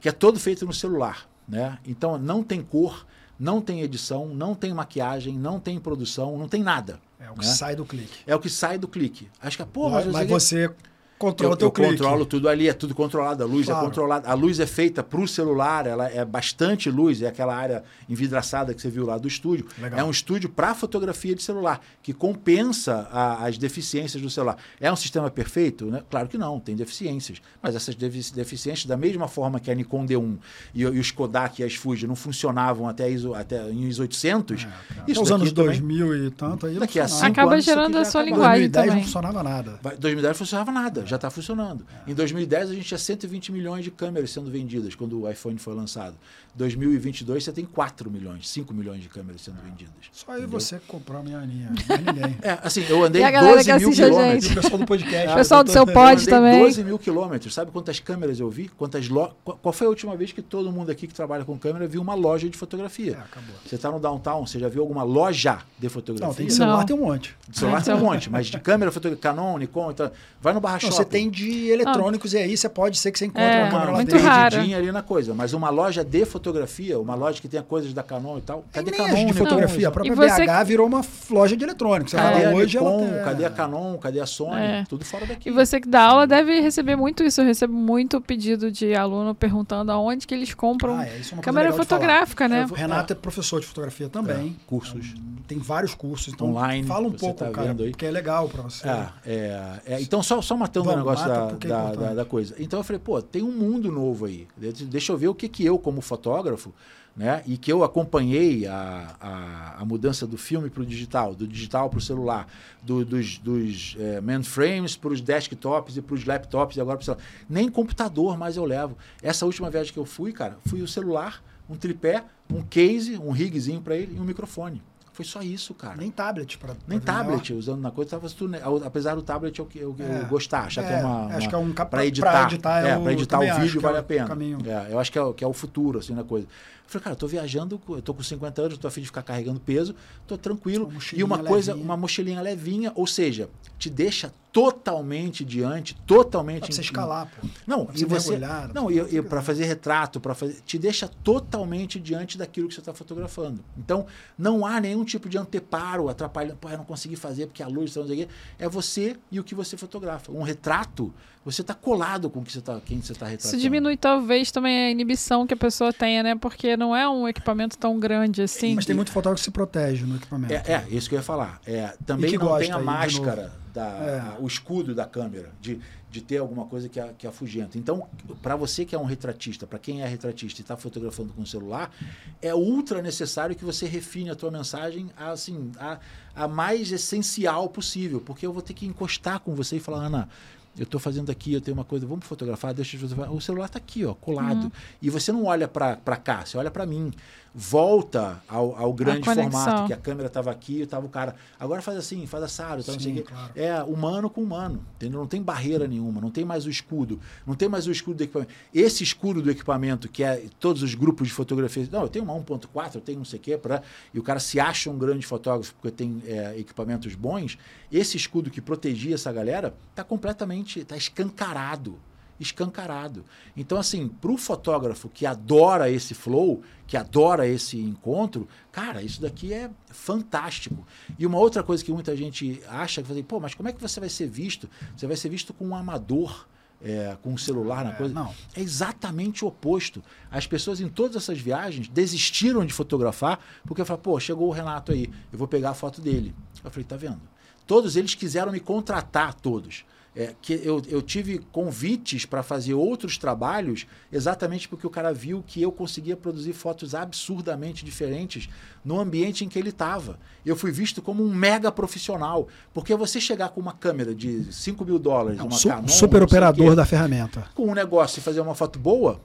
que é todo feito no celular. Né? Então não tem cor, não tem edição, não tem maquiagem, não tem produção, não tem nada. É o que né? sai do clique. É o que sai do clique. Acho que, pô, mas, mas você Controla eu, teu eu clique. controlo tudo ali, é tudo controlado. A luz é Claro. é controlada. A luz é feita para o celular, ela é bastante luz, é aquela área envidraçada que você viu lá do estúdio. Legal. É um estúdio para fotografia de celular, que compensa a- as deficiências do celular. É um sistema perfeito? Né? Claro que não, tem deficiências. Mas essas defi- deficiências, da mesma forma que a Nikon D1 e, e os Kodak e as Fuji não funcionavam até, ISO, até em ISO 800, Até isso os anos também- 2000 e tanto aí Daqui a cinco Acaba anos, gerando a sua linguagem 2010 também. não funcionava nada. Vai- 2010 não funcionava nada, já está funcionando. Em 2010 a gente tinha 120 milhões de câmeras sendo vendidas quando o iPhone foi lançado. 2022 você tem 4 milhões, 5 milhões de câmeras sendo vendidas. Só aí Entendeu? você que comprou a minha linha, ninguém. É, assim, eu andei E a galera 12 que mil quilômetros. O pessoal do podcast. O pessoal do seu pod- Pode eu andei também. 12 mil quilômetros. Sabe quantas câmeras eu vi? Quantas lo... Qual foi a última vez que todo mundo aqui que trabalha com câmera viu uma loja de É, fotografia? acabou. Você está no downtown, você já viu alguma loja de fotografia? Não, tem celular, Não. tem um monte. De celular tem um então- monte, mas de câmera, fotografia, Canon, Nikon, então, vai no Barra Shopping. Você tem de eletrônicos e aí você pode ser que você encontre É, uma câmera lá muito perdidinha ali na coisa. Mas uma loja de fotografia, uma loja que tenha coisas da Canon e tal. Cadê Nem Canon? de fotografia. A E própria você- BH virou uma loja de eletrônicos. Você Cadê a hoje Nikon? ela tem- Cadê a Canon? Cadê a Sony? É. Tudo fora daqui. E você que dá aula deve receber muito isso. Eu recebo muito pedido de aluno perguntando aonde que eles compram Ah, é, isso é câmera fotográfica, né? Eu O Renato é professor de fotografia também. É, cursos. Tem vários cursos. Então Online, fala um pouco, tá cara, aí. porque é legal pra você. É, é, é, então, só, só matando o Vamos, negócio mata da, é da, da- coisa. Então eu falei, pô, tem um mundo novo aí. Deixa deixa eu ver o que, que eu, como fotógrafo, né, e que eu acompanhei a, a, a mudança do filme para o digital, do digital para o celular, do- dos, dos é, mainframes para os desktops e para os laptops e agora para o celular. Nem computador mais eu levo. Essa última viagem que eu fui, cara, fui o celular, um tripé, um case, um rigzinho para ele e um microfone. Foi só isso, cara. Nem tablet. Pra, Nem pra tablet, usando na coisa, tava tudo, apesar do tablet eu, eu, eu É. gostar, achar que é uma, acho uma que é um para editar, pra editar é é, para editar o acho vídeo é vale a pena. É, eu acho que é, o- que é o futuro assim na coisa. Eu falei, cara, eu tô viajando, eu tô com 50 anos, tô a fim de ficar carregando peso, tô tranquilo Uma e uma coisa, levinha. uma mochilinha levinha, ou seja, te deixa totalmente diante, totalmente pra você escalar, pô. não, pra e você mergulhar, não, e, pra- para fazer retrato, para fazer, te deixa totalmente diante daquilo que você está fotografando. Então, não há nenhum tipo de anteparo, atrapalhando, pô, eu não consegui fazer porque a luz, não sei o quê. É você e o que você fotografa. Um retrato, você está colado com o que você tá, quem você está retratando. Isso diminui talvez também a inibição que a pessoa tenha, né? Porque não é um equipamento tão grande assim. Mas tem muito fotógrafo que se protege no equipamento. É, é, isso que eu ia falar. É, também que não gosta tem a máscara, da, É. o escudo da câmera, de, de ter alguma coisa que, a, que afugenta. Então, para você que é um retratista, para quem é retratista e está fotografando com o celular, é ultra necessário que você refine a tua mensagem a, assim, a, a mais essencial possível, porque eu vou ter que encostar com você e falar, Ana, eu estou fazendo aqui, eu tenho uma coisa, vamos fotografar, deixa eu fotografar. O celular está aqui, ó, colado. E você não olha para cá, você olha para mim. Volta ao, ao grande formato, que a câmera estava aqui, estava o cara. Agora faz assim, faz assado, tá, não sei Sim, claro. É humano com humano, entendeu? Não tem barreira nenhuma, não tem mais o escudo, não tem mais o escudo do equipamento. Esse escudo do equipamento, que é todos os grupos de fotografia, não, eu tenho uma 1.4, eu tenho não sei o quê, pra, e o cara se acha um grande fotógrafo porque tem é, equipamentos bons, esse escudo que protegia essa galera está completamente, está escancarado escancarado. Então, assim, para o fotógrafo que adora esse flow, que adora esse encontro, cara, isso daqui é fantástico. E uma outra coisa que muita gente acha, que pô, mas como é que você vai ser visto? Você vai ser visto com um amador. é, com um celular na É, coisa. não. É exatamente o oposto. As pessoas em todas essas viagens desistiram de fotografar porque falaram, pô, chegou o Renato aí, eu vou pegar a foto dele. Eu falei, tá vendo? Todos eles quiseram me contratar, todos. É, que eu, eu tive convites para fazer outros trabalhos exatamente porque o cara viu que eu conseguia produzir fotos absurdamente diferentes no ambiente em que ele estava. Eu fui visto como um mega profissional. Porque você chegar com uma câmera de 5 mil dólares, É um uma su- Canon, super operador quê, da ferramenta. com um negócio e fazer uma foto boa,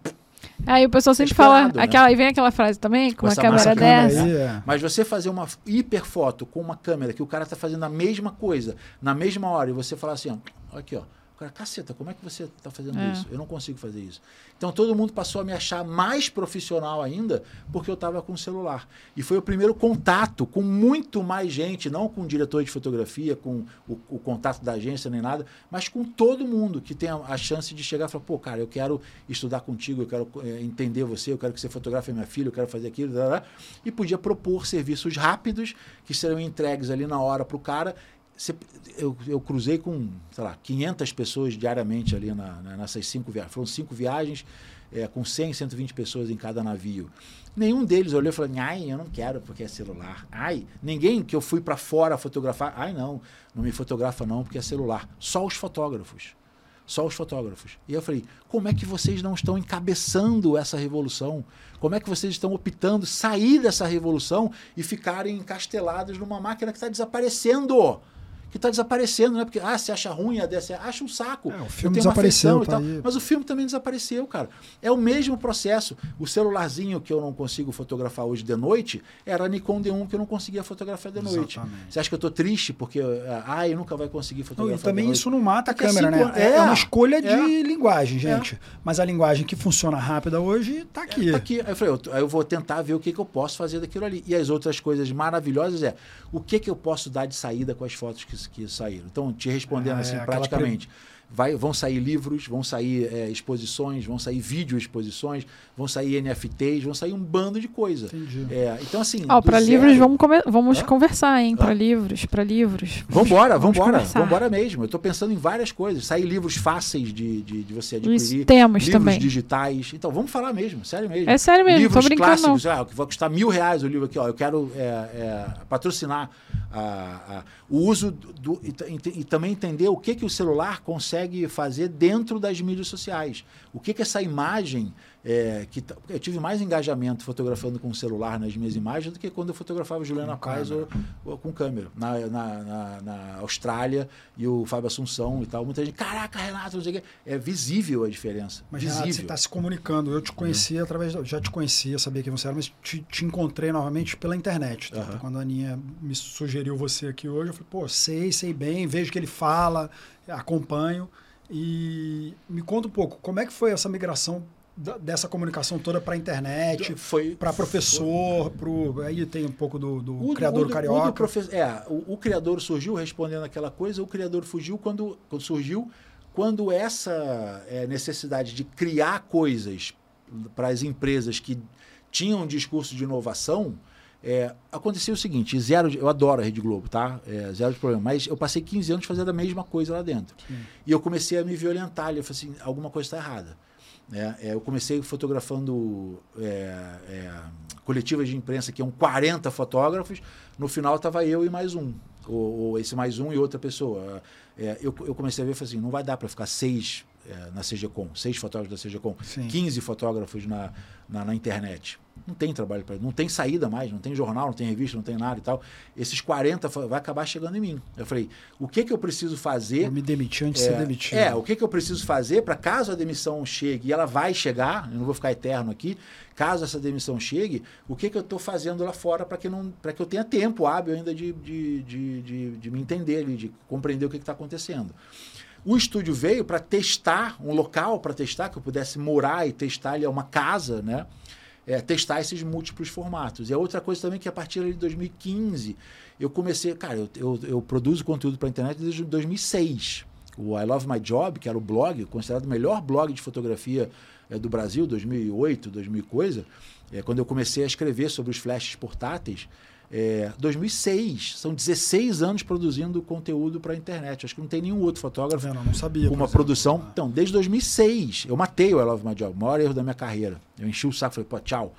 Aí o pessoal sempre fala, né? aquela, e vem aquela frase também, com Com uma essa câmera dessa. aí, é. Mas você fazer uma hiperfoto com uma câmera que o cara está fazendo a mesma coisa, na mesma hora, e você falar assim, ó, aqui, ó. O cara, caceta, como é que você está fazendo É. isso? Eu não consigo fazer isso. Então todo mundo passou a me achar mais profissional ainda porque eu estava com o celular. E foi o primeiro contato com muito mais gente, não com o diretor de fotografia, com o, o contato da agência nem nada, mas com todo mundo que tem a, a chance de chegar e falar, pô, cara, eu quero estudar contigo, eu quero eh, entender você, eu quero que você fotografe minha filha, eu quero fazer aquilo, blá, blá. e podia propor serviços rápidos que serão entregues ali na hora para o cara eu, eu cruzei com, sei lá, 500 pessoas diariamente ali na, na, nessas cinco viagens. Foram cinco viagens é, com 100, 120 pessoas em cada navio. Nenhum deles olhou e falou: ai, eu não quero porque é celular. Ai, ninguém que eu fui para fora fotografar. Ai, não, não me fotografa não porque é celular. Só os fotógrafos. Só os fotógrafos. E eu falei: como é que vocês não estão encabeçando essa revolução? Como é que vocês estão optando sair dessa revolução e ficarem encastelados numa máquina que está desaparecendo? Que está desaparecendo, né? Porque, ah, você acha ruim a DC, acha um saco. É, o filme desapareceu, tá mas o filme também desapareceu, cara. É o mesmo processo. O celularzinho que eu não consigo fotografar hoje de noite era a Nikon D1 que eu não conseguia fotografar de noite. Exatamente. Você acha que eu estou triste porque, ah, eu nunca vai conseguir fotografar não, e também isso não mata a câmera, né? É, é, uma escolha é, de linguagem, é. gente. É. Mas a linguagem que funciona rápida hoje está aqui. Está aqui. Aí eu falei, eu, eu, vou tentar ver o que, que eu posso fazer daquilo ali. E as outras coisas maravilhosas é o que, que eu posso dar de saída com as fotos que, que saíram. Então, te respondendo assim, é, praticamente. Vai, vão sair livros, vão sair é, exposições, vão sair vídeo exposições, vão sair NFTs, vão sair um bando de coisa. Entendi. É, então, assim. Oh, para livros, vamos, vamos conversar, hein? Para livros, para livros. Vambora, vamos vambora. Vambora mesmo. Eu estou pensando em várias coisas. Sair livros fáceis de, de, de você adquirir. Isso, temos livros também. digitais. Então, vamos falar mesmo, sério mesmo. É sério mesmo, livros tô brincando. clássicos, ah, que vai custar mil reais o livro aqui, ó. Eu quero é, é patrocinar a, a, o uso do, e, e, e, também entender o que, que o celular consegue fazer dentro das mídias sociais. O que, que essa imagem é, que eu tive mais engajamento fotografando com o celular nas minhas imagens do que quando eu fotografava Juliana com Paz ou, ou, com câmera na, na, na, na, Austrália e o Fábio Assunção e tal. Muita gente, caraca, Renato, não sei o quê. É visível a diferença. Mas visível. Renato, você está se comunicando. Eu te conhecia uhum. através, já te conhecia, sabia quem você era, mas te, te encontrei novamente pela internet. Tá? Uhum. Quando a Aninha me sugeriu você aqui hoje, eu falei, pô, sei, sei bem, vejo que ele fala, acompanho. E me conta um pouco, como é que foi essa migração dessa comunicação toda para a internet, para professor, pro, aí tem um pouco do, do o, criador o, carioca. O, profe é, o, o, criador surgiu respondendo aquela coisa, o criador fugiu quando, quando surgiu quando essa é, necessidade de criar coisas para as empresas que tinham um discurso de inovação, é, aconteceu o seguinte, zero, de, eu adoro a Rede Globo, tá? É, zero de problema, mas eu passei 15 anos fazendo a mesma coisa lá dentro. Sim. E eu comecei a me violentar, eu falei assim, alguma coisa está errada. É, é, eu comecei fotografando é, é, coletivas de imprensa que iam 40 fotógrafos, no final estava eu e mais um, ou, ou, esse mais um e outra pessoa. É, eu, eu, comecei a ver e falei assim, não vai dar para ficar seis é, na CGCOM, seis fotógrafos da CGCOM, Sim. 15 fotógrafos na, na, na internet. Não tem trabalho para não tem saída mais, não tem jornal, não tem revista, não tem nada e tal. Esses 40 vai acabar chegando em mim. Eu falei, o que que eu preciso fazer? Vou me demitir antes é, de ser demitido. É, o que que eu preciso fazer para caso a demissão chegue, e ela vai chegar, eu não vou ficar eterno aqui, caso essa demissão chegue, o que que eu estou fazendo lá fora para que, não, que eu tenha tempo hábil ainda de, de, de, de, de me entender, de compreender o que está acontecendo. O estúdio veio para testar um local para testar que eu pudesse morar e testar ali é uma casa, né? É, testar esses múltiplos formatos. E a outra coisa também que a partir de 2015 eu comecei, cara, eu, eu, eu produzo conteúdo para a internet desde 2006. O I Love My Job, que era o blog, considerado o melhor blog de fotografia é, do Brasil, 2008, 2000 coisa, é, quando eu comecei a escrever sobre os flashes portáteis, é, 2006, são 16 anos produzindo conteúdo para a internet. Acho que não tem nenhum outro fotógrafo não, não sabia, uma produção. Então, desde 2006, eu matei o I Love My Job, o maior erro da minha carreira. Eu enchi o saco, falei, pô, tchau.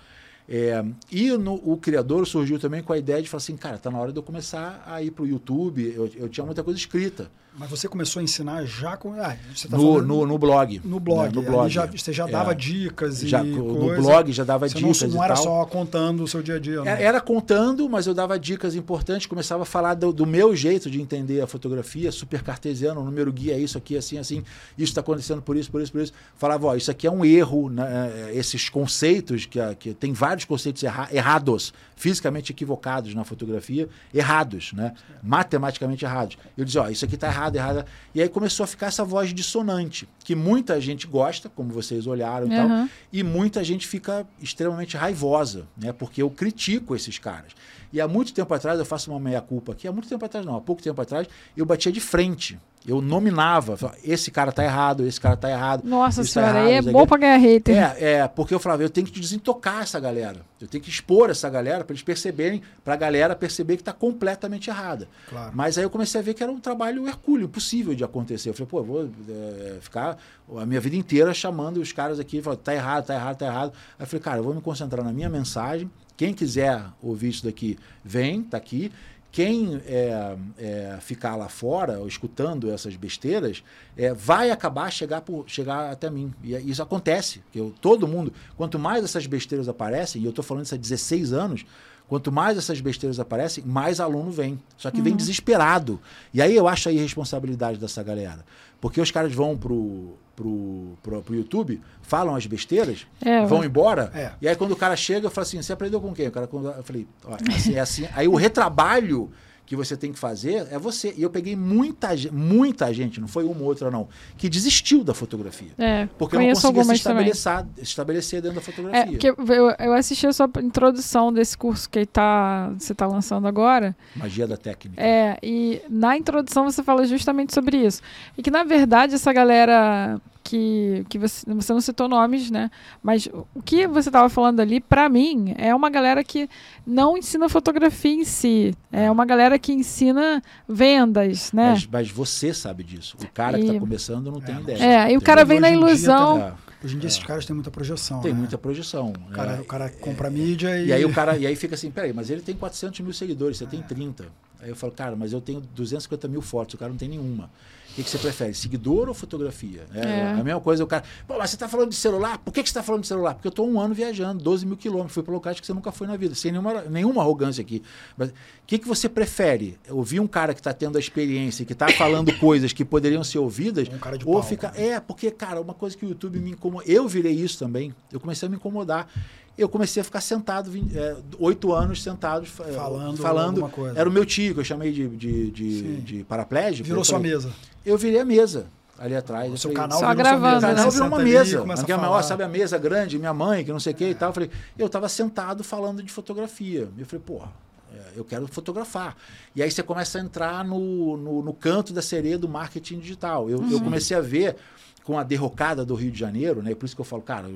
É, e no, o criador surgiu também com a ideia de falar assim, cara, tá na hora de eu começar a ir para o YouTube. Eu, eu tinha muita coisa escrita. Mas você começou a ensinar já com. Ah, você tá no, no, no, blog. No blog. Né? No blog. Já, você já dava é. dicas já, e. No coisa. blog já dava você dicas. Não, não era só contando o seu dia a dia. Né? Era contando, mas eu dava dicas importantes, começava a falar do, do meu jeito de entender a fotografia, super cartesiano, o número guia é isso aqui, assim, assim, isso está acontecendo por isso, por isso, por isso. Falava, ó, isso aqui é um erro, né? esses conceitos, que, que tem vários conceitos erra errados, fisicamente equivocados na fotografia, errados, né? Matematicamente errados. Eu dizia, ó, isso aqui está errado, errado. E e aí começou a ficar essa voz dissonante, que muita gente gosta, como vocês olharam e uhum. tal, e muita gente fica extremamente raivosa, né? Porque eu critico esses caras. E há muito tempo atrás, eu faço uma meia-culpa aqui, há muito tempo atrás não, há pouco tempo atrás, eu batia de frente Eu nominava, esse cara tá errado, esse cara tá errado. Nossa tá senhora, tá aí é bom pra ganhar hater. É, é, porque eu falava, eu tenho que desintocar essa galera. Eu tenho que expor essa galera para eles perceberem, pra galera perceber que tá completamente errada. Claro. Mas aí eu comecei a ver que era um trabalho hercúleo, impossível de acontecer. Eu falei, pô, eu vou é, ficar a minha vida inteira chamando os caras aqui, falando, tá errado, tá errado, tá errado. Aí eu falei, cara, eu vou me concentrar na minha mensagem. Quem quiser ouvir isso daqui, vem, tá aqui. Quem é, é, ficar lá fora, escutando essas besteiras, é, vai acabar chegar, por, chegar até mim. E é, isso acontece. Eu, todo mundo, quanto mais essas besteiras aparecem, e eu estou falando isso há 16 anos, quanto mais essas besteiras aparecem, mais aluno vem. Só que uhum. vem desesperado. E aí eu acho a irresponsabilidade dessa galera. Porque os caras vão pro, pro, pro, pro YouTube, falam as besteiras, é, vão embora, é. e aí quando o cara chega, eu falo assim, você aprendeu com quem? O cara, eu falei, ó, assim, é assim. aí o retrabalho que você tem que fazer é você. E eu peguei muita, muita gente, não foi uma ou outra não, que desistiu da fotografia. É, porque eu não conseguia se estabelecer, estabelecer dentro da fotografia. É, porque eu, eu assisti a sua introdução desse curso que tá, você está lançando agora. Magia da técnica. É, e na introdução você fala justamente sobre isso. E que, na verdade, essa galera que, que você, você não citou nomes, né? Mas o que você estava falando ali, para mim, é uma galera que não ensina fotografia em si. É uma galera que ensina vendas, né? Mas, mas você sabe disso. O cara e... que está começando não tem é, ideia. É, e o cara vem na ilusão. Dia, tá, Hoje em dia é. esses caras têm muita projeção. Tem né? muita projeção. O cara, é, o cara compra é, mídia e... E aí o cara e aí fica assim, peraí, mas ele tem 400 mil seguidores, você tem 30. Aí eu falo, cara, mas eu tenho 250 mil fotos, o cara não tem nenhuma. O que, que você prefere, seguidor ou fotografia? É, é. A mesma coisa, o cara. Pô, mas você está falando de celular? Por que, que você está falando de celular? Porque eu estou um ano viajando, 12 mil quilômetros, fui para locais que você nunca foi na vida, sem nenhuma, nenhuma arrogância aqui. Mas o que, que você prefere? Ouvir um cara que está tendo a experiência, que está falando coisas que poderiam ser ouvidas, um ou ficar. Né? É, porque, cara, uma coisa que o YouTube me incomoda. Eu virei isso também. Eu comecei a me incomodar eu comecei a ficar sentado, é, oito é, anos sentado é, falando, falando Era o meu tio, que eu chamei de, de, de, de paraplégico. Virou sua mesa. Eu virei a mesa ali atrás. O seu falei, canal Só gravando. O canal virou uma mesa. Ali, maior, sabe a mesa grande, minha mãe, que não sei o que e tal. Eu falei, eu estava sentado falando de fotografia. Eu falei, porra, é, eu quero fotografar. E aí você começa a entrar no, no, no canto da sereia do marketing digital. Eu, uhum. eu comecei a ver com a derrocada do Rio de Janeiro, né? Por isso que eu falo, cara,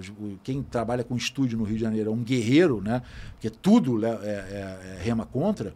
quem trabalha com estúdio no Rio de Janeiro é um guerreiro, né? Porque tudo é, é, é rema contra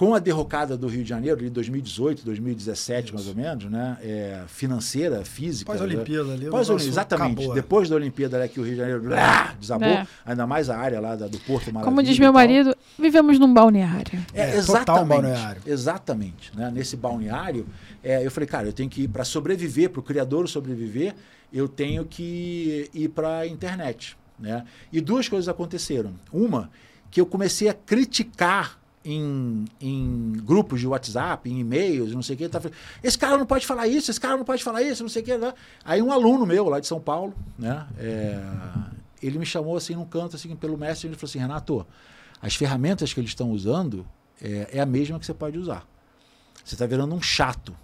com a derrocada do Rio de Janeiro, de 2018, 2017, Isso. mais ou menos, né? É, financeira, física. Pós-Olimpíada né? ali. Pós exatamente. Acabou, é. Depois da Olimpíada, né, que o Rio de Janeiro blá, desabou, é. ainda mais a área lá da, do Porto Maravilha. Como diz meu marido, vivemos num balneário. É, é exatamente. balneário. Exatamente. Né? Nesse balneário, é, eu falei, cara, eu tenho que ir para sobreviver, para o criador sobreviver, eu tenho que ir para a internet. Né? E duas coisas aconteceram. Uma, que eu comecei a criticar em, em grupos de WhatsApp, em e-mails, não sei o que, tá falando, esse cara não pode falar isso, esse cara não pode falar isso, não sei o que. Né? Aí um aluno meu lá de São Paulo, né, é, ele me chamou assim num canto, assim, pelo mestre, e ele falou assim, Renato, as ferramentas que eles estão usando é, é a mesma que você pode usar. Você está virando um chato.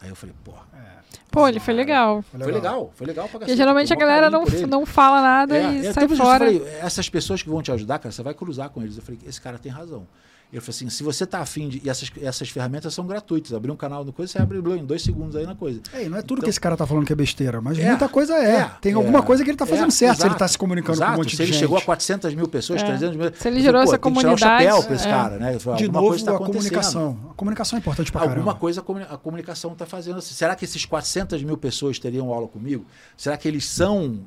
Aí eu falei, porra. É. Pô, ele foi legal. Foi legal, foi legal. Foi legal Porque geralmente a galera não, não fala nada é, e é, sai fora. Falei, essas pessoas que vão te ajudar, cara, você vai cruzar com eles. Eu falei, esse cara tem razão. Ele falou assim: se você está afim de. E essas, essas ferramentas são gratuitas. Abrir um canal no coisa, você abre em dois segundos aí na coisa. É, não é tudo então, que esse cara está falando que é besteira, mas é, muita coisa é. é Tem alguma é, coisa que ele está fazendo é, certo, exato, se ele está se comunicando exato, com um monte de gente. Se ele chegou a 400 mil pessoas, 300 mil. Se ele gerou essa comunidade. Tem que tirar o chapéu para esse cara, né? Falei, de novo, tá a comunicação. A comunicação é importante para Alguma coisa a comunicação está fazendo. Assim. Será que esses 400 mil pessoas teriam aula comigo? Será que eles são.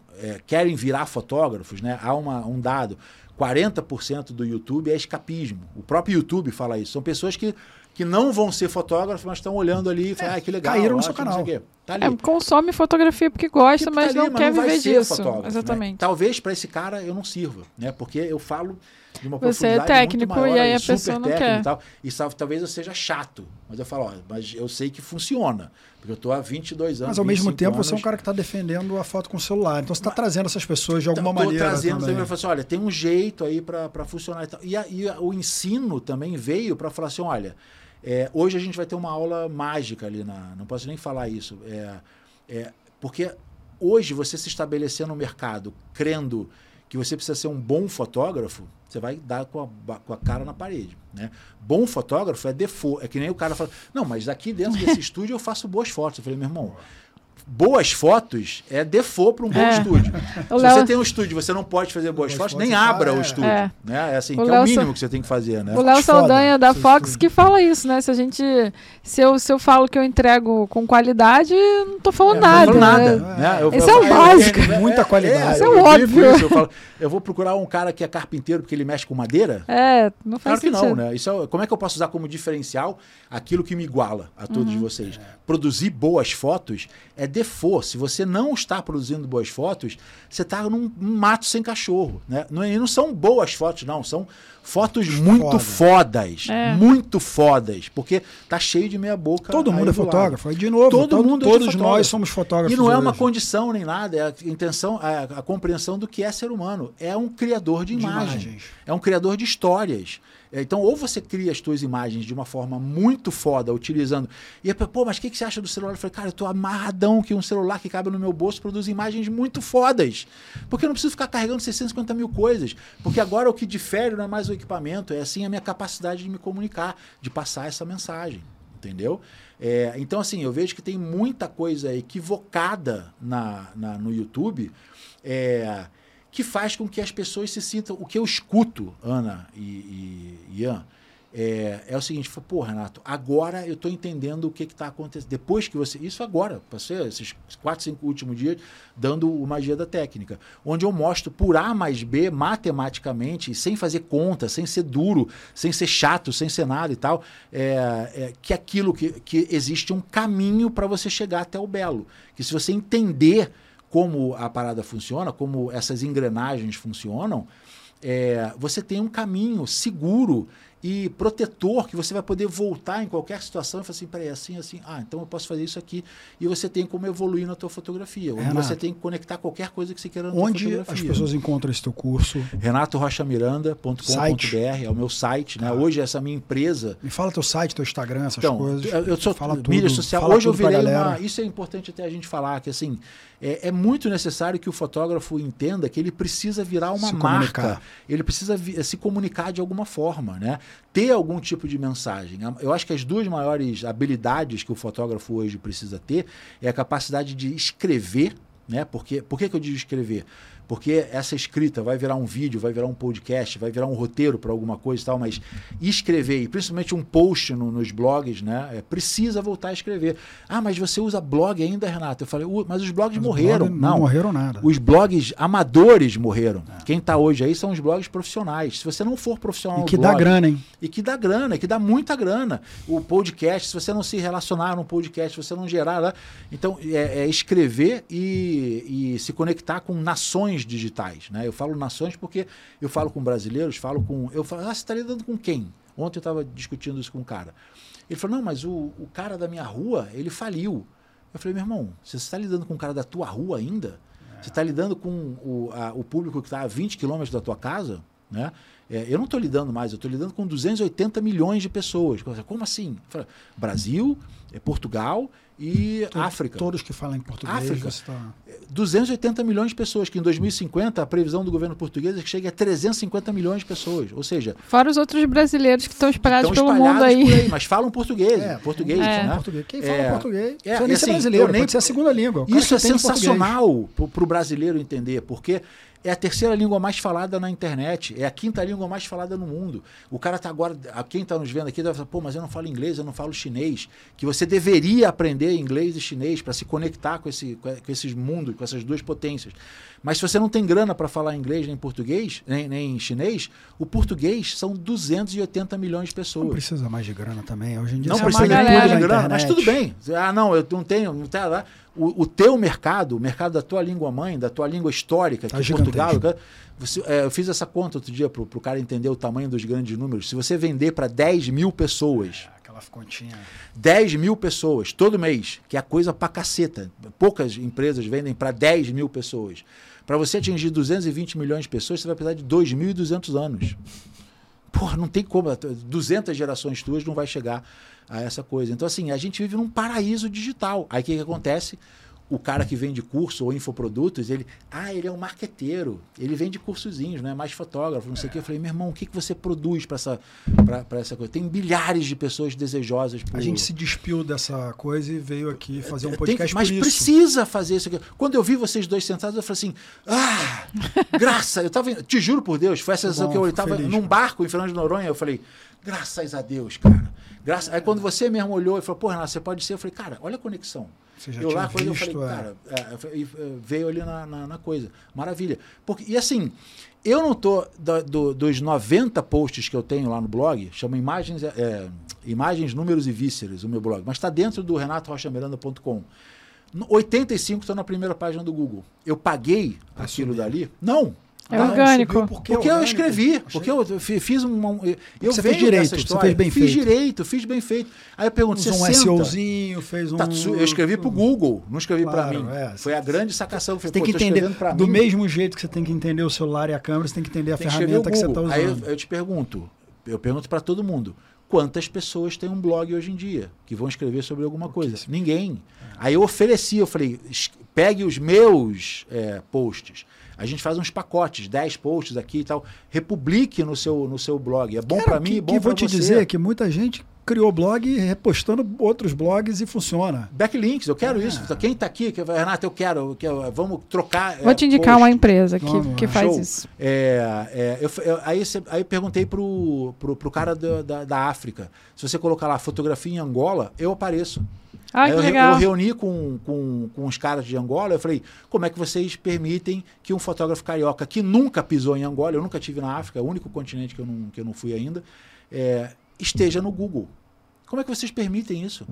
querem virar fotógrafos, né? Há uma, um dado. 40% do YouTube é escapismo. O próprio YouTube fala isso. São pessoas que, que não vão ser fotógrafos, mas estão olhando ali e falam, é, ah, que legal. Caíram no seu canal. Tá é, consome fotografia porque gosta, porque mas, tá ali, não mas quer não viver disso. Né? Exatamente. Né? Talvez para esse cara eu não sirva, né? Porque eu falo de uma Você é técnico maior, e aí a pessoa não quer. E, tal, e talvez eu seja chato, mas eu falo, ó, mas eu sei que funciona. Porque eu estou há 22 anos. Mas ao mesmo tempo anos... você é um cara que está defendendo a foto com o celular. Então você está trazendo essas pessoas de alguma então, maneira. Estou trazendo também. também assim, olha, tem um jeito aí para funcionar. E, tal. e, a, e a, o ensino também veio para falar assim: olha, é, hoje a gente vai ter uma aula mágica ali na. Não posso nem falar isso. É, é, porque hoje você se estabelecer no mercado crendo que você precisa ser um bom fotógrafo, você vai dar com a, com a cara na parede. Né? Bom fotógrafo é default. É que nem o cara fala, não, mas aqui dentro desse estúdio eu faço boas fotos. Eu falei, meu irmão, boas fotos é default para um bom é. estúdio. O Se Léo... você tem um estúdio você não pode fazer boas, boas fotos, fotos, nem abra é. o estúdio. É, né? é assim, o que é o mínimo que você tem que fazer. Né? O Léo Saldanha da Fox que fala isso, né? Se a gente. Se eu, se eu falo que eu entrego com qualidade, não estou falando é, nada. Não nada. Né? né? Eu, Esse eu, é o básico. muita qualidade. Isso é óbvio. Isso, eu, falo, eu vou procurar um cara que é carpinteiro porque ele mexe com madeira? É, não faz claro sentido. que não, né? Isso como é que eu posso usar como diferencial aquilo que me iguala a todos uhum. vocês? Produzir boas fotos é default. Se você não está produzindo boas fotos, você está num, num, mato sem cachorro. Né? Não, e não são boas fotos, não. São fotos muito Foda. fodas. É. Muito fodas. Porque tá cheio de meia boca. Todo mundo é fotógrafo. Aí, de novo, todo, todo mundo é todos nós somos fotógrafos. E não é uma condição nem nada. É a intenção, a, a, compreensão do que é ser humano. É um criador de, de imagens. imagens. É um criador de histórias. É, então, ou você cria as tuas imagens de uma forma muito foda, utilizando. E aí, pô, mas o que, que você acha do celular? Eu falei, cara, eu tô amarradão que um celular que cabe no meu bolso produz imagens muito fodas. Porque eu não preciso ficar carregando 650 mil coisas. Porque agora o que difere não é mais o equipamento, é assim a minha capacidade de me comunicar, de passar essa mensagem. Entendeu? É, então, assim, eu vejo que tem muita coisa equivocada na, na no YouTube. É, que faz com que as pessoas se sintam. O que eu escuto, Ana e, e Ian, é, é o seguinte: pô, Renato, agora eu estou entendendo o que está acontecendo. Depois que você. Isso agora, passei esses quatro, cinco últimos dias dando o Magia da Técnica, onde eu mostro por A mais B, matematicamente, sem fazer conta, sem ser duro, sem ser chato, sem ser nada e tal, é, é, que aquilo que, que existe um caminho para você chegar até o belo. Que se você entender como a parada funciona, como essas engrenagens funcionam, é, você tem um caminho seguro e protetor que você vai poder voltar em qualquer situação e falar assim, peraí, assim, assim, ah, então eu posso fazer isso aqui. E você tem como evoluir na tua fotografia. Onde você tem que conectar qualquer coisa que você queira na Onde as pessoas encontram esse teu curso? renatorochamiranda.com.br é o meu site. Né? Ah. Hoje essa minha empresa... Me fala teu site, teu Instagram, essas então, coisas. Eu sou fala mídia tudo, social. Hoje eu virei uma... Isso é importante até a gente falar, que assim, é, é, muito necessário que o fotógrafo entenda que ele precisa virar uma se marca. Comunicar. Ele precisa se comunicar de alguma forma, né? ter algum tipo de mensagem. Eu acho que as duas maiores habilidades que o fotógrafo hoje precisa ter é a capacidade de escrever, né? Porque, por que, que eu digo escrever? Porque essa escrita vai virar um vídeo, vai virar um podcast, vai virar um roteiro para alguma coisa e tal, mas escrever, e principalmente um post no, nos blogs, né? É, precisa voltar a escrever. Ah, mas você usa blog ainda, Renato? Eu falei, mas os blogs mas morreram. Blog não, não morreram nada. Os blogs amadores morreram. É. Quem está hoje aí são os blogs profissionais. Se você não for profissional. E que blog, dá grana, hein? E que dá grana, que dá muita grana. O podcast, se você não se relacionar no podcast, se você não gerar. Né? Então, é, é escrever e, e se conectar com nações nações digitais. Né? Eu falo nações porque eu falo com brasileiros, falo com. Eu falo, ah, você está lidando com quem? Ontem eu estava discutindo isso com um cara. Ele falou, não, mas o, o cara da minha rua, ele faliu. Eu falei, meu irmão, você está lidando com o cara da tua rua ainda? Você está lidando com o, a, o público que está a 20 quilômetros da tua casa? Né? É, eu não estou lidando mais, eu estou lidando com 280 milhões de pessoas. Como assim? Brasil, Portugal e África. Todos que falam em português. África. Tá... 280 milhões de pessoas, que em 2050 a previsão do governo português é que chegue a 350 milhões de pessoas. Ou seja. Fora os outros brasileiros que estão espalhados estão pelo mundo aí. aí. Mas falam português. É, português, é. Né? português. Quem fala é, português? É, nem assim, brasileiro, nem... pode ser a segunda língua. Isso é sensacional para o brasileiro entender, porque é a terceira língua mais falada na internet, é a quinta língua mais falada no mundo. O cara tá agora, quem está nos vendo aqui deve falar, pô, mas eu não falo inglês, eu não falo chinês. Que você deveria aprender inglês e chinês para se conectar com, esse, com esses mundos, com essas duas potências. Mas se você não tem grana para falar inglês nem português, nem, nem chinês, o português são 280 milhões de pessoas. Não precisa mais de grana também. Hoje em dia não precisa de grana, mas tudo bem. Ah, não, eu não tenho, não tenho lá. O, o teu mercado, o mercado da tua língua mãe, da tua língua histórica, que tá é Portugal, você, é, eu fiz essa conta outro dia para o cara entender o tamanho dos grandes números. Se você vender para 10 mil pessoas. É, aquela continha. 10 mil pessoas todo mês, que é coisa pra caceta. Poucas empresas vendem para 10 mil pessoas. Para você atingir 220 milhões de pessoas, você vai precisar de 2.200 anos. Porra, não tem como. 200 gerações tuas não vai chegar a essa coisa. Então, assim, a gente vive num paraíso digital. Aí o que, que acontece? O cara que vende curso ou infoprodutos, ele, ah, ele é um marqueteiro, ele vende cursozinhos, não é mais fotógrafo, não sei o é. quê. Eu falei, meu irmão, o que, que você produz para essa, essa coisa? Tem milhares de pessoas desejosas. Por... A gente se despiu dessa coisa e veio aqui fazer um podcast Tem, Mas precisa fazer isso aqui. Quando eu vi vocês dois sentados, eu falei assim, ah, graça, eu tava, te juro por Deus, foi a sensação que eu estava num barco em Fernando de Noronha, eu falei, graças a Deus, cara. Graças... Aí quando você mesmo olhou e falou, pô, Renato, você pode ser, eu falei, cara, olha a conexão. Você já eu lá, quando eu falei, é. cara, é, é, veio ali na, na, na, coisa. Maravilha. Porque, e assim, eu não tô do, do, dos 90 posts que eu tenho lá no blog, chama Imagens, é, Imagens, Números e Vísceras, o meu blog, mas está dentro do renatorochamiranda.com. 85 estão na primeira página do Google. Eu paguei aquilo dali? Não. É ah, orgânico. Porque, porque eu escrevi, porque eu fiz um. Eu você fez direito, você fez bem fiz feito. Fiz direito, fiz bem feito. Aí eu pergunto, você um SEOzinho, fez um. Tá, eu escrevi para o Google, não escrevi claro, para mim. É, Foi a grande sacação. Você tem que entender. Do mim. mesmo jeito que você tem que entender o celular e a câmera, você tem que entender a tem ferramenta que, que, você está usando. Aí eu, eu te pergunto, eu pergunto para todo mundo quantas pessoas têm um blog hoje em dia que vão escrever sobre alguma coisa? Ninguém. Aí eu ofereci, eu falei, pegue os meus é, posts a gente faz uns pacotes, 10 posts aqui e tal. Republique no seu, no seu blog. É bom para mim, é bom para você. vou te dizer que muita gente criou blog repostando outros blogs e funciona. Backlinks, eu quero é. isso. Quem está aqui, que, Renato, eu quero, eu quero, vamos trocar. Vou é, te indicar post. uma empresa que, que faz Show. isso. É, é, eu, eu, aí, aí eu perguntei pro, pro, pro cara da, da, da África. Se você colocar lá fotografia em Angola, eu apareço. Ah, eu, eu reuni com, com, com os caras de Angola, eu falei, como é que vocês permitem que um fotógrafo carioca que nunca pisou em Angola, eu nunca tive na África, é o único continente que eu não, que eu não fui ainda, é, esteja no Google. Como é que vocês permitem isso?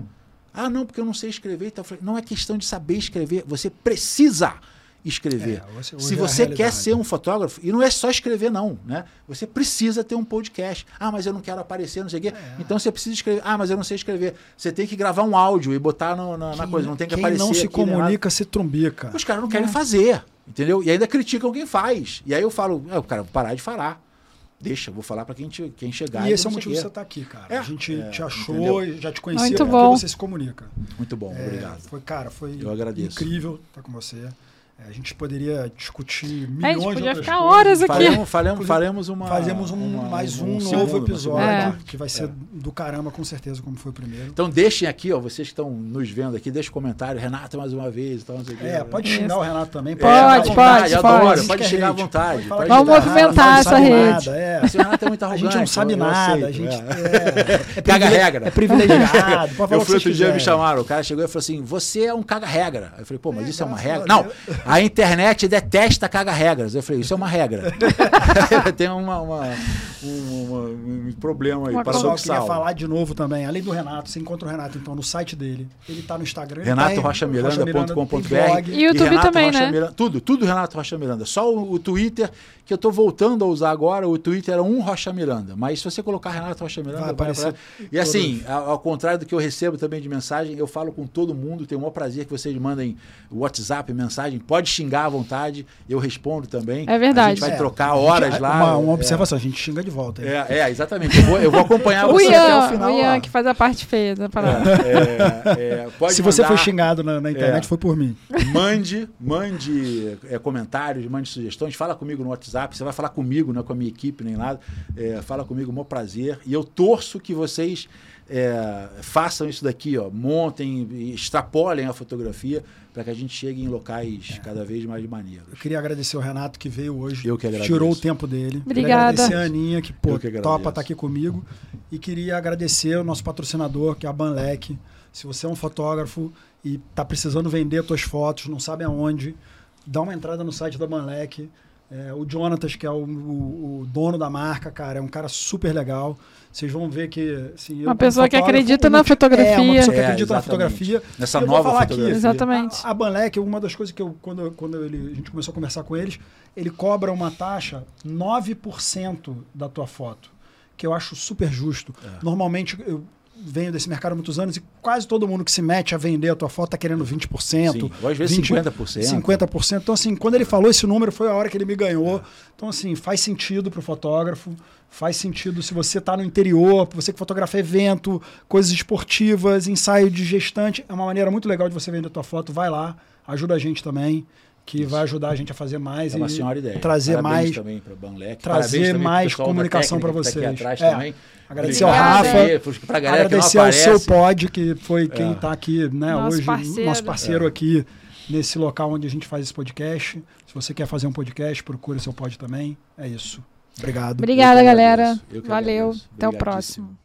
Ah, não, porque eu não sei escrever. Então, falei, não é questão de saber escrever, você precisa escrever. É, Se você quer ser um fotógrafo, e não é só escrever, não, né? Você precisa ter um podcast. Ah, mas eu não quero aparecer, não sei o quê. É. Então você precisa escrever. Ah, mas eu não sei escrever. Você tem que gravar um áudio e botar no, na, na, coisa. Não tem que quem aparecer. não se comunica se trumbica. Os caras não querem é. fazer, entendeu? E ainda criticam quem faz. E aí eu falo, é, cara, vou parar de falar deixa, vou falar para quem, quem chegar. E esse é o motivo que você está aqui, cara. É, a gente é, te achou, entendeu? já te conhecia, Muito bom. você se comunica. Muito bom, é, obrigado. Foi, cara, foi Eu agradeço. incrível estar com você. É, a gente poderia discutir milhões é, a gente podia ficar coisas. horas aqui. Faremos, faremos, faremos uma. Fazemos um, uma, mais um, um novo episódio é. que vai ser é. do caramba, com certeza, como foi o primeiro. Então deixem aqui, ó, vocês que estão nos vendo aqui, deixem comentário. Renato, mais uma vez. Então, é, pode xingar o Renato também. Pode, pode, pode. Adoro, pode xingar à vontade. Pode Vamos movimentar essa rede. É. O Renato é muito arrogante. A gente não sabe nada. A gente é, caga regra. É privilegiado. Eu fui outro dia me chamaram, o cara chegou e falou assim: você é um caga regra. Eu falei, pô, mas isso é uma regra? Não, a internet detesta caga regras. Eu falei, isso é uma regra. Tem uma, uma, um, um, problema aí. Para eu queria falar de novo também, além do Renato, você encontra o Renato então no site dele. Ele está no Instagram. RenatoRochamiranda.com.br E YouTube Renato também, Rocha né? Miranda, tudo, tudo Renato Rocha Miranda. Só o, o Twitter, que eu estou voltando a usar agora, o Twitter era um Rocha Miranda. Mas se você colocar Renato Rocha Miranda, vai aparecer. E assim, ao, ao contrário do que eu recebo também de mensagem, eu falo com todo mundo, tenho o maior prazer que vocês mandem WhatsApp, mensagem, pode xingar à vontade, eu respondo também. É verdade. A gente vai é, trocar horas lá. Uma, uma é. observação, a gente xinga de volta. É, é, exatamente. Eu vou, eu vou acompanhar você Ian, até o final. O Ian lá. que faz a parte feia da parada. É, é Se você foi xingado na, na internet, foi por mim. Mande, mande comentários, mande sugestões, fala comigo no WhatsApp, você vai falar comigo, não é com a minha equipe nem nada. fala comigo, um prazer. E eu torço que vocês é, façam isso daqui, ó, montem, extrapolem a fotografia para que a gente chegue em locais é. cada vez mais maneiros. Eu queria agradecer o Renato que veio hoje. Eu que agradeço. Tirou o tempo dele. Obrigada. Queria agradecer a Aninha, que, pô, que topa estar tá aqui comigo. E queria agradecer o nosso patrocinador, que é a Banlec. Se você é um fotógrafo e está precisando vender suas fotos, não sabe aonde, dá uma entrada no site da Banlec. É, o Jonatas, que é o, o, o, dono da marca, cara, é um cara super legal. Vocês vão ver que. Assim, uma pessoa que acredita na fotografia. É, uma pessoa que acredita é, na fotografia. Nessa nova fotografia. Aqui, exatamente. A, a Banlec, uma das coisas que eu, quando, quando ele, a gente começou a conversar com eles, ele cobra uma taxa 9% da tua foto, que eu acho super justo. É. Normalmente, eu, venho desse mercado há muitos anos e quase todo mundo que se mete a vender a tua foto está querendo 20%. Sim, ou às vezes 20, 50%. 50%. Então, assim, quando ele falou esse número, foi a hora que ele me ganhou. É. Então, assim, faz sentido para o fotógrafo, faz sentido se você está no interior, você que fotografa evento, coisas esportivas, ensaio de gestante. É uma maneira muito legal de você vender a tua foto. Vai lá, ajuda a gente também que Isso. vai ajudar a gente a fazer mais é uma senhora ideia. trazer Parabéns mais também para Banlec. trazer mais comunicação para vocês. Tá aqui atrás é. Agradecer ao Rafa, agradecer ao seu pod, que foi quem está é. aqui né, nosso hoje, parceiro. nosso parceiro é. aqui nesse local onde a gente faz esse podcast. Se você quer fazer um podcast, procure seu pod também. É isso. Obrigado. Obrigada, galera. Valeu. Até o próximo.